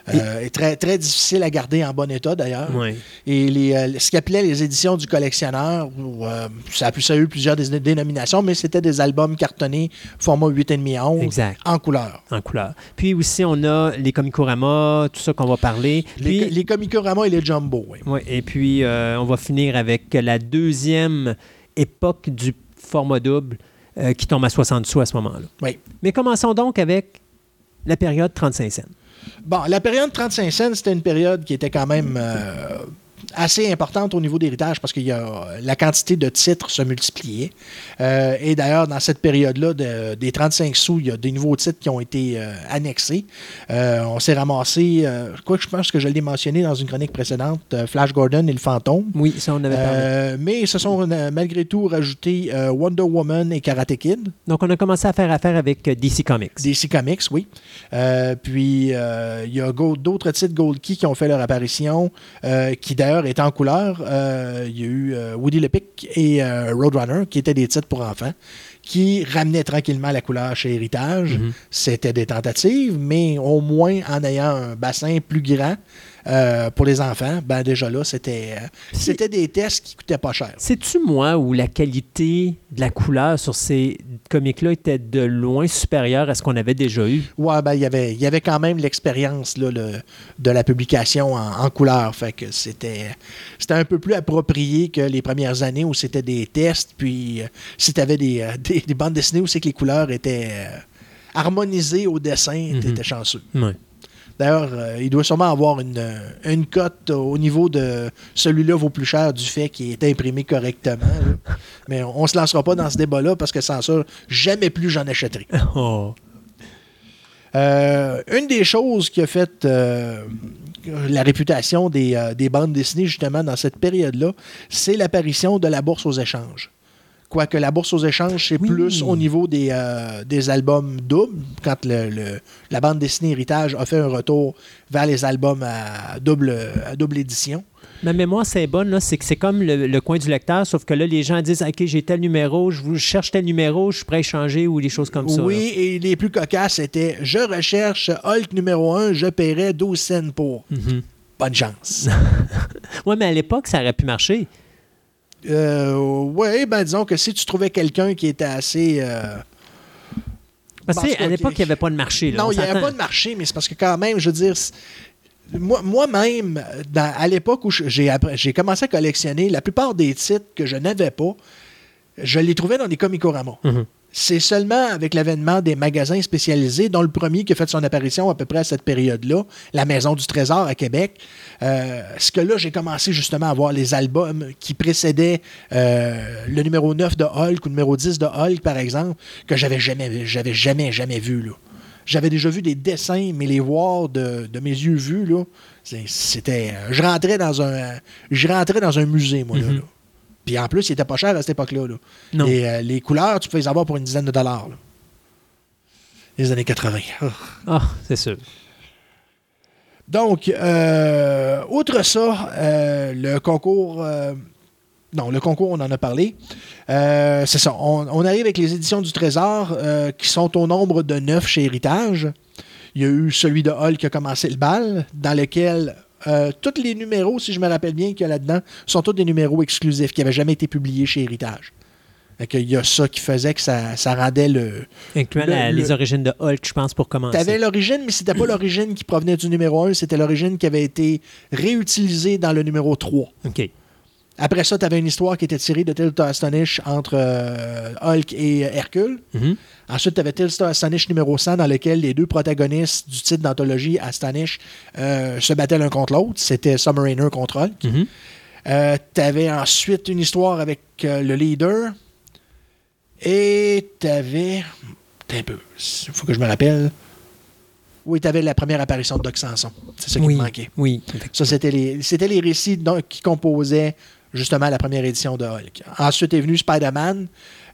Euh, et très, très difficile à garder en bon état, d'ailleurs. Oui. Et les, euh, ce qu'ils appelaient les éditions du collectionneur, où, euh, ça, a, ça a eu plusieurs dénominations, mais c'était des albums cartonnés format 8,5 à 11 Exact. en couleur. En couleur. Puis aussi, on a les Comicorama, tout ça qu'on va parler. Les, Puis, les Comicorama et les Jumbo, oui. et puis, euh, on va finir avec la deuxième époque du format double qui tombe à 60 sous à ce moment-là. Oui. Mais commençons donc avec la période 35 cents. Bon, la période 35 cents, c'était une période qui était quand même euh, assez importante au niveau d'héritage parce que la quantité de titres se multipliait. Euh, et d'ailleurs, dans cette période-là, de- des 35 sous, il y a des nouveaux titres qui ont été euh, annexés. Euh, on s'est ramassé, quoi que je pense que je l'ai mentionné dans une chronique précédente, Flash Gordon et le Fantôme. Oui, ça, on avait parlé. Mais ils se sont malgré tout rajoutés Wonder Woman et Karate Kid. Donc, on a commencé à faire affaire avec DC Comics. DC Comics, oui. Puis, il y a d'autres titres Gold Key qui ont fait leur apparition, qui d'ailleurs étaient en couleur. Euh, Il y a eu euh, Woody le Pic et euh, Roadrunner, qui étaient des titres pour enfants, qui ramenaient tranquillement la couleur chez Héritage. Mhm. C'était des tentatives, mais au moins en ayant un bassin plus grand euh, pour les enfants, ben déjà là, c'était euh, des tests qui coûtaient pas cher. C'est-tu moi où la qualité de la couleur sur ces comics-là était de loin supérieure à ce qu'on avait déjà eu? Ouais, ben, il y avait, il y avait quand même l'expérience le- de la publication en, en couleur. Fait que c'était, un peu plus approprié que les premières années où c'était des tests. Puis, euh, si tu avais des, des, des bandes dessinées où c'est que les couleurs étaient harmonisées au dessin, Mhm. tu étais chanceux. Oui. D'ailleurs, euh, il doit sûrement avoir une, euh, une cote au niveau de celui-là vaut plus cher du fait qu'il est imprimé correctement. là. Mais on ne se lancera pas dans ce débat-là parce que sans ça, jamais plus j'en achèterai. Oh. Euh, une des choses qui a fait euh, la réputation des, des bandes dessinées justement dans cette période-là, c'est l'apparition de la bourse aux échanges. Quoique la bourse aux échanges, c'est Oui. plus au niveau des, euh, des albums doubles, quand le- le- la bande dessinée Héritage a fait un retour vers les albums à double, à double édition. Ma mémoire, c'est bonne, c'est que c'est comme le, le coin du lecteur, sauf que là, les gens disent OK, j'ai tel numéro, je vous je cherche tel numéro, je suis prêt à échanger ou des choses comme ça. oui, et les plus cocasses, c'était « Je recherche Hulk numéro 1, je paierai 12 cents pour. Mhm. Bonne chance. Ouais, mais à l'époque, ça aurait pu marcher. Euh, oui, ben disons que si tu trouvais quelqu'un qui était assez. euh, Parce que à que- l'époque, il n'y avait pas de marché. là, Non, on il n'y avait pas de marché, mais c'est parce que quand même, je veux dire, moi- moi-même, à l'époque où j'ai commencé à collectionner, la plupart des titres que je n'avais pas, je les trouvais dans des Comicorama. Mhm. C'est seulement avec l'avènement des magasins spécialisés, dont le premier qui a fait son apparition à peu près à cette période-là, la Maison du Trésor à Québec, euh, ce que là, j'ai commencé justement à voir les albums qui précédaient euh, le numéro 9 de Hulk ou le numéro 10 de Hulk, par exemple, que j'avais jamais, j'avais jamais, jamais vu. Là. J'avais déjà vu des dessins, mais les voir de, de mes yeux vus, là, c'était. euh, Je rentrais dans un. Je rentrais dans un musée, moi, là, Mhm. là. Puis en plus, il était pas cher à cette époque-là. là. Les, euh, les couleurs, tu pouvais les avoir pour une dizaine de dollars. là. Les années 80. Ah. Ah, c'est sûr. Donc, euh, outre ça, euh, le concours. euh, non, le concours, on en a parlé. C'est ça. On, on arrive avec les éditions du Trésor qui sont au nombre de neuf chez Héritage. Il y a eu celui de Hall qui a commencé le bal, dans lequel euh, tous les numéros, si je me rappelle bien, qu'il y a là-dedans, sont tous des numéros exclusifs qui n'avaient jamais été publiés chez Héritage. Il y a ça qui faisait que ça, ça rendait le, Incluant Le- la- le- les origines de Hulk, je pense, pour commencer. tu avais l'origine, mais c'était pas l'origine qui provenait du numéro 1, c'était l'origine qui avait été réutilisée dans le numéro 3. OK. Après ça, tu avais une histoire qui était tirée de Tales to Astonish entre euh, Hulk et Hercule. Mhm. Ensuite, tu avais Tales to Astonish numéro 100 dans lequel les deux protagonistes du titre d'anthologie Astonish euh, se battaient l'un contre l'autre. C'était Submariner contre Hulk. Mhm. tu avais ensuite une histoire avec euh, le leader. Et tu avais. un peu. Il faut que je me rappelle. Oui, tu avais la première apparition de Doc Samson. C'est ça qui oui, me manquait. Oui. Ça, c'était les, c'était les récits donc, qui composaient justement la première édition de Hulk. Ensuite est venu Spider-Man.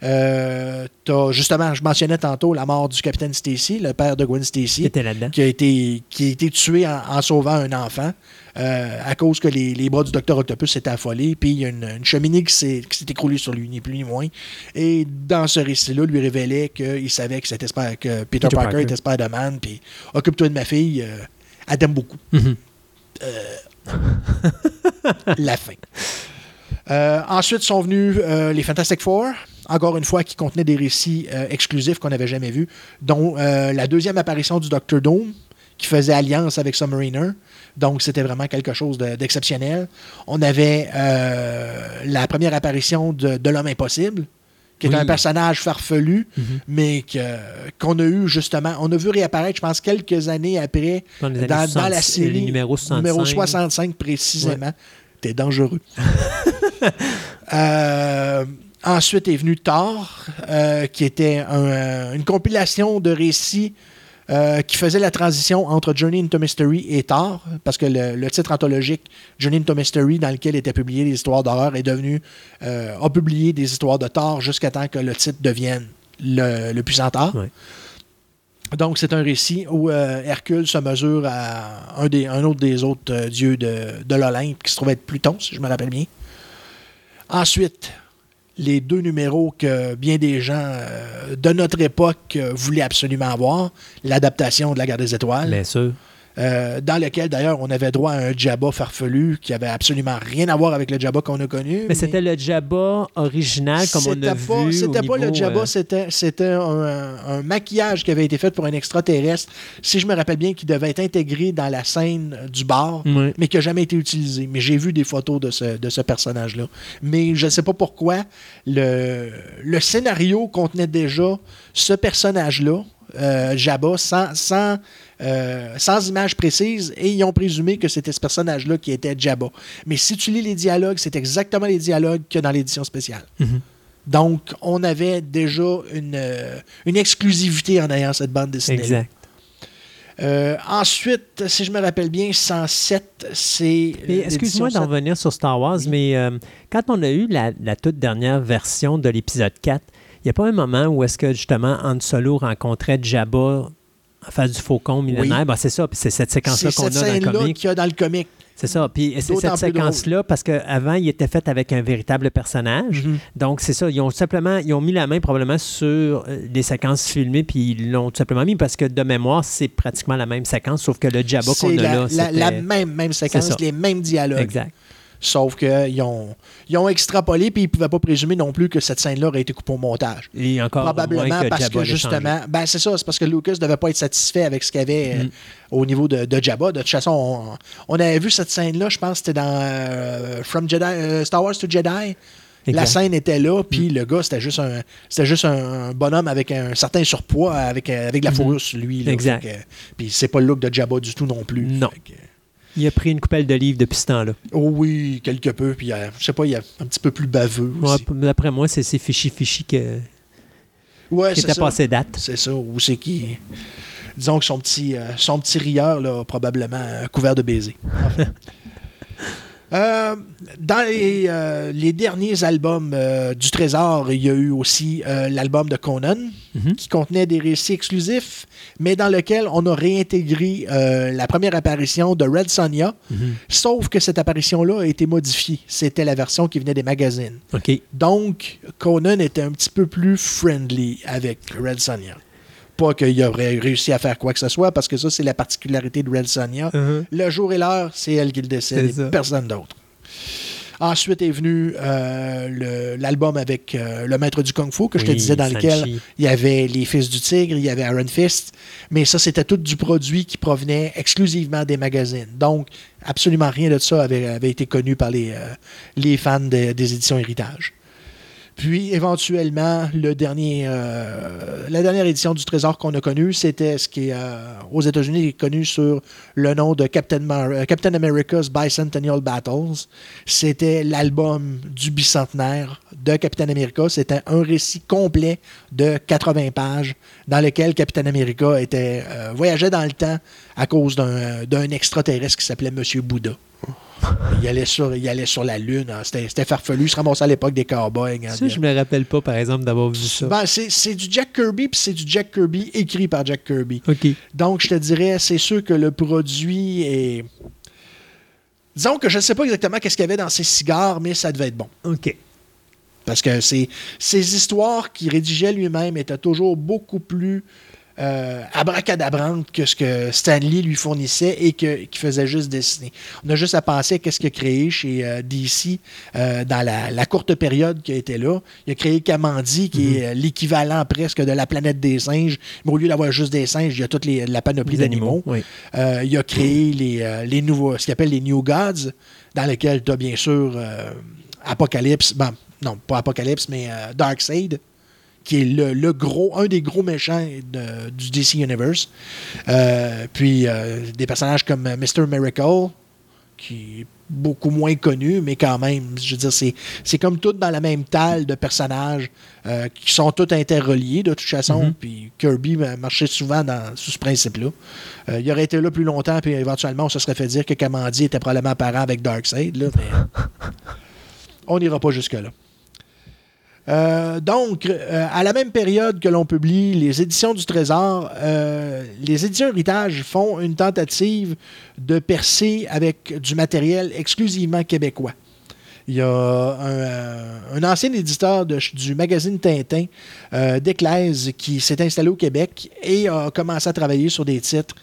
Euh, t'as, justement, je mentionnais tantôt la mort du capitaine Stacy, le père de Gwen Stacy, Qui était là-dedans. qui a été, qui a été tué en, en sauvant un enfant euh, à cause que les, les bras du docteur Octopus s'étaient affolés. Puis il y a une, une cheminée qui s'est, qui s'est écroulée sur lui, ni plus ni moins. Et dans ce récit-là, lui révélait qu'il savait que, c'était que Peter, Peter Parker, Parker. était Spider-Man. Puis occupe-toi de ma fille, euh, elle t'aime beaucoup. Mhm. la fin. Euh, ensuite sont venus euh, les Fantastic Four, encore une fois, qui contenaient des récits euh, exclusifs qu'on n'avait jamais vus, dont la deuxième apparition du Doctor Doom, qui faisait alliance avec Submariner. Donc, c'était vraiment quelque chose de- d'exceptionnel. On avait la première apparition de, de l'Homme Impossible, qui est Oui. un personnage farfelu, Mhm. mais qu'on a eu justement, on a vu réapparaître, je pense, quelques années après, Dans les années dans, dans 60, la série le numéro 65. numéro 65 précisément. Dangereux. Euh, ensuite est venu Thor, euh, qui était un, euh, une compilation de récits euh, qui faisait la transition entre Journey into Mystery et Thor, parce que le, le titre anthologique Journey into Mystery, dans lequel étaient publiées des histoires d'horreur, est devenu a publié des histoires de Thor jusqu'à temps que le titre devienne le, le puissant Thor. Ouais. Donc, c'est un récit où euh, Hercule se mesure à un, des, autre des autres euh, dieux de, l'Olympe, qui se trouvait être Pluton, si je me rappelle bien. Ensuite, les deux numéros que bien des gens euh, de notre époque voulaient absolument avoir, l'adaptation de la Guerre des Étoiles, Bien sûr. Euh, dans lequel d'ailleurs on avait droit à un Jabba farfelu qui avait absolument rien à voir avec le Jabba qu'on a connu. Mais c'était le Jabba original, comme on a pas- vu. C'était pas le Jabba, euh, c'était, c'était un, un maquillage qui avait été fait pour un extraterrestre, si je me rappelle bien, qui devait être intégré dans la scène du bar, mais qui n'a jamais été utilisé. Mais j'ai vu des photos de ce, de ce personnage-là. Mais je ne sais pas pourquoi, le, le scénario contenait déjà ce personnage-là, euh, Jabba, sans, sans, euh, sans image précise, et ils ont présumé que c'était ce personnage-là qui était Jabba. Mais si tu lis les dialogues, c'est exactement les dialogues a dans l'édition spéciale. Mhm. Donc, on avait déjà une, euh, une exclusivité en ayant cette bande dessinée. Exact. Euh, ensuite, si je me rappelle bien, 107, c'est. Excuse-moi d'en 7. revenir sur Star Wars, Oui. mais euh, quand on a eu la, la toute dernière version de l'épisode 4, il n'y a pas un moment où est-ce que justement Han Solo rencontrait Jabba en face du faucon millénaire? Oui. Ben, c'est ça, puis c'est cette séquence-là C'est qu'on a dans le comic. qu'il y a dans le comic. C'est ça. Puis c'est cette séquence-là parce qu'avant, il était fait avec un véritable personnage. Mhm. Donc, c'est ça. Ils ont simplement ils ont mis la main probablement sur euh, les séquences filmées, puis ils l'ont tout simplement mis parce que de mémoire, c'est pratiquement la même séquence, sauf que le Jabba qu'on C'est a la, là, la- c'était- la même, même séquence, C'est les mêmes dialogues. Exact. Sauf qu'ils ont, ils ont extrapolé puis ils ne pouvaient pas présumer non plus que cette scène-là aurait été coupée au montage. Et encore Probablement que parce Jabba que justement, ben c'est ça, c'est parce que Lucas ne devait pas être satisfait avec ce qu'il y avait euh, Mm. au niveau de, de Jabba. De toute façon, on, on avait vu cette scène-là, je pense c'était dans euh, From Jedi, euh, Star Wars to Jedi. La Exact. Mm. scène était là, puis le gars, c'était juste un c'était juste un bonhomme avec un certain surpoids, avec, avec de la Mhm. fourrure sur lui. là. Exact. Puis c'est pas le look de Jabba du tout non plus. Non. Fait que- Il a pris une coupelle de livres depuis ce temps-là. oh oui, quelque peu. Puis euh, je sais pas, il est un petit peu plus baveux Ouais. D'après moi, c'est ces fichi-fichi que- Ouais, qui c'est étaient ça. passés date. C'est ça. Ou c'est qui. Disons que son petit, euh, son petit rieur, là, probablement euh, couvert de baisers. Enfin. Euh, dans les, euh, les derniers albums euh, du Trésor, il y a eu aussi l'album de Conan, Mhm. qui contenait des récits exclusifs, mais dans lequel on a réintégré la première apparition de Red Sonja, Mhm. sauf que cette apparition-là a été modifiée. C'était la version qui venait des magazines. Donc, Conan était un petit peu plus friendly avec Red Sonja. Pas qu'il aurait réussi à faire quoi que ce soit, parce que ça, c'est la particularité de Red Sonja. Uh-huh. Le jour et l'heure, c'est elle qui le décide, et personne d'autre. Ensuite est venu euh, l'album avec euh, le maître du Kung Fu, que je te disais, dans Sanchi. lequel il y avait les Fils du Tigre, il y avait Iron Fist, mais ça, c'était tout du produit qui provenait exclusivement des magazines. Donc, absolument rien de ça avait, avait été connu par les, euh, les fans de- des éditions Héritage. Puis, éventuellement, euh, la dernière édition du Trésor qu'on a connue, c'était ce qui est euh, aux États-Unis est connu sur le nom de euh, Captain America's Bicentennial Battles. C'était l'album du bicentenaire de Captain America. C'était un récit complet de 80 pages dans lequel Captain America était, voyageait dans le temps à cause d'un extraterrestre qui s'appelait Monsieur Bouddha. Il allait sur, il allait sur la Lune. hein. C'était c'était farfelu. Il se ramassait à l'époque des cowboys. hein. Ça, je me rappelle pas, par exemple, d'avoir vu ça. Ben, c'est c'est du Jack Kirby, puis c'est du Jack Kirby écrit par Jack Kirby. OK. Donc, je te dirais, c'est sûr que le produit est. Disons que je ne sais pas exactement qu'est-ce qu'il y avait dans ces cigares, mais ça devait être bon. OK. Parce que c'est- ces histoires qu'il rédigeait lui-même étaient toujours beaucoup plus euh, abracadabrantes que ce que Stanley lui fournissait et que, qu'il faisait juste dessiner. On a juste à penser à ce qu'il a créé chez euh, DC euh, dans la, la courte période qui a été là. Il a créé Kamandi, qui est euh, l'équivalent presque de la planète des singes. Mais au lieu d'avoir juste des singes, il y a toute les- la panoplie d'animaux. Oui. Il a créé les, les nouveaux, ce qu'il appelle les New Gods, dans lesquels tu as bien sûr Apocalypse, ben, non, pas Apocalypse, mais Darkseid, qui est le, le gros, un des gros méchants de- du DC Universe. Euh, puis euh, des personnages comme euh, Mr. Miracle, qui est beaucoup moins connu, mais quand même, je veux dire, c'est, c'est comme tout dans la même talle de personnages euh, qui sont tous interreliés de toute façon. Mhm. Puis Kirby marchait souvent dans, sous ce principe-là. Euh, il aurait été là plus longtemps, puis éventuellement, on se serait fait dire que Kamandi était probablement parent avec Darkseid, là, mais on n'ira pas jusque-là. Euh, donc, euh, à la même période que l'on publie les éditions du Trésor, euh, les éditions Héritage font une tentative de percer avec du matériel exclusivement québécois. Il y a un, un ancien éditeur de- du magazine Tintin, euh, qui s'est installé au Québec et a commencé à travailler sur des titres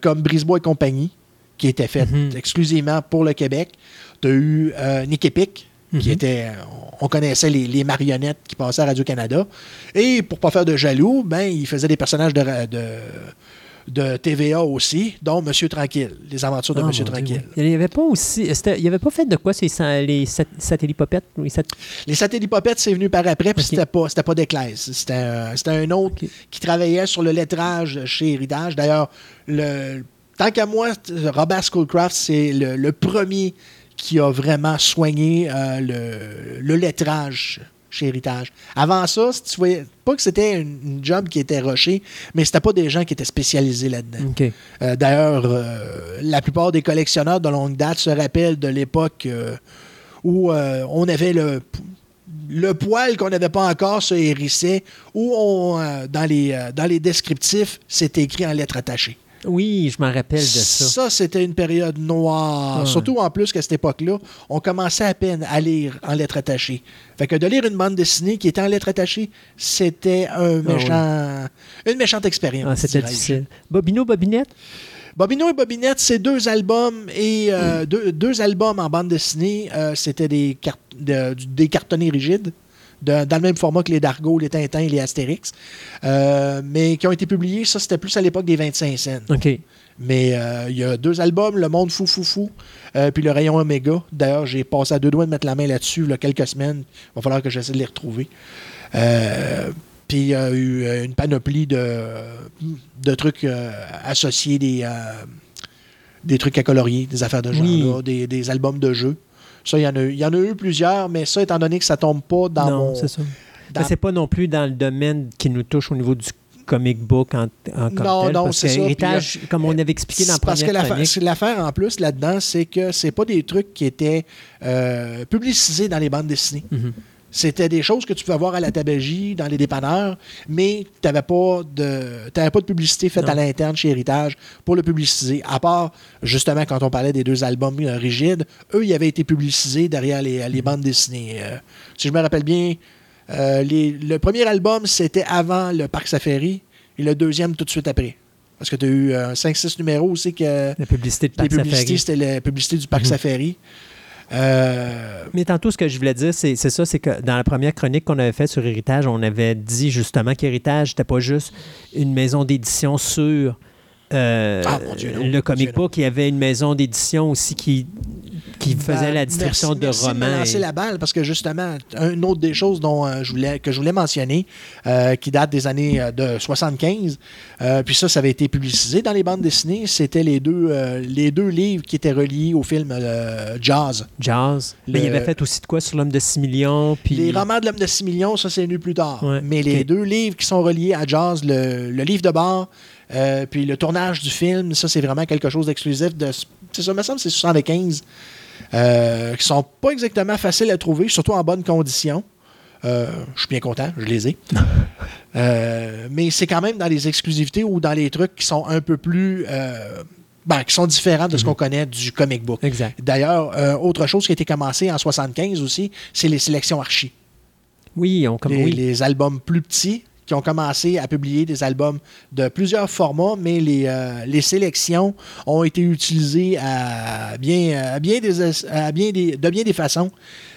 comme Brisebois et compagnie, qui était fait Mhm. exclusivement pour le Québec. Tu as eu Nick Epic, qui Mhm. était. On connaissait les, les marionnettes qui passaient à Radio-Canada. Et pour pas faire de jaloux, ben, il faisait des personnages de, de, de TVA aussi, dont Monsieur Tranquille, les aventures de Ah, Monsieur Tranquille. oui. Il n'y avait pas aussi. Il n'y avait pas fait de quoi ces, les sat- satellipopettes? les sat- Les satellipopettes, c'est venu par après, puis Ok. c'était pas, c'était pas Desclèze. C'était un, autre qui travaillait sur le lettrage chez Héritage. D'ailleurs, le, tant qu'à moi, Robert Schoolcraft, c'est le, le premier qui a vraiment soigné euh, le, le lettrage chez Héritage. Avant ça, si tu voyais, pas que c'était une, une job qui était rushée, mais c'était pas des gens qui étaient spécialisés là-dedans. Euh, D'ailleurs, euh, la plupart des collectionneurs de longue date se rappellent de l'époque où on avait le, le poil qu'on n'avait pas encore se hérissait, où on, dans, les, dans les descriptifs, c'était écrit en lettres attachées. Oui, je m'en rappelle de ça. Ça, c'était une période noire. Surtout en plus qu'à cette époque-là, on commençait à peine à lire en lettres attachées. Fait que de lire une bande dessinée qui était en lettres attachées, c'était un méchant, une méchante expérience. Ah, C'était difficile. Bobino, Bobinette? Bobino et Bobinette, c'est deux albums et euh, deux, deux albums en bande dessinée. Euh, C'était des, cart- de- du- des cartonnés rigides, de- dans le même format que les Dargo, les Tintins et les Astérix, Euh, mais qui ont été publiés. Ça, c'était plus à l'époque des 25 cents. OK. Mais euh, il y a deux albums, Le Monde Fou Fou Fou, euh, puis Le Rayon Oméga. D'ailleurs, j'ai passé à deux doigts de mettre la main là-dessus il y a quelques semaines. Il va falloir que j'essaie de les retrouver. Euh, puis il y a eu une panoplie de, de trucs associés, des, des trucs à colorier, des affaires de genre, Oui. là, des, des albums de jeux. Ça, il y, en a, eu- il y en a eu plusieurs, mais ça, étant donné que ça tombe pas dans non, mon... c'est ça. dans- c'est pas non plus dans le domaine qui nous touche au niveau du comic book en, en Non, tel, non, parce c'est que ça. Héritage, comme on avait expliqué dans la C'est Parce que première l'affaire en plus là-dedans, c'est que c'est pas des trucs qui étaient euh, publicisés dans les bandes dessinées. Mhm. C'était des choses que tu pouvais voir à la tabagie, dans les dépanneurs, mais tu n'avais pas, de- pas de publicité faite Non. à l'interne chez Héritage pour le publiciser. À part, justement, quand on parlait des deux albums euh, rigides, eux, ils avaient été publicisés derrière les, les bandes dessinées. Euh, si je me rappelle bien, euh, les- le premier album, c'était avant le Parc Safari, et le deuxième tout de suite après. Parce que tu as eu 5-6 numéros aussi que la publicité de Parc Safari. c'était la publicité du Parc Mhm. Safari. Euh, Mais tantôt, ce que je voulais dire, c'est ça, c'est que dans la première chronique qu'on avait faite sur Héritage, on avait dit justement qu'Héritage, c'était pas juste une maison d'édition sur euh, Ah, Dieu, non. le comic Dieu, book. Il y avait une maison d'édition aussi qui, qui faisait Ben, la distribution de romans. me lancer et- la balle parce que justement, une autre des choses dont, euh, je voulais, que je voulais mentionner, euh, qui date des années de 75, euh, puis ça, ça avait été publicisé dans les bandes dessinées, c'était les deux, les deux livres qui étaient reliés au film Jazz. Jazz. Mais il Le- avait fait aussi de quoi sur l'homme de 6 millions. Puis... Les romans de l'homme de 6 millions, ça c'est venu plus tard. Ouais, Mais les deux livres qui sont reliés à Jazz, le, le livre de bord, euh, puis le tournage du film, ça c'est vraiment quelque chose d'exclusif. De, c'est ça, me semble que c'est 75. Euh, qui sont pas exactement faciles à trouver, surtout en bonne condition. Euh, je suis bien content, je les ai. Euh, mais c'est quand même dans les exclusivités ou dans les trucs qui sont un peu plus. ben, qui sont différents de ce qu'on connaît du comic book. Exact. D'ailleurs, euh, autre chose qui a été commencée en 75 aussi, c'est les sélections archi. Oui, on comme Les, oui. les albums plus petits qui ont commencé à publier des albums de plusieurs formats, mais les, euh, les sélections ont été utilisées à bien, à bien des, à bien des, de bien des façons.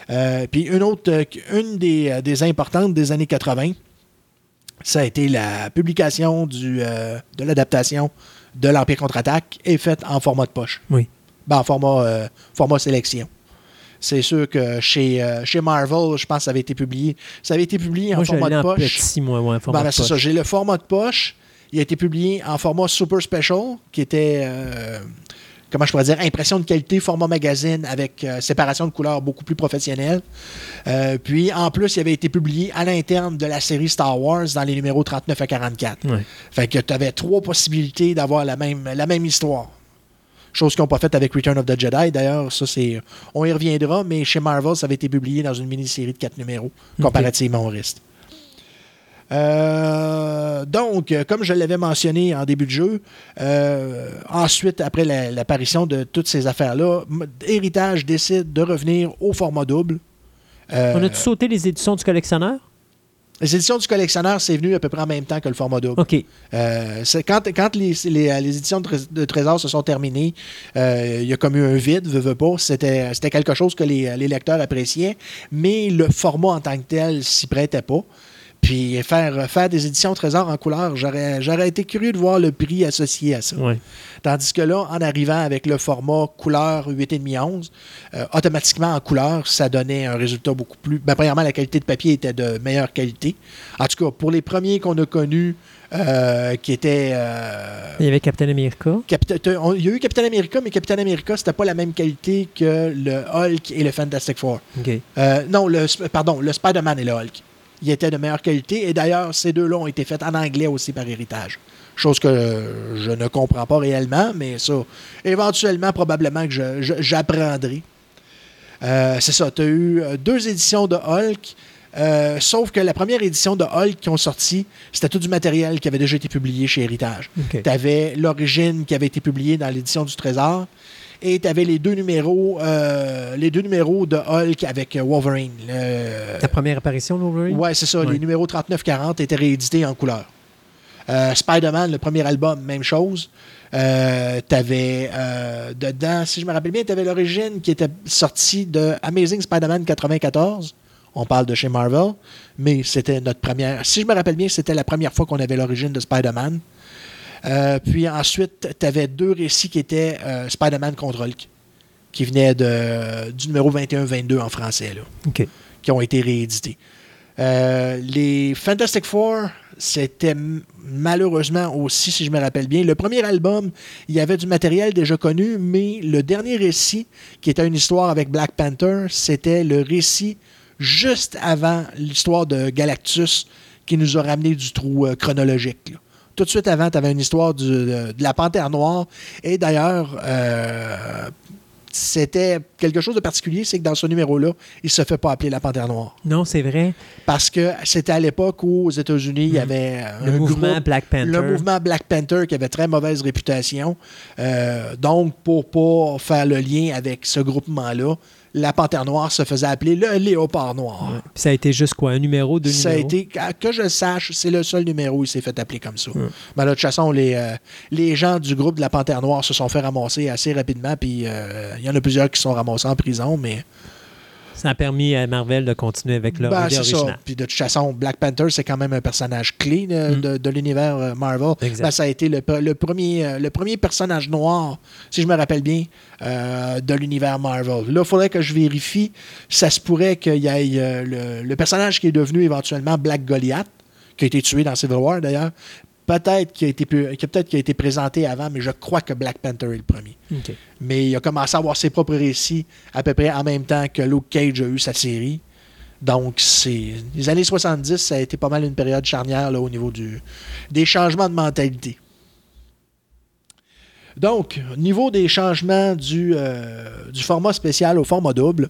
Euh, puis une autre, une des, des importantes des années 80, ça a été la publication du, euh, de l'adaptation de l'Empire contre-attaque est faite en format de poche. Oui. Ben, en format, format sélection. C'est sûr que chez, euh, chez Marvel, je pense que ça avait été publié. Ça avait été publié en Moi, format de poche. petit, moi, ouais, format Ben, ben, de c'est ça. poche. J'ai le format de poche. Il a été publié en format Super Special, qui était, euh, comment je pourrais dire, impression de qualité, format magazine avec euh, séparation de couleurs beaucoup plus professionnelle. Euh, puis, en plus, il avait été publié à l'interne de la série Star Wars dans les numéros 39 à 44. Ouais. Fait que tu avais trois possibilités d'avoir la même, la même histoire. Chose qu'ils n'ont pas faite avec Return of the Jedi. D'ailleurs, ça, c'est. On y reviendra, mais chez Marvel, ça avait été publié dans une mini-série de quatre numéros, comparativement au reste. Euh, donc, euh, comme je l'avais mentionné en début de jeu, euh, ensuite, après la- l'apparition de toutes ces affaires-là, Héritage décide de revenir au format double. Euh, On a-tu sauté les éditions du collectionneur? Les éditions du collectionneur, c'est venu à peu près en même temps que le format double. OK. Euh, c'est quand quand les, les- les éditions de, Trés- de Trésor se sont terminées, euh, il y a comme eu un vide, veux, veux pas. C'était, c'était quelque chose que les, les lecteurs appréciaient, mais le format en tant que tel s'y prêtait pas. Puis faire, faire des éditions Trésor en couleur, j'aurais, j'aurais été curieux de voir le prix associé à ça. Ouais. Tandis que là, en arrivant avec le format couleur 8,5-11, euh, automatiquement en couleur, ça donnait un résultat beaucoup plus. Ben, premièrement, la qualité de papier était de meilleure qualité. En tout cas, pour les premiers qu'on a connus, euh, qui étaient. euh, Il y avait Captain America. Capita- t'as- on- Il y a eu Captain America, mais Captain America, c'était pas la même qualité que le Hulk et le Fantastic Four. Euh, non, le, pardon, le Spider-Man et le Hulk. Ils étaient de meilleure qualité. Et d'ailleurs, ces deux-là ont été faits en anglais aussi par héritage. Chose que je ne comprends pas réellement, mais ça, éventuellement, probablement que j'apprendrai. Euh, c'est ça, tu as eu euh, deux éditions de Hulk. euh, sauf que la première édition de Hulk qui ont sorti, c'était tout du matériel qui avait déjà été publié chez Héritage. Tu avais l'origine qui avait été publiée dans l'édition du Trésor. Et tu avais les deux numéros, euh, les deux numéros de Hulk avec euh, Wolverine. Le- La première apparition de Wolverine? Ouais, c'est ça. Ouais. Les numéros 39-40 étaient réédités en couleur. Euh, Spider-Man, le premier album, même chose. Euh, t'avais euh, dedans, si je me rappelle bien, tu avais l'origine qui était sortie de Amazing Spider-Man 94. On parle de chez Marvel, mais c'était notre première. Si je me rappelle bien, c'était la première fois qu'on avait l'origine de Spider-Man. Euh, puis ensuite, tu avais deux récits qui étaient euh, Spider-Man contre Hulk, qui venaient de, du numéro 21-22 en français. Là qui ont été réédités. Euh, les Fantastic Four, c'était malheureusement aussi, si je me rappelle bien, le premier album, il y avait du matériel déjà connu, mais le dernier récit, qui était une histoire avec Black Panther, c'était le récit juste avant l'histoire de Galactus qui nous a ramené du trou chronologique. là. Tout de suite avant, tu avais une histoire du- de, de la Panthère Noire. Et d'ailleurs, euh, c'était quelque chose de particulier, c'est que dans ce numéro-là, il ne se fait pas appeler la Panthère Noire. Non, c'est vrai. Parce que c'était à l'époque où aux États-Unis, il y avait Mhm. Le un mouvement groupe- Black Panther. le mouvement Black Panther qui avait très mauvaise réputation. Euh, donc, pour pas faire le lien avec ce groupement-là, la panthère noire se faisait appeler le léopard noir. Puis ça a été juste quoi, un numéro, deux Ça a été, que- je sache, c'est le seul numéro où il s'est fait appeler comme ça. Mais de toute façon, les, euh, les gens du groupe de la Panthère Noire se sont fait ramasser assez rapidement, puis euh, il y en a plusieurs qui sont ramassés en prison, mais Ça a permis à Marvel de continuer avec leur ben, idée ça. Puis de toute façon, Black Panther, c'est quand même un personnage clé de, Mm. de- de l'univers euh, Marvel. Ben, ça a été le, pre- le premier, euh, le premier personnage noir, si je me rappelle bien, euh, de l'univers Marvel. Là, il faudrait que je vérifie. Ça se pourrait qu'il y ait euh, le, le personnage qui est devenu éventuellement Black Goliath, qui a été tué dans Civil War d'ailleurs. Peut-être qu'il a, été, peut-être a été présenté avant, mais je crois que Black Panther est le premier. Mais il a commencé à avoir ses propres récits à peu près en même temps que Luke Cage a eu sa série. Donc, c'est les années 70, ça a été pas mal une période charnière là, au niveau du, des changements de mentalité. Donc, au niveau des changements du, euh, du format spécial au format double,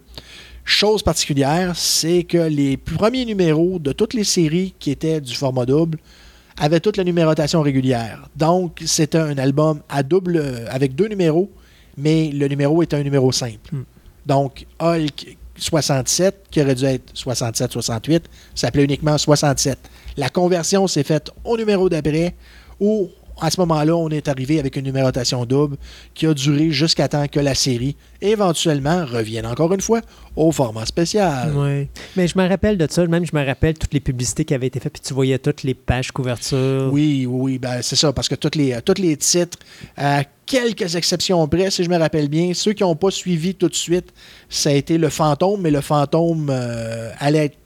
chose particulière, c'est que les premiers numéros de toutes les séries qui étaient du format double avaient toute la numérotation régulière. Donc, c'était un album à double, euh, avec deux numéros, mais le numéro était un numéro simple. Hmm. Donc, Hulk 67, qui aurait dû être 67-68, s'appelait uniquement 67. La conversion s'est faite au numéro d'après, où à ce moment-là, on est arrivé avec une numérotation double qui a duré jusqu'à temps que la série, éventuellement, revienne encore une fois au format spécial. Ouais. Mais je me rappelle de ça, même je me rappelle toutes les publicités qui avaient été faites, puis tu voyais toutes les pages couverture. Oui, oui, oui, ben, c'est ça, parce que tous les, tous les titres, à quelques exceptions près, si je me rappelle bien, ceux qui n'ont pas suivi tout de suite, ça a été le fantôme, mais le fantôme euh, allait être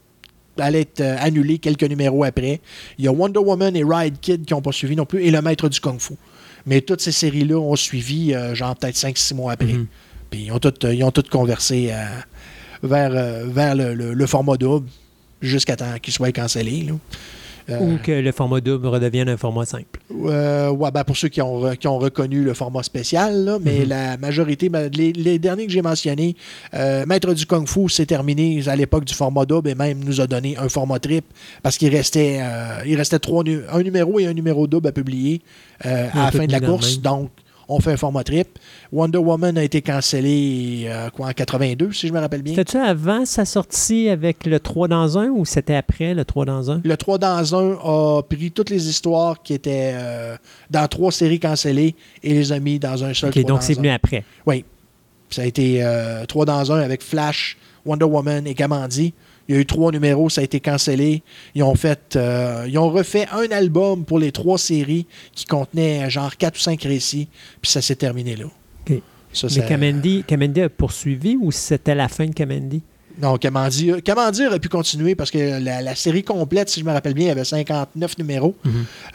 allait être euh, annulé quelques numéros après. Il y a Wonder Woman et Ride Kid qui n'ont pas suivi non plus, et Le Maître du Kung Fu. Mais toutes ces séries-là ont suivi, euh, genre peut-être 5-6 mois après. Mhm. Puis ils ont toutes, ils ont toutes conversé euh, vers, euh, vers le, le- le format double jusqu'à temps qu'il soit cancellé. là. Euh, Ou que le format double redevienne un format simple. euh, ouais, ben pour ceux qui ont, qui ont reconnu le format spécial, là, mais Mhm. la majorité, ben, les, les derniers que j'ai mentionnés, euh, Maître du Kung Fu s'est terminé à l'époque du format double et même nous a donné un format trip parce qu'il restait, euh, il restait trois un numéro et un numéro double à publier euh, à la fin de la course. Donc, on fait un format trip. Wonder Woman a été cancellé euh, quoi, en 82, si je me rappelle bien. C'était-tu avant sa sortie avec le 3 dans 1 ou c'était après le 3 dans 1? Le 3 dans 1 a pris toutes les histoires qui étaient euh, dans trois séries cancellées et les a mis dans un seul OK, 3 donc c'est venu après. Oui. Ça a été euh, 3 dans 1 avec Flash, Wonder Woman et Kamandi. Il y a eu trois numéros, ça a été cancellé. Ils ont fait, euh, ils ont refait un album pour les trois séries qui contenait euh, genre 4 ou 5 récits, puis ça s'est terminé là. Ça, Mais ça- Kamandi a poursuivi ou c'était la fin de Kamandi? Non, Kamandi, Kamandi aurait pu continuer parce que la, la série complète, si je me rappelle bien, il y avait 59 numéros.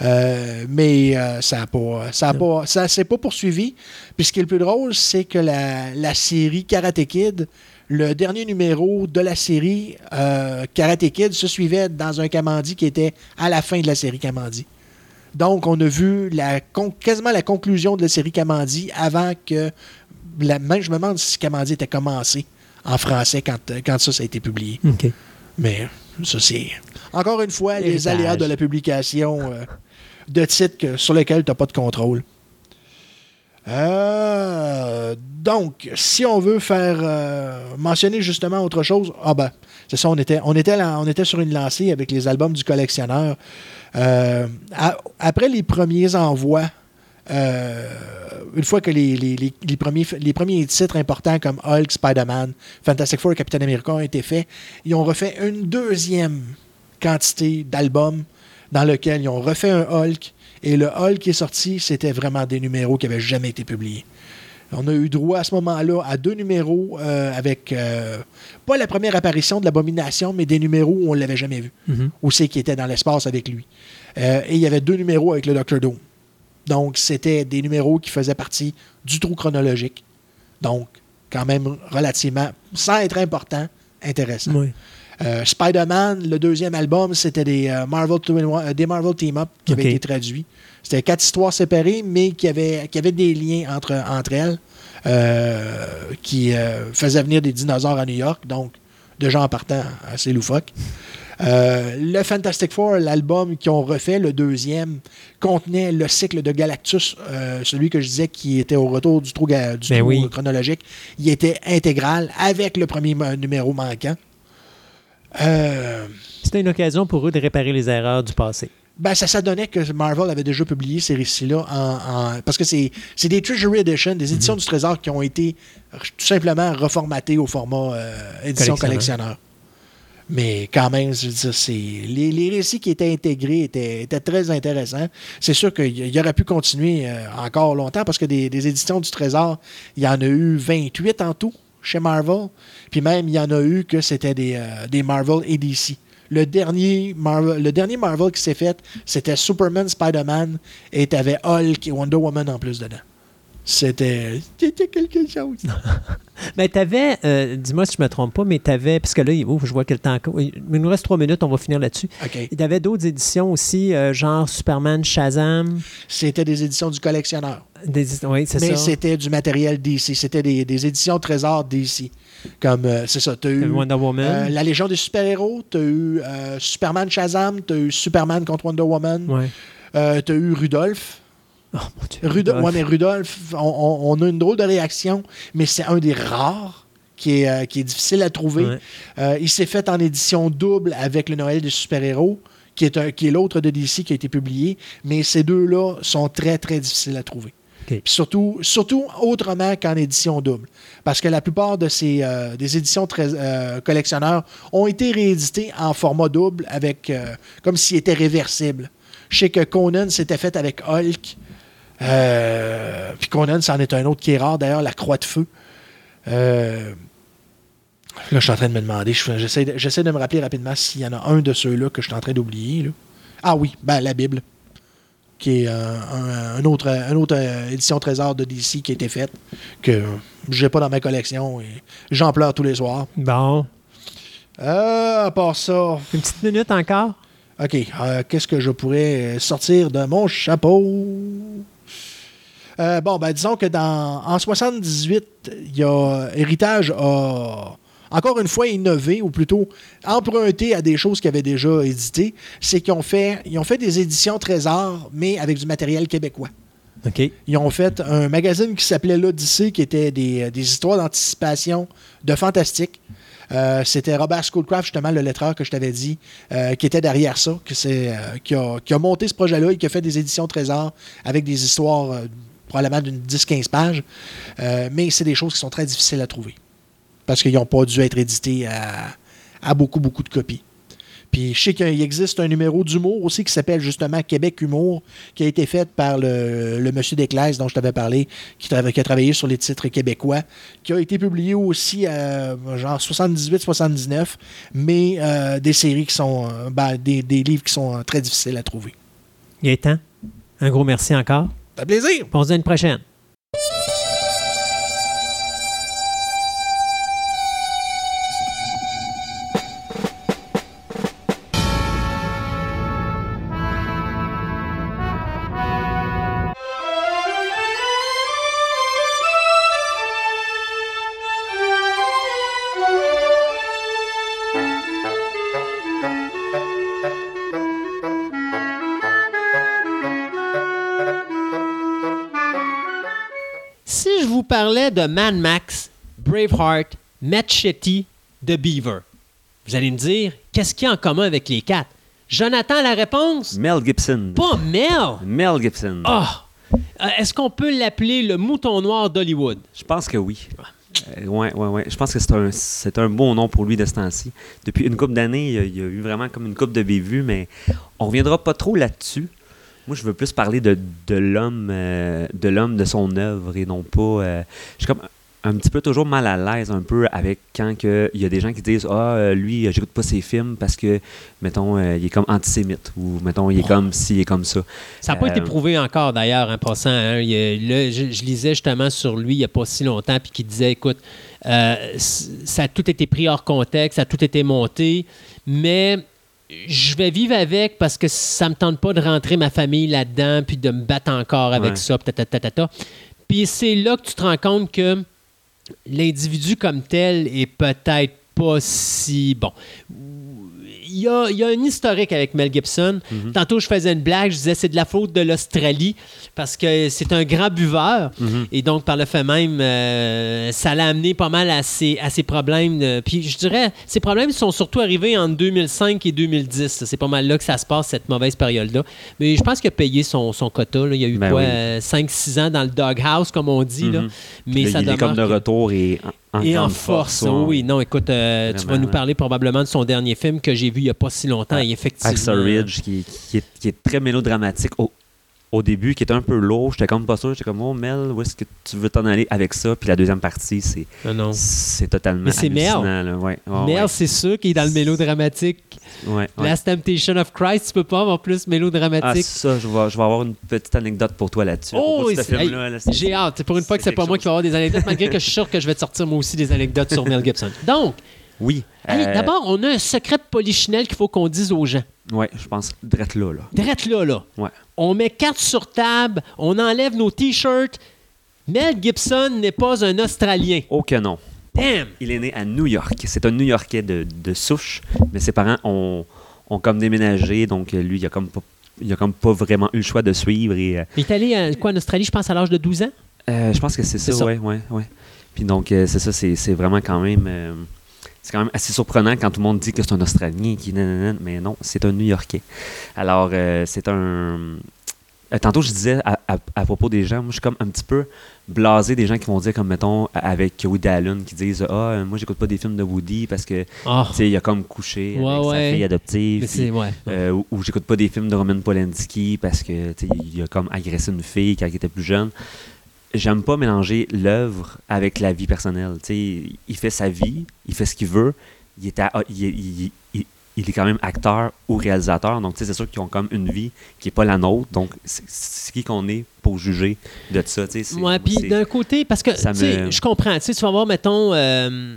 Euh, mais euh, ça n'a pas, ça a pas, ça s'est pas poursuivi. Puis ce qui est le plus drôle, c'est que la, la série Karate Kid, le dernier numéro de la série euh, Karate Kid se suivait dans un Kamandi qui était à la fin de la série Kamandi. Donc, on a vu la, quasiment la conclusion de la série Kamandi avant que. La, même, je me demande si Kamandi était commencé en français quand, quand ça, ça a été publié. Mais ça, c'est. Encore une fois, les aléas de la publication euh, de titres sur lesquels tu n'as pas de contrôle. Euh, donc, si on veut faire euh, mentionner justement autre chose, ah ben, c'est ça, on était, sur une lancée avec les albums du collectionneur. Euh, après les premiers envois, une fois que les premiers, les premiers titres importants comme Hulk, Spider-Man, Fantastic Four et Captain America ont été faits, ils ont refait une deuxième quantité d'albums dans lequel ils ont refait un Hulk. Et le Hulk qui est sorti, c'était vraiment des numéros qui n'avaient jamais été publiés. On a eu droit à ce moment-là à deux numéros euh, avec, euh, pas la première apparition de l'abomination, mais des numéros où on ne l'avait jamais vu Mhm. où c'est qui était dans l'espace avec lui. Euh, et il y avait deux numéros avec le Docteur Doom. Donc, c'était des numéros qui faisaient partie du trou chronologique. Donc, quand même relativement, sans être important, intéressant. Oui. Euh, Spider-Man, le deuxième album, c'était des, euh, Marvel, euh, des Marvel Team Up qui avaient été traduits. C'était quatre histoires séparées, mais qui avaient, qui avaient des liens entre, entre elles, euh, qui faisaient venir des dinosaures à New York. Donc, déjà en partant, assez loufoque. Le Fantastic Four, l'album qu'ils ont refait, le deuxième, contenait le cycle de Galactus, celui que je disais qui était au retour du trou, du Ben trou oui. chronologique. Il était intégral avec le premier numéro manquant. Euh, C'était une occasion pour eux de réparer les erreurs du passé. ben, ça, ça donnait que Marvel avait déjà publié ces récits-là en, en- parce que c'est c'est des Treasury Edition, des éditions Mhm. du Trésor qui ont été tout simplement reformatées au format euh, édition Collectionneur. collectionneur. Mais quand même, je veux dire, c'est les, les récits qui étaient intégrés étaient, étaient très intéressants. C'est sûr qu'il y- aurait pu continuer euh, encore longtemps parce que des, des éditions du Trésor, il y en a eu 28 en tout chez Marvel. Puis même, il y en a eu que c'était des, euh, Marvel et DC. Le dernier Marvel, le dernier Marvel qui s'est fait, c'était Superman, Spider-Man, et t'avais Hulk et Wonder Woman en plus dedans. C'était c'était quelque chose. Mais t'avais, euh, dis-moi si je me trompe pas, mais t'avais, parce que là, ouf, je vois que le temps. Il nous reste trois minutes, on va finir là-dessus. OK. Il y avait d'autres éditions aussi, euh, genre Superman, Shazam. C'était des éditions du collectionneur. Des, oui, c'est Mais ça. c'était du matériel DC. C'était des, des éditions trésor DC. Comme, euh, c'est ça, t'as eu Wonder Woman. euh, la Légion des super-héros, t'as eu Superman Shazam, t'as eu Superman contre Wonder Woman, Ouais. t'as eu Rudolph. Oh, mon Dieu. Rudolph, ouais, mais Rudolph, on, on- on a une drôle de réaction, mais c'est un des rares qui est, euh, qui est difficile à trouver. Ouais. Euh, il s'est fait en édition double avec le Noël des super-héros, qui est, un- qui est l'autre de DC qui a été publié, mais ces deux-là sont très, très difficiles à trouver. Surtout, surtout autrement qu'en édition double. Parce que la plupart de ces euh, des éditions très, euh, collectionneurs ont été rééditées en format double avec euh, comme s'ils étaient réversibles. Je sais que Conan s'était fait avec Hulk. Euh, puis Conan, c'en est un autre qui est rare, d'ailleurs, la Croix de Feu. Euh, là, je suis en train de me demander, je j'essaie de, me rappeler rapidement s'il y en a un de ceux-là que je suis en train d'oublier. Ah oui, ben, la Bible, qui est euh, un, un autre, un autre euh, édition trésor de DC qui a été faite, que j'ai pas dans ma collection et j'en pleure tous les soirs. Bon. À part ça, Une petite minute encore? OK. Qu'est-ce que je pourrais sortir de mon chapeau? Euh, bon, ben, disons que dans, en 78, il y a Héritage a encore une fois innové, ou plutôt emprunté à des choses qu'ils avaient déjà éditées. C'est qu'ils ont fait, ils ont fait des éditions Trésor, mais avec du matériel québécois. Ils ont fait un magazine qui s'appelait l'Odyssée, qui était des, des histoires d'anticipation de fantastique. Euh, C'était Robert Schoolcraft, justement, le lettreur que je t'avais dit, euh, qui était derrière ça, euh, qui, a, qui a monté ce projet-là et qui a fait des éditions Trésor avec des histoires probablement d'une 10-15 pages. Euh, mais c'est des choses qui sont très difficiles à trouver parce qu'ils n'ont pas dû être édités à, beaucoup, beaucoup de copies. Puis je sais qu'il existe un numéro d'humour aussi qui s'appelle justement Québec Humour, qui a été fait par le, monsieur Desclaise dont je t'avais parlé, qui, a travaillé sur les titres québécois, qui a été publié aussi à genre 78-79, mais euh, des séries qui sont, euh, ben, des, livres qui sont très difficiles à trouver. Gaëtan, un gros merci encore. Fait plaisir! On se dit une prochaine. De Mad Max, Braveheart, Machete, The Beaver, vous allez me dire, qu'est-ce qu'il y a en commun avec les quatre? Jonathan, la réponse? Mel Gibson. Pas Mel! Mel Gibson. Euh, Est-ce qu'on peut l'appeler le mouton noir d'Hollywood? Je pense que oui. Ouais, ouais, ouais. Je pense que c'est un, c'est un bon nom pour lui de ce temps-ci. Depuis une couple d'années, il y, a, eu vraiment comme une coupe de bévues, mais on reviendra pas trop là-dessus. Moi, je veux plus parler de, de l'homme, euh, de l'homme de son œuvre et non pas. euh, je suis comme un petit peu toujours mal à l'aise un peu avec quand il y a des gens qui disent ah euh, lui j'écoute pas ses films parce que mettons il est comme antisémite ou mettons il est comme ci il est comme ça. Ça n'a pas été prouvé encore, d'ailleurs, en passant. hein. Il là, je, je lisais justement sur lui il n'y a pas si longtemps, puis qui disait, écoute, euh, ça a tout été pris hors contexte, ça a tout été monté, mais je vais vivre avec parce que ça ne me tente pas de rentrer ma famille là-dedans, puis de me battre encore avec Ouais. ça, puis tatatatata. Puis c'est là que tu te rends compte que l'individu comme tel est peut-être pas si bon il y a, il y a un historique avec Mel Gibson. Mhm. Tantôt, je faisais une blague, je disais c'est de la faute de l'Australie parce que c'est un grand buveur. Mhm. Et donc, par le fait même, euh, ça l'a amené pas mal à ses, à ses problèmes. de- Puis, je dirais, ces problèmes sont surtout arrivés en 2005 et 2010. C'est pas mal là que ça se passe, cette mauvaise période-là. Mais je pense qu'il a payé son, son quota. là. Il y a eu Ben quoi, oui. 5-6 ans dans le doghouse, comme on dit. là. Mhm. Mais ça il est comme de retour et en, et en force, oui. Non, écoute, euh, tu vas nous parler probablement de son dernier film que j'ai vu il n'y a pas si longtemps. et effectivement. Axel Ridge, qui, qui est, qui est très mélodramatique au, au début, qui était un peu lourd. J'étais comme pas sûr. J'étais comme, oh Mel, où est-ce que tu veux t'en aller avec ça? Puis la deuxième partie, c'est non. c'est totalement. Mais c'est Mel. Ouais, ouais, Mel, ouais. c'est sûr qu'il est dans le mélodramatique. Ouais, ouais. Last Temptation of Christ, tu peux pas avoir plus Ah, mélodramatique. ça, je vais, je vais avoir une petite anecdote pour toi là-dessus. Oh, c'est- J'ai hâte. Pour une fois que c'est pas moi qui vais avoir des anecdotes, malgré que je suis sûr que je vais te sortir moi aussi des anecdotes sur Mel Gibson. Donc, Oui. hey, euh, d'abord, on a un secret de polichinelle qu'il faut qu'on dise aux gens. Ouais, je pense, drette là, là. Drette là, là. Ouais. On met carte sur table, on enlève nos T-shirts. Mel Gibson n'est pas un Australien. Oh que non. Damn! Il est né à New York. C'est un New-Yorkais de, de souche, mais ses parents ont, ont comme déménagé, donc euh, lui, il a comme pas, il a comme pas vraiment eu le choix de suivre. Et, euh, Il est allé quoi, en Australie, je pense, à l'âge de 12 ans? euh, je pense que c'est ça, C'est ça. ouais, ouais, ouais. Puis donc, euh, c'est ça, c'est c'est vraiment quand même... c'est quand même assez surprenant quand tout le monde dit que c'est un Australien qui nanana, mais non, c'est un New-Yorkais. Alors, euh, c'est un... euh, tantôt, je disais à, à- à propos des gens, moi, je suis comme un petit peu blasé des gens qui vont dire, comme mettons, avec Woody Allen, qui disent Ah, euh, moi, j'écoute pas des films de Woody parce que, Ah, tu sais, il a comme couché Ouais, avec ouais. sa fille adoptive. Ouais. euh, ou j'écoute pas des films de Roman Polanski parce que tu sais, il a comme agressé une fille quand il était plus jeune. J'aime pas mélanger l'œuvre avec la vie personnelle. Il fait sa vie, il fait ce qu'il veut. Il est, à- il, est- il- il- il est quand même acteur ou réalisateur. Donc, c'est sûr qu'ils ont comme une vie qui est pas la nôtre. Donc, c'est qui qu'on est pour juger de ça. Ouais, puis d'un côté, parce que, me- je comprends. Tu vas voir, mettons... euh,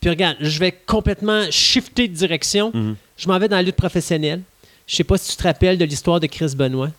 Puis regarde, je vais complètement shifter de direction. Mhm. Je m'en vais dans la lutte professionnelle. Je sais pas si tu te rappelles de l'histoire de Chris Benoit.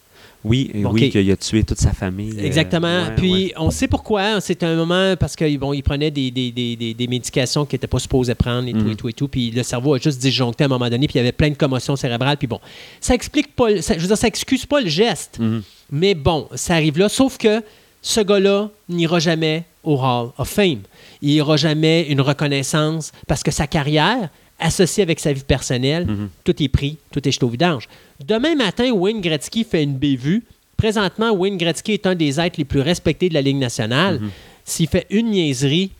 Oui, Bon, oui, qu'il a tué toute sa famille. euh, Exactement. ouais, Puis ouais. on sait pourquoi. C'est un moment parce qu'il bon, il prenait des, des, des, des, médications qu'il n'était pas supposé prendre et tout Mhm. et tout et tout. Puis le cerveau a juste disjoncté à un moment donné. Puis il y avait plein de commotions cérébrales. Puis bon, ça explique pas. ça- je veux dire, ça excuse pas le geste. Mhm. Mais bon, ça arrive là. Sauf que ce gars-là n'ira jamais au Hall of Fame. Il n'ira jamais une reconnaissance parce que sa carrière, associée avec sa vie personnelle, Mhm. tout est pris, tout est jeté au vidange. Demain matin, Wayne Gretzky fait une bévue. Présentement, Wayne Gretzky est un des êtres les plus respectés de la Ligue nationale. Mhm. S'il fait une niaiserie,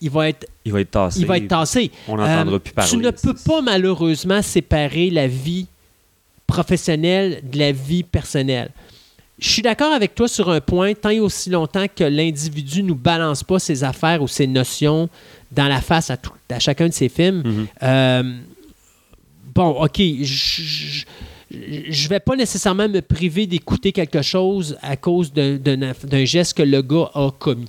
il va être Il va être tassé. il va être tassé. On n'entendra Euh, plus parler. Tu ne peux pas malheureusement séparer la vie professionnelle de la vie personnelle. Je suis d'accord avec toi sur un point, tant et aussi longtemps que l'individu ne nous balance pas ses affaires ou ses notions dans la face à, tout- à chacun de ses films. Mhm. Euh, bon, OK, je ne vais pas nécessairement me priver d'écouter quelque chose à cause d'un- geste que le gars a commis.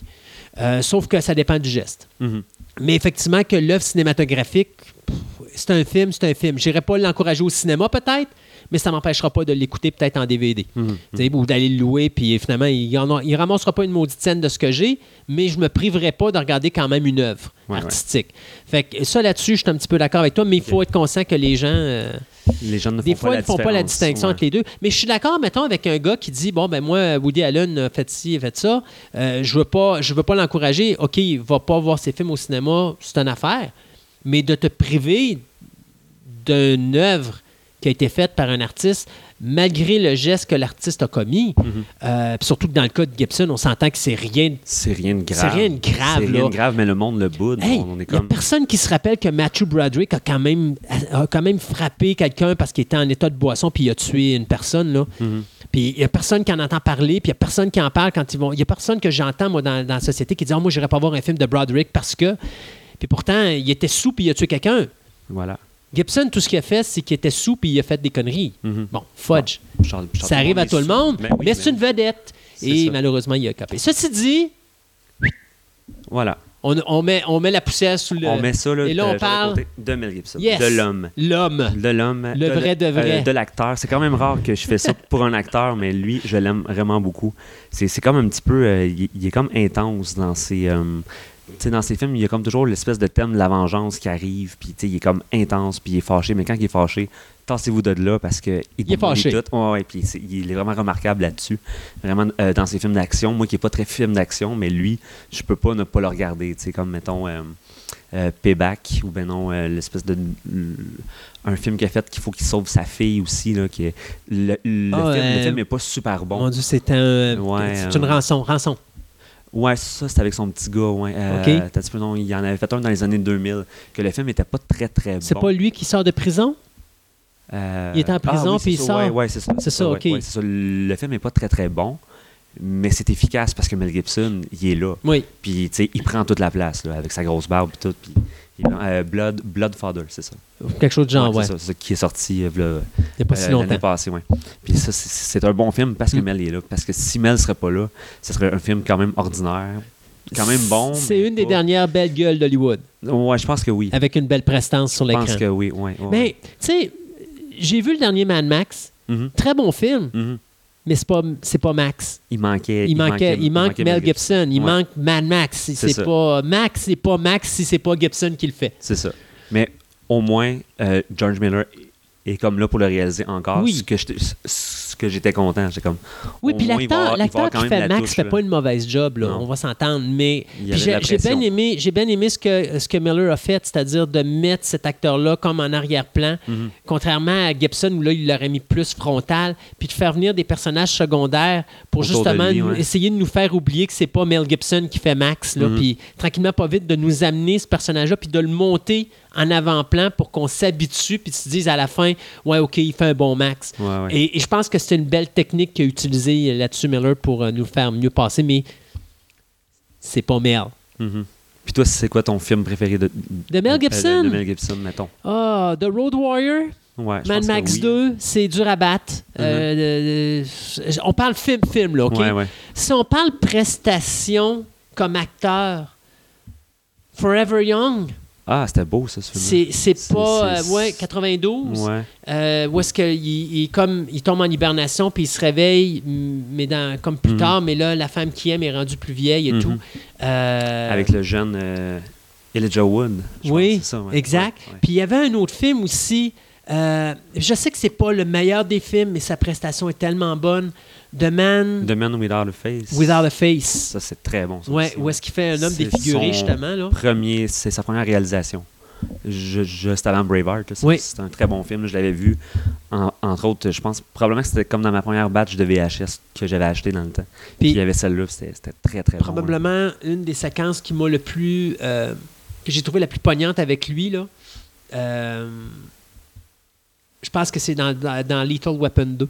Euh, sauf que ça dépend du geste. Mhm. Mais effectivement, que l'œuvre cinématographique, c'est un film, c'est un film. Je n'irai pas l'encourager au cinéma, peut-être, mais ça ne m'empêchera pas de l'écouter peut-être en DVD. Mhm. Ou d'aller le louer, puis finalement, il ne ramassera pas une maudite scène de ce que j'ai, mais je ne me priverai pas de regarder quand même une œuvre Ouais, artistique. Fait que ça, là-dessus, je suis un petit peu d'accord avec toi, mais il faut être conscient que les gens. euh, Les gens ne font des pas fois, la ils ne font pas la distinction Ouais. entre les deux. Mais je suis d'accord, mettons, avec un gars qui dit Bon, ben moi, Woody Allen fait ci, fait ça. Euh, je ne veux pas, je veux pas l'encourager. OK, il va pas voir ses films au cinéma, c'est une affaire. Mais de te priver d'une œuvre qui a été faite par un artiste, malgré le geste que l'artiste a commis, Mhm. euh, surtout que dans le cas de Gibson, on s'entend que c'est rien. C'est rien de grave. C'est rien de grave, C'est rien de grave, mais le monde le boude. Hey, il n'y a personne qui se rappelle que Matthew Broderick a quand même, a quand même frappé quelqu'un parce qu'il était en état de boisson puis il a tué une personne. Là. Mhm. Puis il n'y a personne qui en entend parler, puis il n'y a personne qui en parle quand ils vont. Il n'y a personne que j'entends, moi, dans, dans la société qui dit Ah, Moi, je n'irais pas voir un film de Broderick parce que. Puis pourtant, il était sous puis il a tué quelqu'un. Voilà. Gibson, tout ce qu'il a fait, c'est qu'il était sous puis il a fait des conneries. Mhm. Bon, fudge. Charles- Charles ça arrive à tout le monde, Ben oui, mais c'est une vedette. Et ça. malheureusement, il a capé. Ceci dit, Voilà. on, on met, on met la poussière sous le. On met ça là, et là, on parle- de Mel Gibson. Yes. De l'homme. L'homme. De l'homme. Le de- vrai de vrai. euh, de l'acteur. C'est quand même rare que je fais ça pour un acteur, mais lui, je l'aime vraiment beaucoup. C'est c'est comme un petit peu. euh, il, il est comme intense dans ses. euh, dans ces films, il y a comme toujours l'espèce de thème de la vengeance qui arrive, puis il est comme intense, puis il est fâché, mais quand il est fâché, tassez-vous de là parce que Il est fâché. Tout. Ouais, ouais, puis il est vraiment remarquable là-dessus. Vraiment, euh, dans ses films d'action, moi qui n'ai pas très film d'action, mais lui, je peux pas ne pas le regarder, tu comme mettons euh, euh, Payback, ou ben non, l'espèce de. un film qu'il a fait qu'il faut qu'il sauve sa fille aussi, là, qui est- le, le Ah, film, le euh, film est pas super bon. Mon Dieu, c'est un. Ouais, c'est une rançon. Rançon. Ouais, ça, c'était avec son petit gars. Ouais. Euh, t'as non, il en avait fait un dans les années 2000, que le film était pas très, très bon. C'est pas lui qui sort de prison? Euh, il est en prison, oui, puis il ça, Ouais, sort. ouais, c'est ça. C'est ça, ok. ouais, c'est ça. Le film est pas très, très bon, mais c'est efficace parce que Mel Gibson, il est là. Oui. Puis, tu sais, il prend toute la place, là, avec sa grosse barbe et tout. Puis. Euh, Blood, Bloodfather, c'est ça. Quelque chose de genre, Ouais, ouais. c'est ça, qui est sorti euh, Il n'y a pas si euh, longtemps. l'année passée, ouais. Puis ça, c'est- un bon film parce que Mm. Mel est là. Parce que si Mel serait pas là, ce serait un film quand même ordinaire, quand même bon. C'est une des dernières belles gueules d'Hollywood, Ouais, je pense que oui. avec une belle prestance sur Je pense l'écran. que oui, ouais. ouais. Mais, tu sais, j'ai vu le dernier Mad Max. Mhm, Très bon film, mhm. Mais c'est pas, c'est pas Max. Il manquait. Il, manquait, il manque Mel Gibson, il Ouais. manque Mad Max. C'est C'est pas Max, c'est pas Max si c'est pas Gibson qui le fait. C'est ça. Mais au moins, euh, George Miller est comme là pour le réaliser encore. Oui. Ce que j'étais- ce que j'étais content. J'étais comme. Oui, puis l'acteur qui fait Max touche, fait pas une mauvaise job, là, on va s'entendre, mais j'ai bien aimé, j'ai bien aimé ce que, ce que Miller a fait, c'est-à-dire de mettre cet acteur-là comme en arrière-plan, Mhm. contrairement à Gibson où là, il l'aurait mis plus frontal, puis de faire venir des personnages secondaires pour Autour de justement lui, nous- ouais. essayer de nous faire oublier que c'est pas Mel Gibson qui fait Max, là, Mhm. puis tranquillement, pas vite, de nous amener ce personnage-là, puis de le monter en avant-plan pour qu'on s'habitue, puis se dise à la fin, ouais, OK, il fait un bon Max. Ouais, ouais. Et, et je pense que c'est une belle technique qu'il a utilisée là-dessus Miller pour euh, nous faire mieux passer, mais c'est pas Mel. Mhm. Puis toi, c'est quoi ton film préféré de, De Mel euh, Gibson? De, Mel Gibson, mettons? Ah, The Road Warrior, Ouais, Mad Max oui. 2, c'est dur à battre. Euh, euh, on parle film-film, là, OK? Ouais, ouais. Si on parle prestation comme acteur, Forever Young, Ah, c'était beau, ça, ce film. c'est pas... euh, ouais, 92. Ouais. Euh, où est-ce qu'il il, comme, il tombe en hibernation puis il se réveille, mais dans, comme plus Mhm. tard, mais là, la femme qui aime est rendue plus vieille et Mhm. tout. Euh, Avec le jeune Elijah Wood. oui, ça, ouais. exact. Ouais. Puis il y avait un autre film aussi. je sais que c'est pas le meilleur des films, mais sa prestation est tellement bonne. The Man The Man Without a Face. Without a Face. Ça, c'est très bon. ça Ouais, aussi, où est-ce qu'il fait un homme défiguré, justement, là? Premier, c'est sa première réalisation. Je- Juste avant Braveheart. c'est Oui. c'est un très bon film. Je l'avais vu, en- entre autres, je pense probablement que c'était comme dans ma première batch de VHS que j'avais acheté dans le temps. Puis, Puis- il y avait celle-là, c'était c'était très, très bon. probablement une des séquences qui m'a le plus. euh, que j'ai trouvé la plus poignante avec lui, là. Euh, je pense que c'est dans, dans, dans Lethal Weapon 2.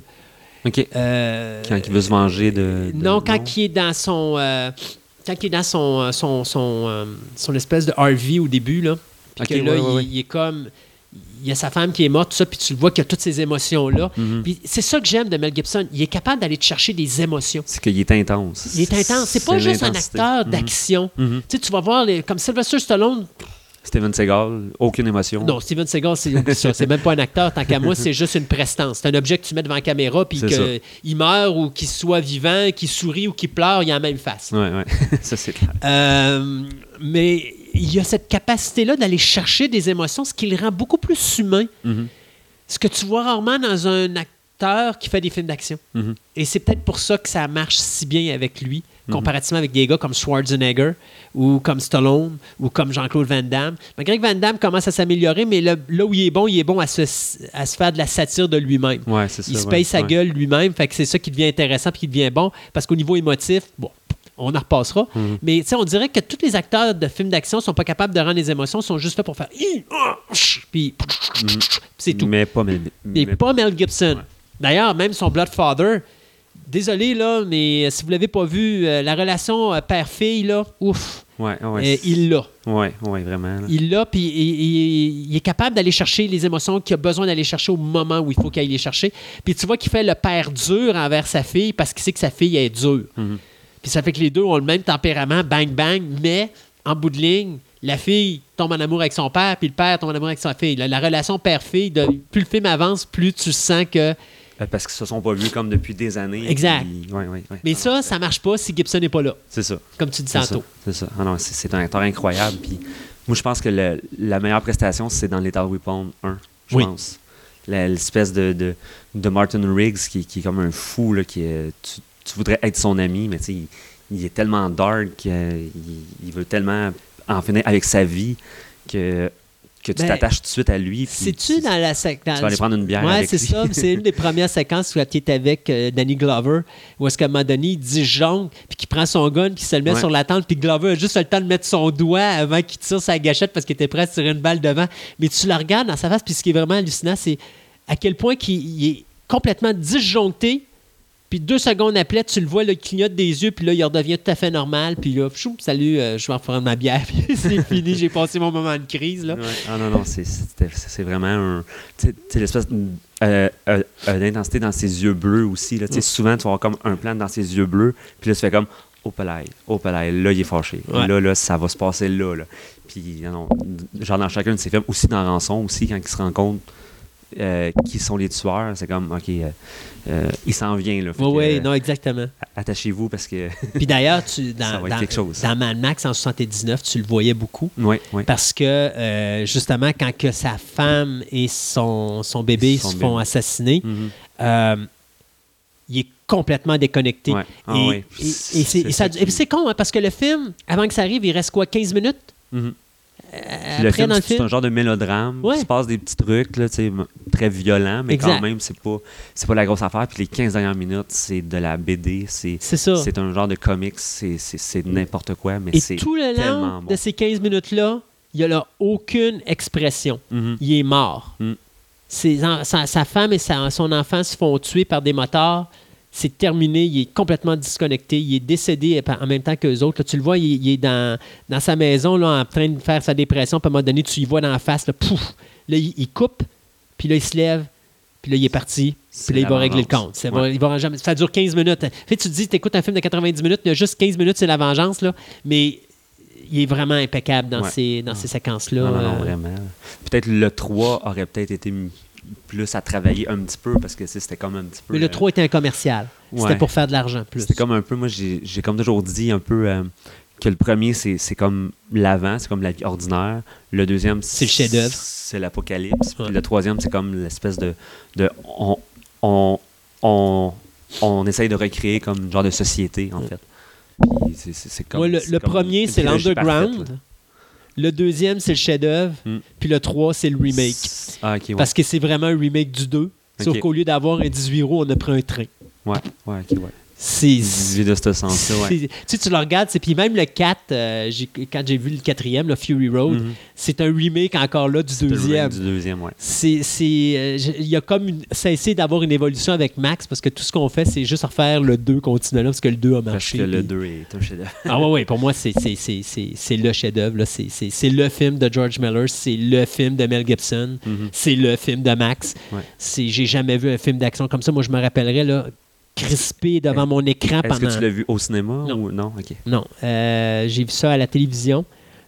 OK. Euh, Quand il veut se venger de. de- non, quand il est dans son. euh, quand il est dans son, euh, son, son, son espèce de RV au début, là. Puis que là, ouais, ouais, il, est comme. Il y a sa femme qui est morte, tout ça, puis tu le vois qu'il a toutes ces émotions-là. Mhm. Puis c'est ça que j'aime de Mel Gibson. Il est capable d'aller te chercher des émotions. C'est qu'il est intense. Il est intense. C'est pas juste un acteur Mhm. d'action. Mhm. Tu sais, tu vas voir, les, comme Sylvester Stallone, Steven Seagal, aucune émotion. non, Steven Seagal, c'est même pas un acteur, tant qu'à moi, c'est juste une prestance. C'est un objet que tu mets devant la caméra, puis qu'il meurt ou qu'il soit vivant, qu'il sourit ou qu'il pleure, il a la même face. Ouais, ouais. ça, c'est clair. Euh, mais il y a cette capacité-là d'aller chercher des émotions, ce qui le rend beaucoup plus humain. Mhm. Ce que tu vois rarement dans un acteur qui fait des films d'action. Mhm. Et c'est peut-être pour ça que ça marche si bien avec lui, Mhm. comparativement avec des gars comme Schwarzenegger ou comme Stallone ou comme Jean-Claude Van Damme. Malgré que Van Damme commence à s'améliorer, mais là, là où il est bon, il est bon à se, à se faire de la satire de lui-même. Ouais, c'est ça. Il se ouais, paye sa ouais. gueule lui-même, fait que c'est ça qui devient intéressant puis qui devient bon, parce qu'au niveau émotif, bon, on en repassera. Mhm. Mais tu sais, on dirait que tous les acteurs de films d'action sont pas capables de rendre les émotions, sont juste là pour faire ah, puis c'est tout. Mais pas Mel, Et mais- pas Mel Gibson. Ouais. D'ailleurs, même son Bloodfather, désolé là, mais si vous l'avez pas vu, euh, la relation euh, père-fille là, ouf, Ouais, ouais. euh, il l'a. Ouais, ouais, vraiment. là. Il l'a, puis il, il- il est capable d'aller chercher les émotions qu'il a besoin d'aller chercher au moment où il faut qu'il aille les chercher. Puis tu vois qu'il fait le père dur envers sa fille parce qu'il sait que sa fille est dure. Mhm. Puis ça fait que les deux ont le même tempérament, bang bang, mais en bout de ligne, la fille tombe en amour avec son père, puis le père tombe en amour avec sa fille. La, la relation père-fille, plus le film avance, plus tu sens que Parce qu'ils se sont pas vus comme depuis des années. Exact. puis- ouais, ouais, ouais. Mais ça, ça marche pas si Gibson n'est pas là, C'est ça. comme tu dis tantôt. C'est ça. Ah non, c'est, un acteur incroyable. Puis moi, je pense que le- la meilleure prestation, c'est dans Lethal Weapon 1, je Oui. pense. L'espèce de, de, de Martin Riggs qui, qui est comme un fou, là, qui est- tu, tu voudrais être son ami, mais tu sais, il, il est tellement dark, qu'il il veut tellement en finir avec sa vie que, que tu Ben, t'attaches tout de suite à lui. C'est-tu dans la dans- Tu vas aller prendre une bière avec c'est ça. C'est une des premières séquences où il est avec euh, Danny Glover, où est-ce qu'à un moment donné, il dit jongle, puis qu'il prend son gun, puis il se le met Ouais. sur la tente, puis Glover a juste le temps de mettre son doigt avant qu'il tire sa gâchette parce qu'il était prêt à tirer une balle devant. Mais tu le regardes dans sa face, puis ce qui est vraiment hallucinant, c'est à quel point qu'il il est complètement disjoncté. Puis deux secondes après, tu le vois, là, il clignote des yeux, puis là, il redevient tout à fait normal. Puis là, chou, salut, euh, je vais reprendre ma bière, puis c'est fini, j'ai passé mon moment de crise. Là. Ouais. Ah non, non, c'est, vraiment un. Tu sais- l'espèce euh, euh, d'intensité dans ses yeux bleus aussi. Là. Tu sais, Souvent, tu vas avoir comme un plan dans ses yeux bleus, puis là, tu fais comme Oh palais, oh palais, là, il est fâché. Ouais. Là, là, ça va se passer là. là. Puis, non, non, genre dans chacun de ses films, aussi dans Rançon, aussi, quand il se rend compte euh, qui sont les tueurs, c'est comme OK, euh, euh, il s'en vient. Là. Oui, oui, non, exactement. Attachez-vous parce que. Puis d'ailleurs, tu, Ça dans, va être dans- quelque chose. dans Mad Max en 79, tu le voyais beaucoup. Oui, oui. Parce que, justement, quand que sa femme et son, son bébé Son se font assassiner, Mhm. il est complètement déconnecté. Ouais. Ah et, ouais. et- et C'est et ça- ça con, hein, parce que le film, avant que ça arrive, il reste quoi, 15 minutes? Mhm. Euh, le film, dans le c'est- un genre de mélodrame. Ouais. Il se passe des petits trucs là, très violents, mais Exact. quand même, c'est pas, c'est pas la grosse affaire. Puis les 15 dernières minutes, c'est de la BD. C'est, C'est ça. c'est un genre de comics. C'est, n'importe quoi, mais Et c'est tout le long bon. de ces 15 minutes-là, il n'y a là aucune expression. Mhm. il est mort. Mm. Ses sa, sa femme et sa- son enfant se font tuer par des motards. C'est terminé, il est complètement disconnecté, il est décédé en même temps que les autres. Là, tu le vois, il, il est dans, dans sa maison là, en train de faire sa dépression. Puis à un moment donné, tu y vois dans la face, là, pouf, là, il, il coupe, puis là, il se lève, puis là, il est parti. Puis là, il va régler le compte. Ça, Ouais. il va jamais- ça dure 15 minutes. Fait, tu te dis, tu écoutes un film de 90 minutes, il y a juste 15 minutes, c'est la vengeance, là, mais il est vraiment impeccable dans Ouais. ces, dans ces séquences-là. Non, non, non, euh, vraiment. Peut-être le 3 aurait peut-être été plus à travailler un petit peu parce que c'était comme un petit peu. Mais le euh, 3 était un commercial. C'était pour faire de l'argent plus. C'était comme un peu, moi j'ai comme toujours dit un peu euh, que le premier c'est comme l'avant, c'est comme la vie ordinaire. Le deuxième C'est le chef-d'œuvre. C'est l'apocalypse. Puis le troisième c'est comme l'espèce de, de on, on, on, on essaye de recréer comme une genre de société en fait. C'est comme- Moi, le, premier, c'est l'underground. Le deuxième, c'est le chef-d'œuvre. Hmm. Puis le 3, c'est le remake. Ah, ouais. Parce que c'est vraiment un remake du 2. Sauf qu'au lieu d'avoir un 18 roues, on a pris un train. Ouais, ouais, ok, ouais. C'est. 18 de ce sens-là, ouais. Tu sais, tu le regardes, c'est- puis même le 4, euh, quand j'ai vu le quatrième, le Fury Road, Mhm. c'est un remake encore là du deuxième. Du deuxième, ouais. C'est, euh, il y a comme une, cessé d'avoir une évolution avec Max parce que tout ce qu'on fait, c'est juste refaire le 2 continuellement parce que le 2 a Parce marché. que le puis- 2 est un chef-d'œuvre. Ah ouais, ouais, pour moi, c'est, le chef-d'œuvre. C'est, le film de George Miller, c'est le film de Mel Gibson, Mhm. c'est le film de Max. Ouais. C'est, j'ai jamais vu un film d'action comme ça. Moi, je me rappellerais là, crispé devant mon écran Est-ce pendant. que tu l'as vu au cinéma Non. ou non? Ok. Non, euh, j'ai vu ça à la télévision,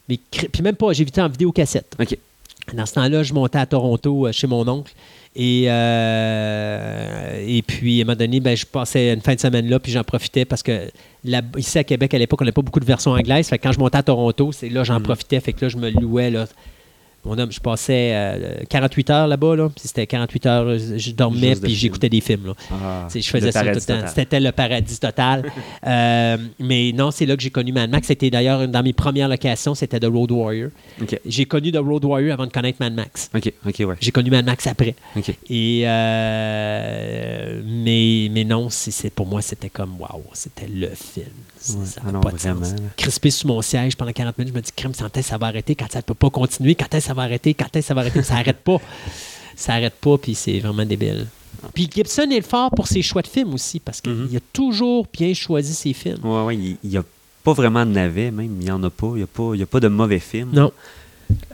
mais puis même pas, j'ai vu ça en vidéocassette. Ok. Dans ce temps-là, je montais à Toronto euh, chez mon oncle. Et, euh, et puis, à un moment donné, ben, je passais une fin de semaine là, puis j'en profitais parce que là, ici à Québec, à l'époque, on n'avait pas beaucoup de versions anglaises. Fait que quand je montais à Toronto, c'est là j'en Mhm. profitais. Fait que là, je me louais. Là, mon homme, je passais euh, 48 heures là-bas. Là, puis c'était 48 heures, euh, je dormais, Juste puis j'écoutais des films. Là. Ah, je faisais ça tout le temps. total. C'était le paradis total. Euh, mais non, c'est là que j'ai connu Mad Max. C'était d'ailleurs une dans mes premières locations, c'était The Road Warrior. J'ai connu The Road Warrior avant de connaître Mad Max. ouais. J'ai connu Mad Max après. Et euh, mais, mais non, c'est, c'est- pour moi, c'était comme waouh, c'était le film. Ouais. ça Ah n'a non, pas de sens. Crispé sur mon siège pendant 40 minutes, je me dis, que ça va arrêter? Quand ça ne peut pas continuer? Quand ça va arrêter? Quand est-ce que ça va arrêter? Ça n'arrête pas. Ça n'arrête pas, puis c'est vraiment débile. Puis Gibson est le fort pour ses choix de films aussi, parce qu'il Mhm. a toujours bien choisi ses films. Ouais, ouais, il n'y a pas vraiment de navet, même. Il n'y en a pas. Il n'y a, pas- il y a pas de mauvais films. Non.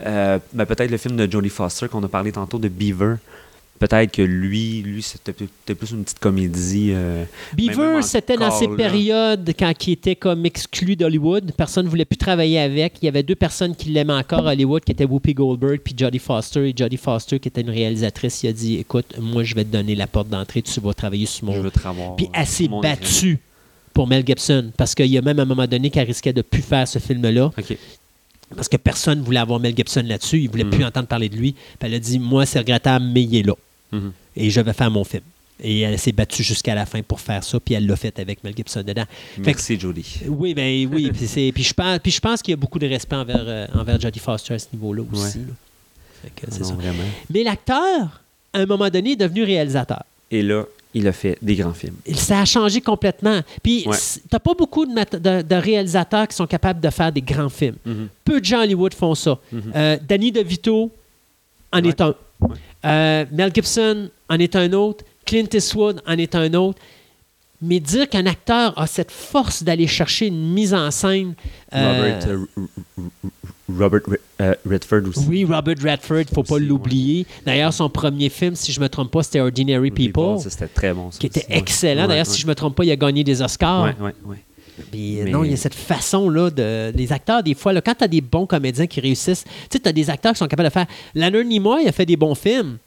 Euh, ben, peut-être le film de Jodie Foster qu'on a parlé tantôt de Beaver. Peut-être que lui, lui c'était peut-être plus une petite comédie. euh, Beaver, c'était dans ces là. périodes quand il était comme exclu d'Hollywood. Personne ne voulait plus travailler avec. Il y avait deux personnes qui l'aimaient encore à Hollywood, qui étaient Whoopi Goldberg puis Jodie Foster. Et Jodie Foster, qui était une réalisatrice, il a dit Écoute, moi, je vais te donner la porte d'entrée, tu vas travailler sur je mon. veux te revoir. Puis elle s'est battue pour Mel Gibson, parce qu'il y a même un moment donné qu'elle risquait de plus faire ce film-là. OK. Parce que personne ne voulait avoir Mel Gibson là-dessus. Il ne voulait Mhm. plus entendre parler de lui. Puis elle a dit Moi, c'est regrettable, mais il est là. Mhm. Et je vais faire mon film. Et elle s'est battue jusqu'à la fin pour faire ça. Puis elle l'a fait avec Mel Gibson dedans. Fait que- Merci, Jodie. oui, ben oui. puis, puis je pense, puis je pense qu'il y a beaucoup de respect envers, euh, envers Jodie Foster à ce niveau-là aussi. Ouais. là. Fait que Non, ça. Mais l'acteur, à un moment donné, est devenu réalisateur. Et là, il a fait des grands films. Il- Ça a changé complètement. Puis, Ouais. n'as pas beaucoup de, mat- de- de réalisateurs qui sont capables de faire des grands films. Mhm. Peu de gens à Hollywood font ça. Mhm. Euh, Danny DeVito en Ouais. est un. Ouais. Euh, Mel Gibson en est un autre. Clint Eastwood en est un autre. Mais dire qu'un acteur a cette force d'aller chercher une mise en scène. euh, Robert, euh, Robert Red- euh, Redford aussi. oui, Robert Redford, il ne faut pas l'oublier. D'ailleurs, son premier film, si je ne me trompe pas, c'était Ordinary People, C'était très bon. ça qui était excellent. Ouais, D'ailleurs, ouais. si je ne me trompe pas, il a gagné des Oscars. Ouais, ouais, ouais. Puis, euh, Mais- non, il y a cette façon-là de. Les acteurs, des fois, là, quand tu as des bons comédiens qui réussissent, tu sais, tu as des acteurs qui sont capables de faire. Leonard Nimoy a fait des bons films.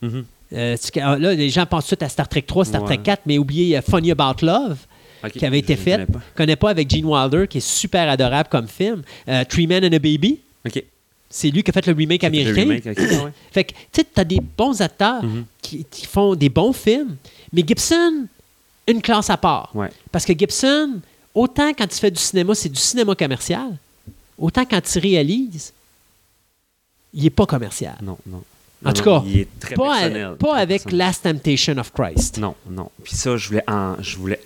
Mhm. Euh, ah, là, les gens pensent tout à Star Trek 3, Star Ouais. Trek 4, mais oubliez Funny About Love, qui avait été je fait. connais pas. connais pas avec Gene Wilder, qui est super adorable comme film. Euh, Three Men and a Baby, OK. c'est lui qui a fait le remake Le américain. remake, ouais. Fait que, tu sais, tu as des bons acteurs Mhm. qui, qui font des bons films, mais Gibson, une classe à part. Ouais. Parce que Gibson, autant quand il fait du cinéma, c'est du cinéma commercial, autant quand il réalise, il n'est pas commercial. Non, non. En Non, tout cas, il est très Pas, à- pas très avec personnel. Last Temptation of Christ. Non, non. Puis ça, je voulais en, je voulais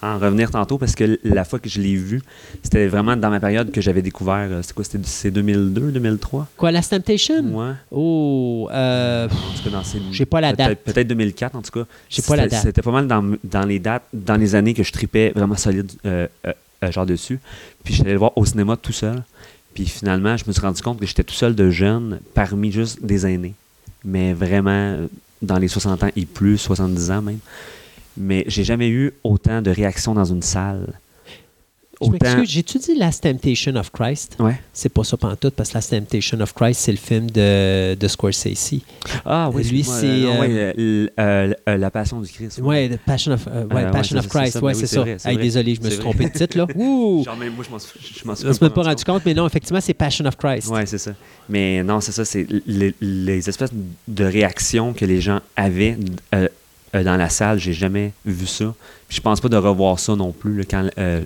en revenir tantôt parce que la fois que je l'ai vu, c'était vraiment dans ma période que j'avais découvert. euh, C'est quoi C'était c'est 2002, 2003 Quoi, Last Temptation? Ouais. Oh, euh, En tout cas, dans ces. J'ai pas la peut-être- date. Peut-être 2004, en tout cas. J'ai pas la C'était- date. C'était pas mal dans, dans les dates, dans les années que je tripais vraiment solide, euh, euh, euh, genre dessus. Puis j'allais le voir au cinéma tout seul. Puis finalement, je me suis rendu compte que j'étais tout seul de jeune parmi juste des aînés. Mais vraiment euh, dans les 60 ans et plus, 70 ans même. Mais j'ai jamais eu autant de réactions dans une salle. je m'excuse, j'ai-tu dit Last Temptation of Christ? Ouais. C'est pas ça pantoute, parce que Last Temptation of Christ, c'est le film de, de Scorsese. Ah oui, Lui, c'est, euh, euh, ouais, euh, la passion du Christ. Ouais, The Passion of, ouais, ouais, Passion of Christ, ouais, mais c'est oui, ça. vrai, Hey, désolé, je me suis trompé de titre, là. Ouh! Genre, même moi, je m'en suis- je m'en suis Je pas rendu compte, mais non, effectivement, c'est Passion of Christ. Oui, c'est ça. Mais non, c'est ça, c'est les, les espèces de réactions que les gens avaient euh, dans la salle, j'ai jamais vu ça. Puis je pense pas de revoir ça non plus, là, quand euh,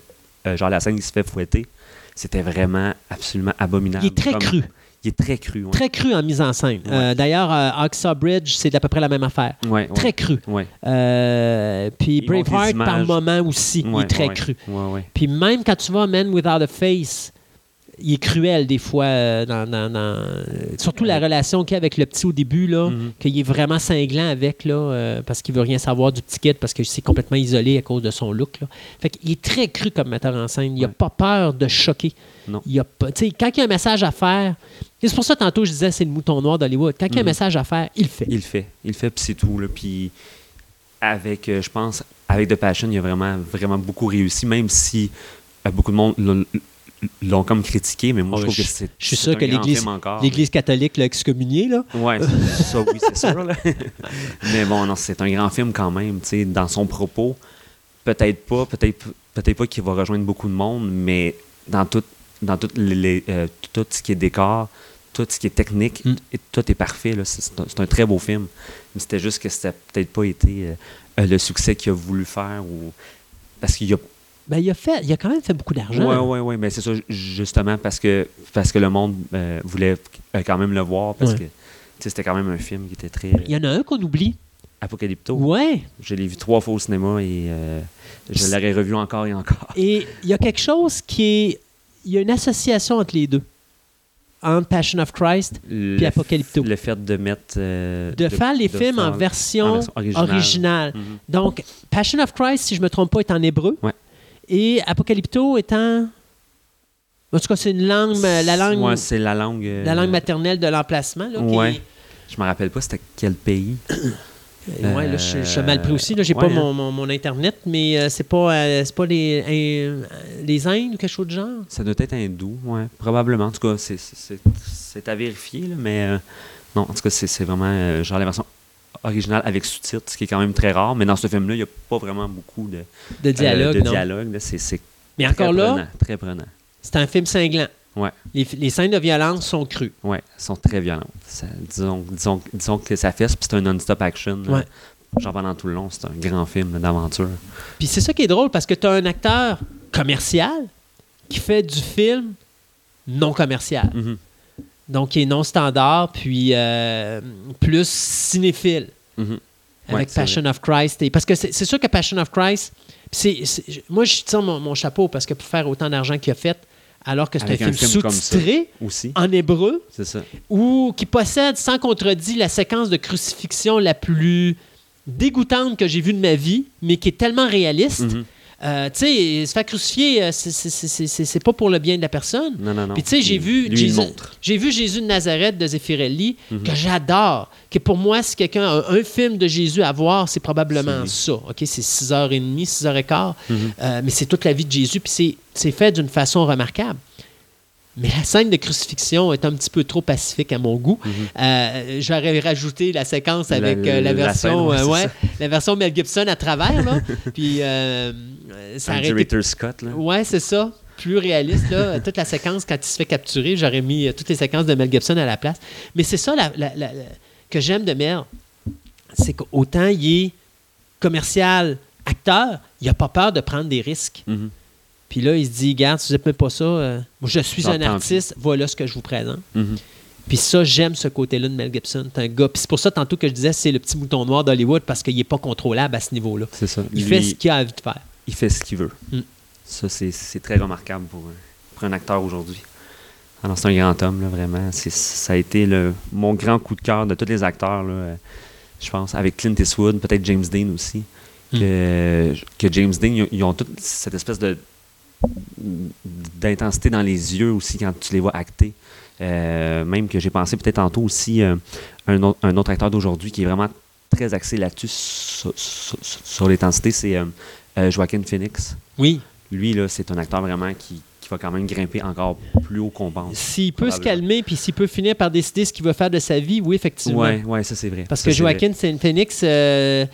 euh, genre la scène qui se fait fouetter. C'était vraiment absolument abominable. Il est très Comme- cru. Il est très cru, ouais. Très cru en mise en scène. Ouais. D'ailleurs, Hacksaw Bridge, c'est à peu près la même affaire. Ouais. Très cru. Puis Il Braveheart, par moment aussi, il est très cru. Puis même quand tu vas Man Without a Face, il est cruel des fois, euh, dans, dans- dans- euh, surtout la relation qu'il a avec le petit au début, là, Mhm. qu'il est vraiment cinglant avec, là, euh, parce qu'il veut rien savoir du petit kid, parce que c'est complètement isolé à cause de son look. Là. Fait qu'il est très cru comme metteur en scène. Il n'a Ouais. pas peur de choquer. Non. Il a pas, quand il y a un message à faire, c'est pour ça tantôt je disais c'est le mouton noir d'Hollywood. Quand il y a un Mhm. message à faire, il le fait. Il le fait. Il le fait, puis c'est tout. Là. Puis avec, euh, je pense, avec The Passion, il a vraiment, vraiment beaucoup réussi, même si beaucoup de monde l'ont- comme critiqué, mais moi, Oh, je trouve je- que c'est. je suis sûr un que l'Église- catholique l'a excommunié, là. Ouais, ça, oui, c'est sûr. là. Mais bon, non, c'est un grand film quand même, tu sais, dans son propos. Peut-être pas, peut-être peut-être pas qu'il va rejoindre beaucoup de monde, mais dans tout, dans tout, les, euh, tout ce qui est décor, tout ce qui est technique, Mm. tout est parfait. là. C'est c'est un, un très beau film. Mais c'était juste que ça n'a peut-être pas été euh, euh, le succès qu'il a voulu faire. ou Parce qu'il y a Ben, il, a fait, il a quand même fait beaucoup d'argent. Ouais, ouais, ouais, mais c'est ça, ju- justement, parce que, parce que le monde euh, voulait euh, quand même le voir, parce Ouais. que c'était quand même un film qui était très Il y en a un qu'on oublie. apocalypto. Ouais. Je l'ai vu trois fois au cinéma et euh, je l'aurais revu encore et encore. Et il y a quelque chose qui est. Il y a une association entre les deux. Entre Passion of Christ, Le, Apocalypto. Le fait de mettre. euh, de, faire les films en version, en version originale. originale. Mhm. Donc, Passion of Christ, si je ne me trompe pas, est en hébreu. Ouais. Et Apocalypto est en. Tout cas, c'est une langue, la langue, Ouais, c'est la langue. euh, la langue maternelle de l'emplacement. là, ouais. est- Je me rappelle pas c'était quel pays. Euh, ouais, là, je, je suis mal pris aussi. Là, j'ai pas ouais, mon, mon- mon Internet, mais euh, c'est pas, euh, c'est pas les, euh, les Indes ou quelque chose de genre? Ça doit être hindou, ouais, probablement. En tout cas, c'est- c'est à vérifier, là, mais euh, non, en tout cas, c'est c'est vraiment euh, genre la version originale avec sous-titres, ce qui est quand même très rare. Mais dans ce film-là, il n'y a pas vraiment beaucoup de, De dialogue, euh, de non. dialogue. C'est Mais très encore là, prenant, très prenant. c'est un film cinglant. Ouais. Les, les scènes de violence sont crues. Elles sont très violentes. Ça- disons, disons, disons que ça fesse, puis c'est un non-stop action. là. Ouais. Genre pendant tout le long, c'est un grand film d'aventure. Puis c'est ça qui est drôle parce que tu as un acteur commercial qui fait du film non commercial. Mhm. Donc, qui est non standard, puis euh, plus cinéphile. Mhm. avec Ouais, Passion of Christ. Et, parce que c'est sûr que Passion of Christ, c'est, moi, je tire mon, mon chapeau parce que pour faire autant d'argent qu'il a fait, alors que c'est un film, sous-titré en hébreu, ça. ou qui possède sans contredit la séquence de crucifixion la plus dégoûtante que j'ai vue de ma vie, mais qui est tellement réaliste. Mhm. Euh, tu sais, se faire crucifier, euh, c'est- c'est- c'est c'est- c'est pas pour le bien de la personne. Non, non, non. Puis tu sais, j'ai vu, j'ai vu Jésus de Nazareth de Zeffirelli, Mhm. que j'adore. Que pour moi, si quelqu'un a un film de Jésus à voir, c'est probablement ça. Ok, c'est 6h30, 6h15. Mhm. Euh, mais c'est toute la vie de Jésus, puis c'est fait d'une façon remarquable. Mais la scène de crucifixion est un petit peu trop pacifique à mon goût. Euh, J'aurais rajouté la séquence La- avec euh, la, la version, scène, ouais, euh, ouais, la version Mel Gibson à travers, là. puis ça Un été Scott, là. Ouais, c'est ça. Plus réaliste, là. Toute la séquence, quand il se fait capturer, j'aurais mis euh, toutes les séquences de Mel Gibson à la place. Mais c'est ça la- la- la- la- que j'aime de Mel. C'est qu'autant il est commercial, acteur, il n'a pas peur de prendre des risques. Mhm. Puis là, il se dit, regarde, si vous même pas ça, euh, moi, je suis un artiste, voilà ce que je vous présente. Mhm. Puis ça, j'aime ce côté-là de Mel Gibson. C'est un gars. Puis c'est pour ça, tantôt que je disais, c'est le petit mouton noir d'Hollywood parce qu'il n'est pas contrôlable à ce niveau-là. C'est ça. Il Lui, fait ce qu'il a envie de faire. il fait ce qu'il veut. Mm. Ça, c'est- très remarquable pour, un- pour un acteur aujourd'hui. Alors, c'est un grand homme, là, vraiment. Ça a été le, mon grand coup de cœur de tous les acteurs, là, euh, je pense, avec Clint Eastwood, peut-être James Dean aussi. Mm. Que, que James Dean, ils ont- ils ont toute cette espèce de d'intensité dans les yeux aussi quand tu les vois acter. Euh, même que j'ai pensé peut-être tantôt aussi euh, un, autre, un autre acteur d'aujourd'hui qui est vraiment très axé là-dessus sur, sur- sur- sur l'intensité, c'est euh, Joaquin Phoenix. Oui. Lui, là, c'est un acteur vraiment qui, qui va quand même grimper encore plus haut qu'on pense. S'il peut se calmer, puis s'il peut finir par décider ce qu'il veut faire de sa vie, oui, effectivement. Ouais, ouais, ça c'est vrai. Parce Ça, que. Joaquin Phoenix, euh,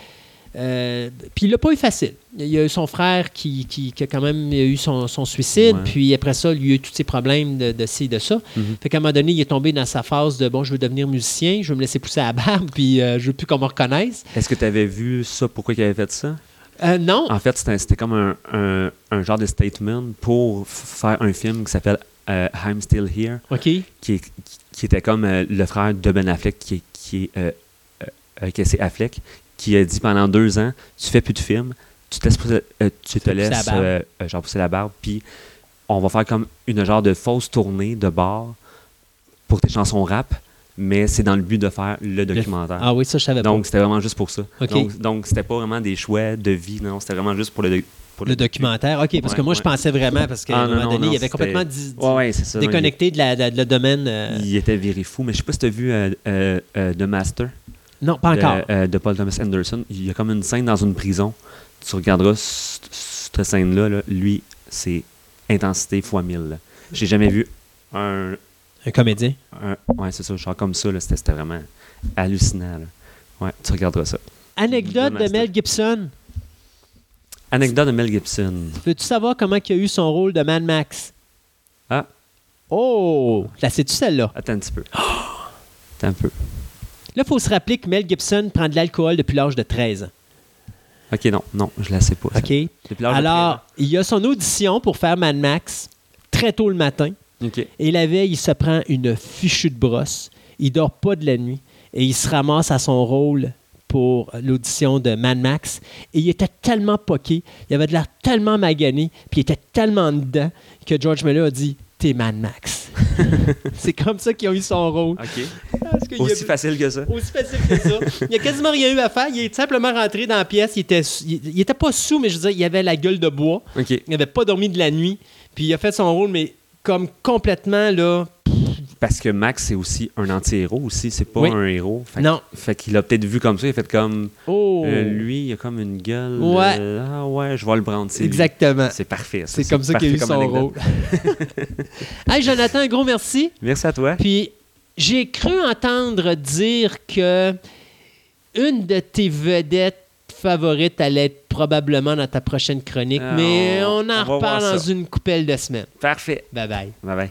euh, puis il l'a pas eu facile. Il y a eu son frère qui, qui, qui a quand même eu son, son suicide, Ouais. puis après ça, il y a eu tous ses problèmes de, de ci, de ça. Mhm. Fait qu'à un moment donné, il est tombé dans sa phase de bon, je veux devenir musicien, je veux me laisser pousser à la barbe, puis euh, je veux plus qu'on me reconnaisse. Est-ce que tu avais vu ça, pourquoi il avait fait ça? Euh, non, En fait, c'était comme un, un- un genre de statement pour faire un film qui s'appelle euh, I'm Still Here, OK. qui, qui était comme le frère de Ben Affleck, qui, est- qui est Casey Affleck, qui a dit pendant deux ans, tu fais plus de films, tu te laisses, pousser- euh, tu te la laisses barbe. euh, euh, genre pousser la barbe, puis on va faire comme une genre de fausse tournée de bar pour tes chansons rap, mais c'est dans le but de faire le documentaire. Ah oui, ça, je savais Donc, c'était vraiment juste pour ça. Donc, donc c'était pas vraiment des choix de vie, non, c'était vraiment juste pour le, pour pas. Le documentaire. OK, parce que Ouais, moi, je pensais vraiment, parce qu'à Ah, un moment non, donné, non, il avait complètement Ouais, ça. déconnecté de la, de- de- le domaine. euh, Il, était viré fou, mais je sais pas si tu as vu euh, euh, euh, The Master Non, pas de, encore. euh, de Paul Thomas Anderson. Il y a comme une scène dans une prison. Tu regarderas cette scène-là, là, lui, c'est intensité fois 1000. là. J'ai jamais vu un, Un comédien? un- Ouais, c'est ça, genre comme ça. là, C'était vraiment hallucinant. là. Ouais, tu regarderas ça. Anecdote de. Mel Gibson. Anecdote de Mel Gibson. Veux-tu savoir comment il a eu son rôle de Mad Max? Ah. Oh! La sais-tu celle-là? Attends un petit peu. Attends un peu. Là, il faut se rappeler que Mel Gibson prend de l'alcool depuis l'âge de 13 ans. Ok, non, non, je la sais pas. ça. OK? Alors, il y a son audition pour faire Mad Max très tôt le matin. 13 ans. Ok. Et la veille, il se prend une fichue de brosse. Il dort pas de la nuit. Et il se ramasse à son rôle pour l'audition de Mad Max. Et il était tellement poqué, il avait de l'air tellement magané, puis il était tellement dedans que George Miller a dit T'es Mad Max. C'est comme ça qu'ils ont eu son rôle. A- Aussi facile que ça. aussi facile que ça. Il n'y a quasiment rien eu à faire. Il est simplement rentré dans la pièce. Il était, il, était pas sous, mais je veux dire, il avait la gueule de bois. Il n'avait pas dormi de la nuit. Puis il a fait son rôle, mais comme complètement, là, parce que Max, c'est aussi un anti-héros aussi, c'est pas Oui. un héros. Fait, Non. Fait qu'il a peut-être vu comme ça, il a fait comme. Oh! euh, lui, il a comme une gueule. Ouais. euh, ah ouais, je vais le lui. Exactement. C'est parfait. C'est comme ça qu'il a eu son rôle. hey, Jonathan, un gros merci. Merci à toi. Puis j'ai cru entendre dire que une de tes vedettes favorites allait être probablement dans ta prochaine chronique, Ah, mais on- on en on reparle dans une coupelle de semaines. Parfait. Bye bye. Bye bye.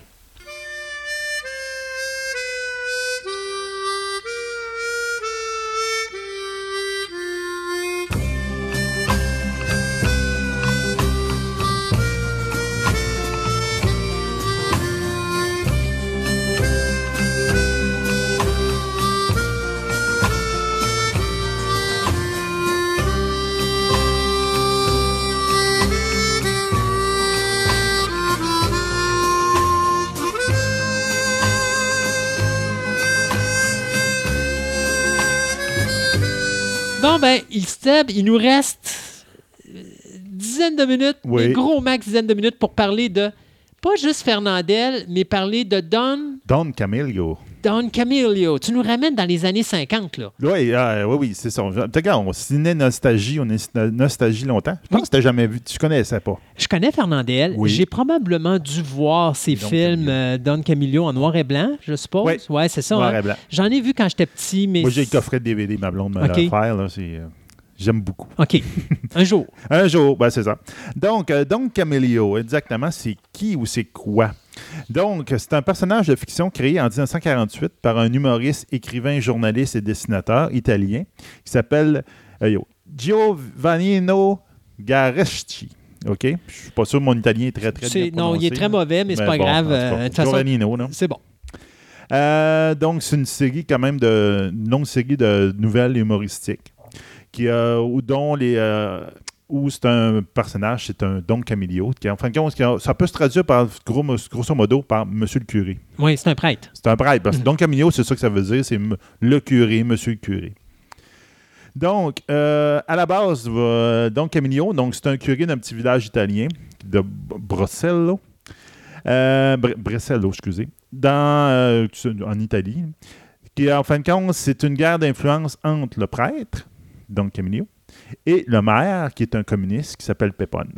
Il nous reste euh, dizaine de minutes, Oui. gros max dizaine de minutes pour parler de, pas juste Fernandel, mais parler de Don, Don Camillo. Don Camillo. Tu nous ramènes dans les années 50, là. Oui, euh, oui, oui, c'est ça. Regarde, on ciné Nostalgie, on est no- Nostalgie longtemps. Je pense que tu jamais vu, tu connaissais pas. Je connais Fernandel. Oui. J'ai probablement dû voir ses Don films Camillo. euh, Don Camillo en noir et blanc, je suppose. Oui. Ouais, c'est ça. Noir hein. et blanc. J'en ai vu quand j'étais petit, mais. Moi, j'ai le coffret de DVD, ma blonde me Ok. l'a offert. là, c'est, euh, J'aime beaucoup. OK. Un jour. Un jour, ben c'est ça. Donc, euh, Don Camillo, exactement, c'est qui ou c'est quoi? Donc, c'est un personnage de fiction créé en 1948 par un humoriste, écrivain, journaliste et dessinateur italien qui s'appelle euh, Giovannino Gareschi. OK? Je suis pas sûr que mon italien est très, très C'est- bien non, il est prononcé, très mauvais, mais c'est Mais pas bon, grave. euh, Giovannino, non? c'est bon. Euh, donc, c'est une série quand même de. une longue série de nouvelles humoristiques. Qui, euh, où, dont les. euh, où c'est un personnage, c'est un Don Camillo, qui en fin de compte, ça peut se traduire par, gros, grosso modo par Monsieur le curé. Oui, c'est un prêtre. C'est un prêtre, Mm. parce que Don Camillo, c'est ça que ça veut dire, c'est le curé, Monsieur le curé. Donc, euh, à la base, euh, Don Camillo, donc c'est un curé d'un petit village italien de Brossello, euh, Bre- Brescello, excusez, dans, en Italie, qui en fin de compte, c'est une guerre d'influence entre le prêtre, Don Camillo, et le maire, qui est un communiste, qui s'appelle Pépone.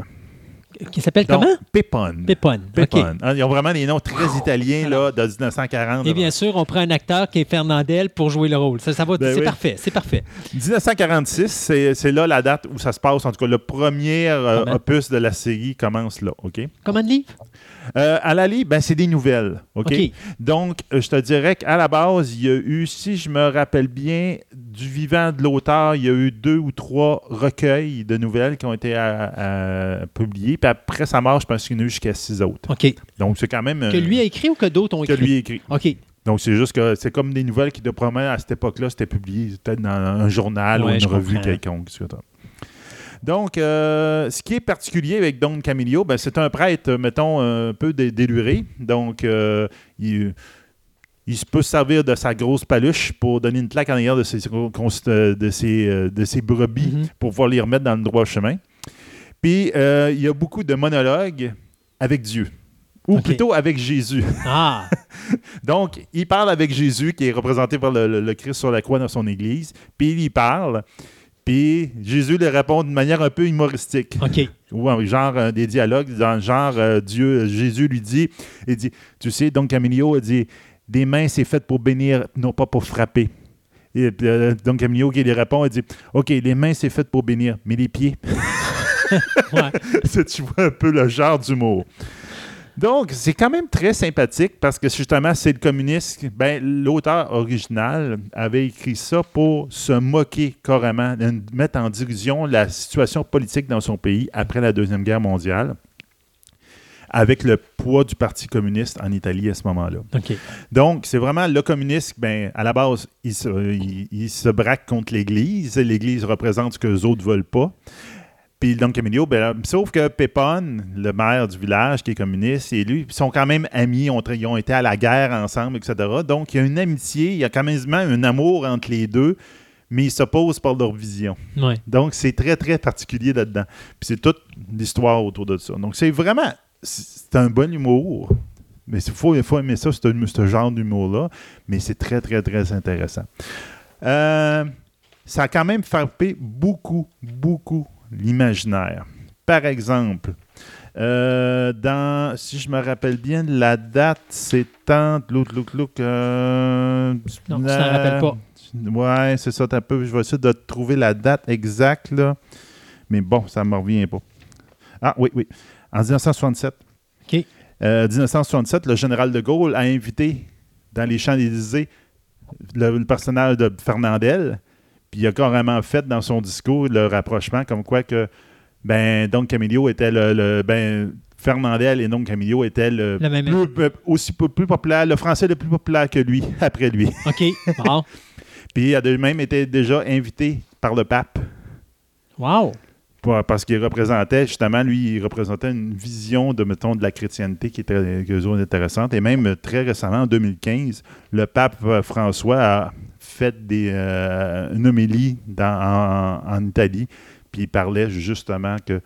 Qui s'appelle comment? Pépone. Pépone. Pépone. Hein, Ils ont vraiment des noms très italiens là, de 1940. Et bien sûr, on prend un acteur qui est Fernandel pour jouer le rôle. Ça, ça va, Ben c'est oui. parfait, c'est parfait. 1946, c'est c'est là la date où ça se passe. En tout cas, le premier euh, opus de la série commence là. OK? Comment de livre? Euh, à la livre, ben, c'est des nouvelles. OK? Donc, euh, je te dirais qu'à la base, il y a eu, si je me rappelle bien, du vivant de l'auteur, il y a eu deux ou trois recueils de nouvelles qui ont été à- à publiés. Puis après sa mort, je pense qu'il y en a eu jusqu'à six autres. OK. Donc, c'est quand même. Que euh, lui a écrit ou que d'autres ont que écrit? lui a écrit. OK. Donc, c'est juste que c'est comme des nouvelles qui, de probablement, à cette époque-là, c'était publié peut-être dans un journal Ouais, ou une revue comprends. quelconque. Donc, euh, ce qui est particulier avec Don Camillo, ben, c'est un prêtre, mettons, un peu dé- déluré. Donc, euh, il, il se peut se servir de sa grosse paluche pour donner une claque en arrière de ses, cons- de ses, euh, de ses brebis Mhm. pour pouvoir les remettre dans le droit chemin. Puis, euh, il y a beaucoup de monologues avec Dieu. Ou plutôt avec Jésus. Ah, Donc, il parle avec Jésus, qui est représenté par le, le- le Christ sur la croix dans son église. Puis il y parle. Puis Jésus lui répond de manière un peu humoristique. OK. Ou en genre euh, des dialogues, dans le genre euh, Dieu, Jésus lui dit, il dit, tu sais, Don Camillo a dit, des mains c'est fait pour bénir, non pas pour frapper. Et euh, Don Camillo qui lui répond, il dit, OK, les mains c'est fait pour bénir, mais les pieds, Ouais. Tu vois un peu le genre d'humour. Donc, c'est quand même très sympathique parce que justement, c'est le communiste. Ben, l'auteur original avait écrit ça pour se moquer carrément, mettre en dérision la situation politique dans son pays après la Deuxième Guerre mondiale, avec le poids du Parti communiste en Italie à ce moment-là. Donc, c'est vraiment le communiste, ben, à la base, il se, il- il se braque contre l'Église. L'Église représente ce que les autres veulent pas. Puis Don Camillo, ben, sauf que Pépone, le maire du village qui est communiste, et lui, ils sont quand même amis, ont, ils ont été à la guerre ensemble, etc. Donc, il y a une amitié, il y a quand même un amour entre les deux, mais ils s'opposent par leur vision. Ouais. Donc, c'est très, très particulier là-dedans. Puis c'est toute l'histoire autour de ça. Donc, c'est vraiment, c'est un bon humour. Mais il faut, faut aimer ça, ce, ce genre d'humour-là. Mais c'est très, très, très intéressant. Euh, ça a quand même frappé beaucoup, beaucoup l'imaginaire. Par exemple, euh, dans, si je me rappelle bien, la date, c'est en. Look, look, look. euh, Non, tu t'en la- rappelles pas. Ouais, c'est ça, un peu. Je vais essayer de trouver la date exacte, là. Mais bon, ça ne me revient pas. Ah, oui, oui. En 1967. OK. Euh, 1967, le général de Gaulle a invité dans les Champs-Élysées le, le personnage de Fernandel. Puis il a carrément fait dans son discours le rapprochement comme quoi que ben Don Camillo était le, le- ben Fernandel et Don Camillo étaient le Le même- plus, peu- aussi peu- plus populaire, le français le plus populaire que lui après lui. OK. Bon. Puis il a de même été déjà invité par le pape Wow. pour- parce qu'il représentait, justement, lui, il représentait une vision de, mettons, de la chrétienté qui était eux autres, intéressante. Et même très récemment, en 2015, le pape euh, François a fait des, euh, une homélie dans- en, en Italie, puis il parlait justement que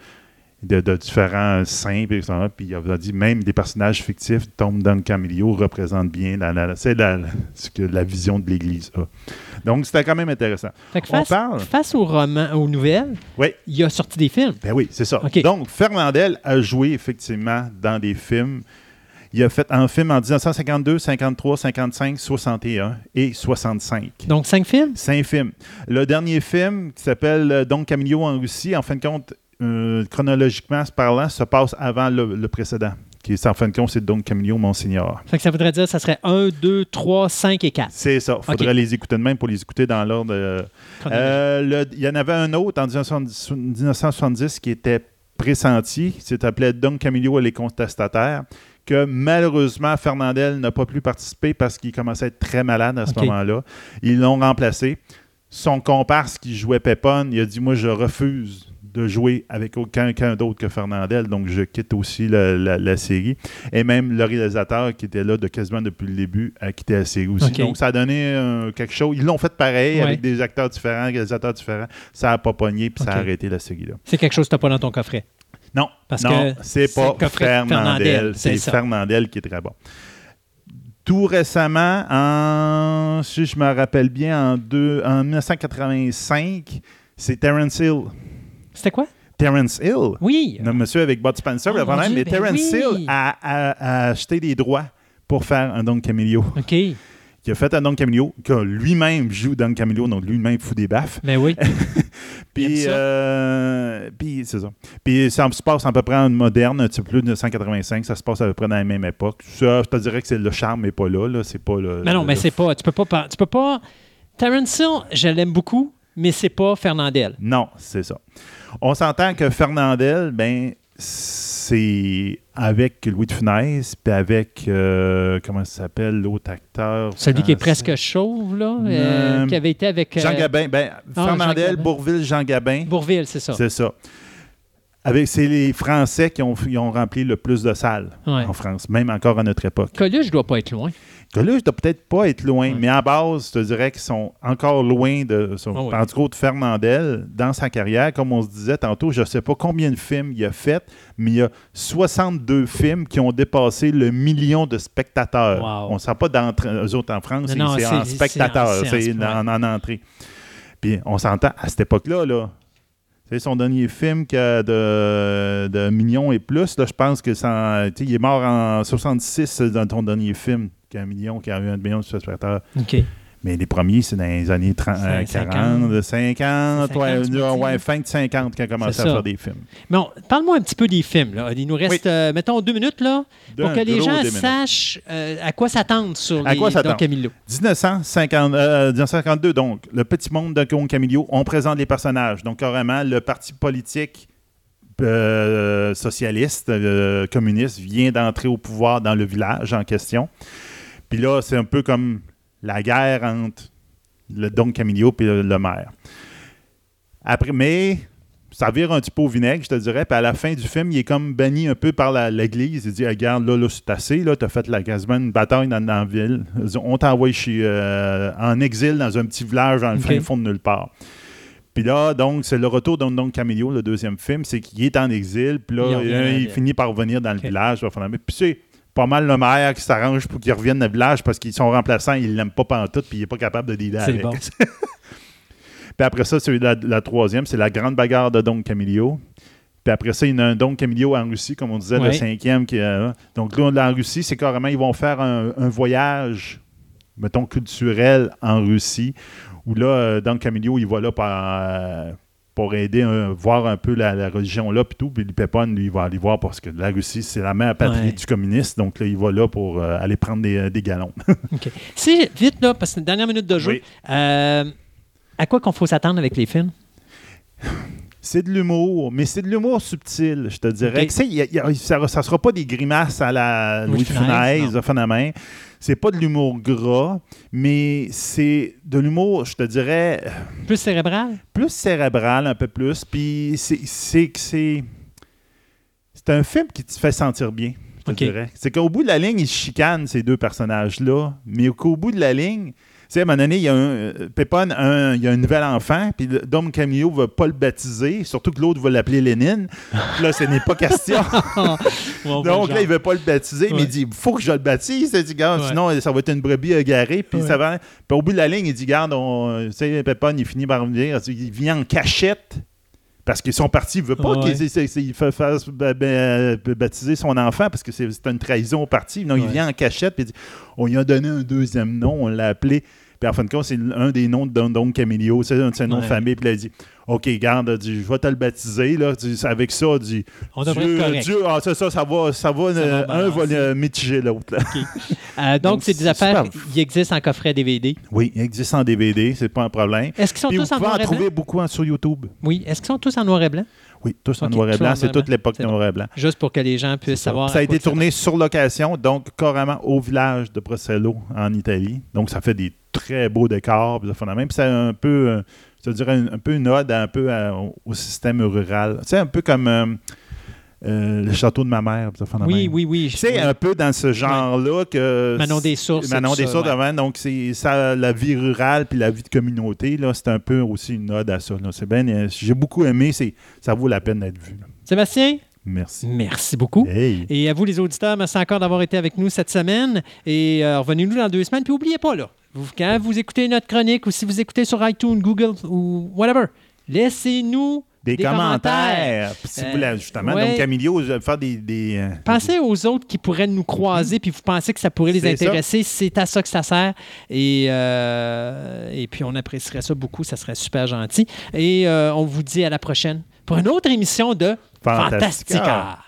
de, de différents saints, puis, etc. puis il a dit même des personnages fictifs, Tom Don Camillo représente bien la, la- c'est la, la- ce que la vision de l'Église a. Donc, c'était quand même intéressant. Que On face, parle. face aux romans, aux nouvelles, Oui. il a sorti des films. Ben oui, c'est ça. Donc, Fernandel a joué effectivement dans des films. Il a fait un film en 1952, 53, 55, 61 et 65. Donc, cinq films? Cinq films. Le dernier film, qui s'appelle euh, Don Camillo en Russie, en fin de compte, euh, chronologiquement parlant, se passe avant le, le précédent. Qui est, en fin de compte, c'est Don Camillo Monsignor. Fait que ça voudrait dire que ça serait 1, 2, 3, 5 et 4. C'est ça. Il faudrait les écouter de même pour les écouter dans l'ordre. euh, Euh, il y en avait un autre en 1970, 1970 qui était pressenti, qui s'appelait Don Camillo et les contestataires, que malheureusement Fernandel n'a pas pu participer parce qu'il commençait à être très malade à ce moment-là. Ils l'ont remplacé. Son comparse qui jouait Pépon, il a dit Moi, je refuse de jouer avec aucun quelqu'un d'autre que Fernandel, donc je quitte aussi la, la- la série. Et même le réalisateur qui était là de quasiment depuis le début a quitté la série aussi. Donc ça a donné euh, quelque chose. Ils l'ont fait pareil Ouais. avec des acteurs différents, réalisateurs différents. Ça n'a pas pogné, puis ça a arrêté la série là. C'est quelque chose que tu n'as pas dans ton coffret. Non, Parce non, que c'est pas Fernandel. C'est. Fernandel qui est très bon. Tout récemment, en, si je me rappelle bien, en, deux, en 1985, c'est Terence Hill. C'était quoi? Terence Hill, Oui. le monsieur avec Bud Spencer, Oh, le problème, mon mais ben Terence oui. Hill a, a- a acheté des droits pour faire un Don Camillo. OK. Qui a fait un Don Camillo, que lui-même joue Don Camillo, donc lui-même fout des baffes. Ben oui. Puis, euh, puis c'est ça. Puis ça se passe à peu près en moderne, un petit peu plus de 1985. Ça se passe à peu près dans la même époque. Ça, je te dirais que c'est le charme n'est pas là. là. C'est pas le. Mais non, le- mais le- c'est pas. Tu peux pas. Tu peux pas. Terence Hill, je l'aime beaucoup, mais c'est pas Fernandel. Non, c'est ça. On s'entend que Fernandel, ben, c'est avec Louis de Funès, puis avec, euh, comment ça s'appelle, l'autre acteur. Celui qui est presque chauve, là, euh, Euh, qui avait été avec. Jean Gabin. Ben, Jean Fernandel, Gabin. Bourville, Jean Gabin. Bourville, c'est ça. C'est ça. Avec, c'est les Français qui ont, ont rempli le plus de salles Ouais. en France, même encore à notre époque. Coluche doit pas être loin. Coluche doit peut-être pas être loin, Ouais. mais à base, je te dirais qu'ils sont encore loin de. Ah. En tout cas, de Fernandel, dans sa carrière, comme on se disait tantôt, je ne sais pas combien de films il a fait, mais il y a 62 films qui ont dépassé le million de spectateurs. Wow. On ne sent pas d'entrée, eux autres en France, c'est en spectateurs, c'est en- entrée. Puis on s'entend, à cette époque-là, là, c'est son dernier film de, de millions et plus. Là, je pense que ça, il est mort en 66 dans ton dernier film, qui a un million, qui a eu un million de spectateurs. OK. Mais les premiers, c'est dans les années 30, euh, 50. 40, 50, 50, ouais, fin de 50 qu'il a commencé à faire des films. Bon, parle-moi un petit peu des films. Là. Il nous reste, Oui. euh, mettons, deux minutes là, pour que les gens sachent euh, à quoi s'attendre sur À les quoi s'attendre? Don Camillo. 1950, euh, 1952, donc, le petit monde de Don Camillo, on présente les personnages. Donc, carrément, le parti politique euh, socialiste, euh, communiste, vient d'entrer au pouvoir dans le village en question. Puis là, c'est un peu comme la guerre entre le Don Camillo et le, le maire. Après, mais ça vire un petit peu au vinaigre, je te dirais. Puis à la fin du film, il est comme banni un peu par l'Église. Il dit Regarde, là, là c'est assez. Là, tu as fait la, quasiment une bataille dans, dans la ville. On t'envoie chez, euh, en exil dans un petit village dans le Ok. fin fond de nulle part. Puis là, donc, c'est le retour de Don Camillo, le deuxième film. C'est qu'il est en exil. Puis là, Il finit par revenir dans le village. Puis c'est pas mal le maire qui s'arrange pour qu'ils reviennent au village parce qu'ils sont remplaçants, ils l'aiment pas pantoute, puis il est pas capable de dealer avec. bon. Puis après ça, c'est la, la troisième, c'est la grande bagarre de Don Camillo. Puis après ça, il y en a un Don Camillo en Russie, comme on disait, le cinquième. Qui, euh, donc là, en Russie, c'est carrément, ils vont faire un, un voyage, mettons, culturel en Russie, où là, euh, Don Camillo, il va là pour, euh, pour aider, euh, voir un peu la, la religion là, puis tout. Puis Pépon, lui, il va aller voir parce que la Russie, c'est la mère patrie Ouais. du communiste. Donc là, il va là pour euh, aller prendre des, euh, des galons. OK. Si, vite, là, parce que c'est une dernière minute de jeu, Oui. euh, à quoi qu'on faut s'attendre avec les films? C'est de l'humour, mais c'est de l'humour subtil, je te dirais. Y a- y a- ça ne sera pas des grimaces à la Louis de Phénomène. C'est pas de l'humour gras, mais c'est de l'humour, je te dirais, Plus cérébral? plus cérébral un peu plus. Puis c'est c'est que c'est c'est un film qui te fait sentir bien. Je te dirais. C'est qu'au bout de la ligne, ils chicanent ces deux personnages-là, mais qu'au bout de la ligne, sais, à un moment donné, il y a un, euh, Pépon, un- il y a un nouvel enfant, puis Dom Camillo ne veut pas le baptiser, surtout que l'autre veut l'appeler Lénine. Là, ce n'est pas question. Donc là, il ne veut pas le baptiser, mais il dit faut que je le baptise. Il dit, Garde, Ouais. sinon, ça va être une brebis égarée. Puis, ça va... puis au bout de la ligne, il dit Garde, on... sais, Pépon, il finit par venir. Il vient en cachette. Parce qu'ils sont partis, il veut pas Ouais. qu'il il fasse ba- baptiser son enfant parce que c'est une trahison au parti. Non, il vient en cachette puis il dit on lui a donné un deuxième nom, on l'a appelé. Puis en fin de compte, c'est un des noms de Don, Don Camillo, c'est un de ses noms de famille. Puis il dit OK, garde, je vais te le baptiser. Là, avec ça, dit, On Dieu. Dieu, ah, c'est ça, ça va, ça va, Ça euh, va un va euh, mitiger l'autre. Euh, donc, c'est des affaires qui existent en coffret DVD. Oui, il existe en DVD, c'est pas un problème. Est-ce qu'ils sont Puis vous tous en pouvez noir en et blanc? trouver beaucoup en- sur YouTube. Oui. Est-ce qu'ils sont tous en noir et blanc? Oui, tous en noir et en blanc. C'est toute l'époque noir et blanc. Juste pour que les gens puissent savoir. Ça a été tourné sur location, donc carrément au village de Procello, en Italie. Donc, ça fait des très beaux décors. Puis, même. Puis c'est un peu, euh, je te dirais, un, un peu une ode un peu à- au, au système rural. Tu sais, un peu comme euh, euh, le château de ma mère. Oui, oui, oui. Tu sais, Oui. un peu dans ce genre-là que... Manon des Sources, Manon des Sources, ouais. Donc, c'est ça, la vie rurale puis la vie de communauté. là, C'est un peu aussi une ode à ça. C'est bien... J'ai beaucoup aimé. c'est Ça vaut la peine d'être vu. là. Sébastien, Merci. merci beaucoup. Hey! Et à vous, les auditeurs, merci encore d'avoir été avec nous cette semaine. Et euh, revenez-nous dans deux semaines. Puis n'oubliez pas, là, vous- quand vous écoutez notre chronique ou si vous écoutez sur iTunes, Google ou whatever, laissez-nous Des, des commentaires. Puis si Euh, vous voulez, justement, ouais. donc Camilio, faire des. des euh, Pensez aux autres qui pourraient nous croiser, puis vous pensez que ça pourrait les intéresser. C'est à ça que ça sert. Et, euh, et puis, on apprécierait ça beaucoup. Ça serait super gentil. Et euh, on vous dit à la prochaine pour une autre émission de Fantastica. Fantastica.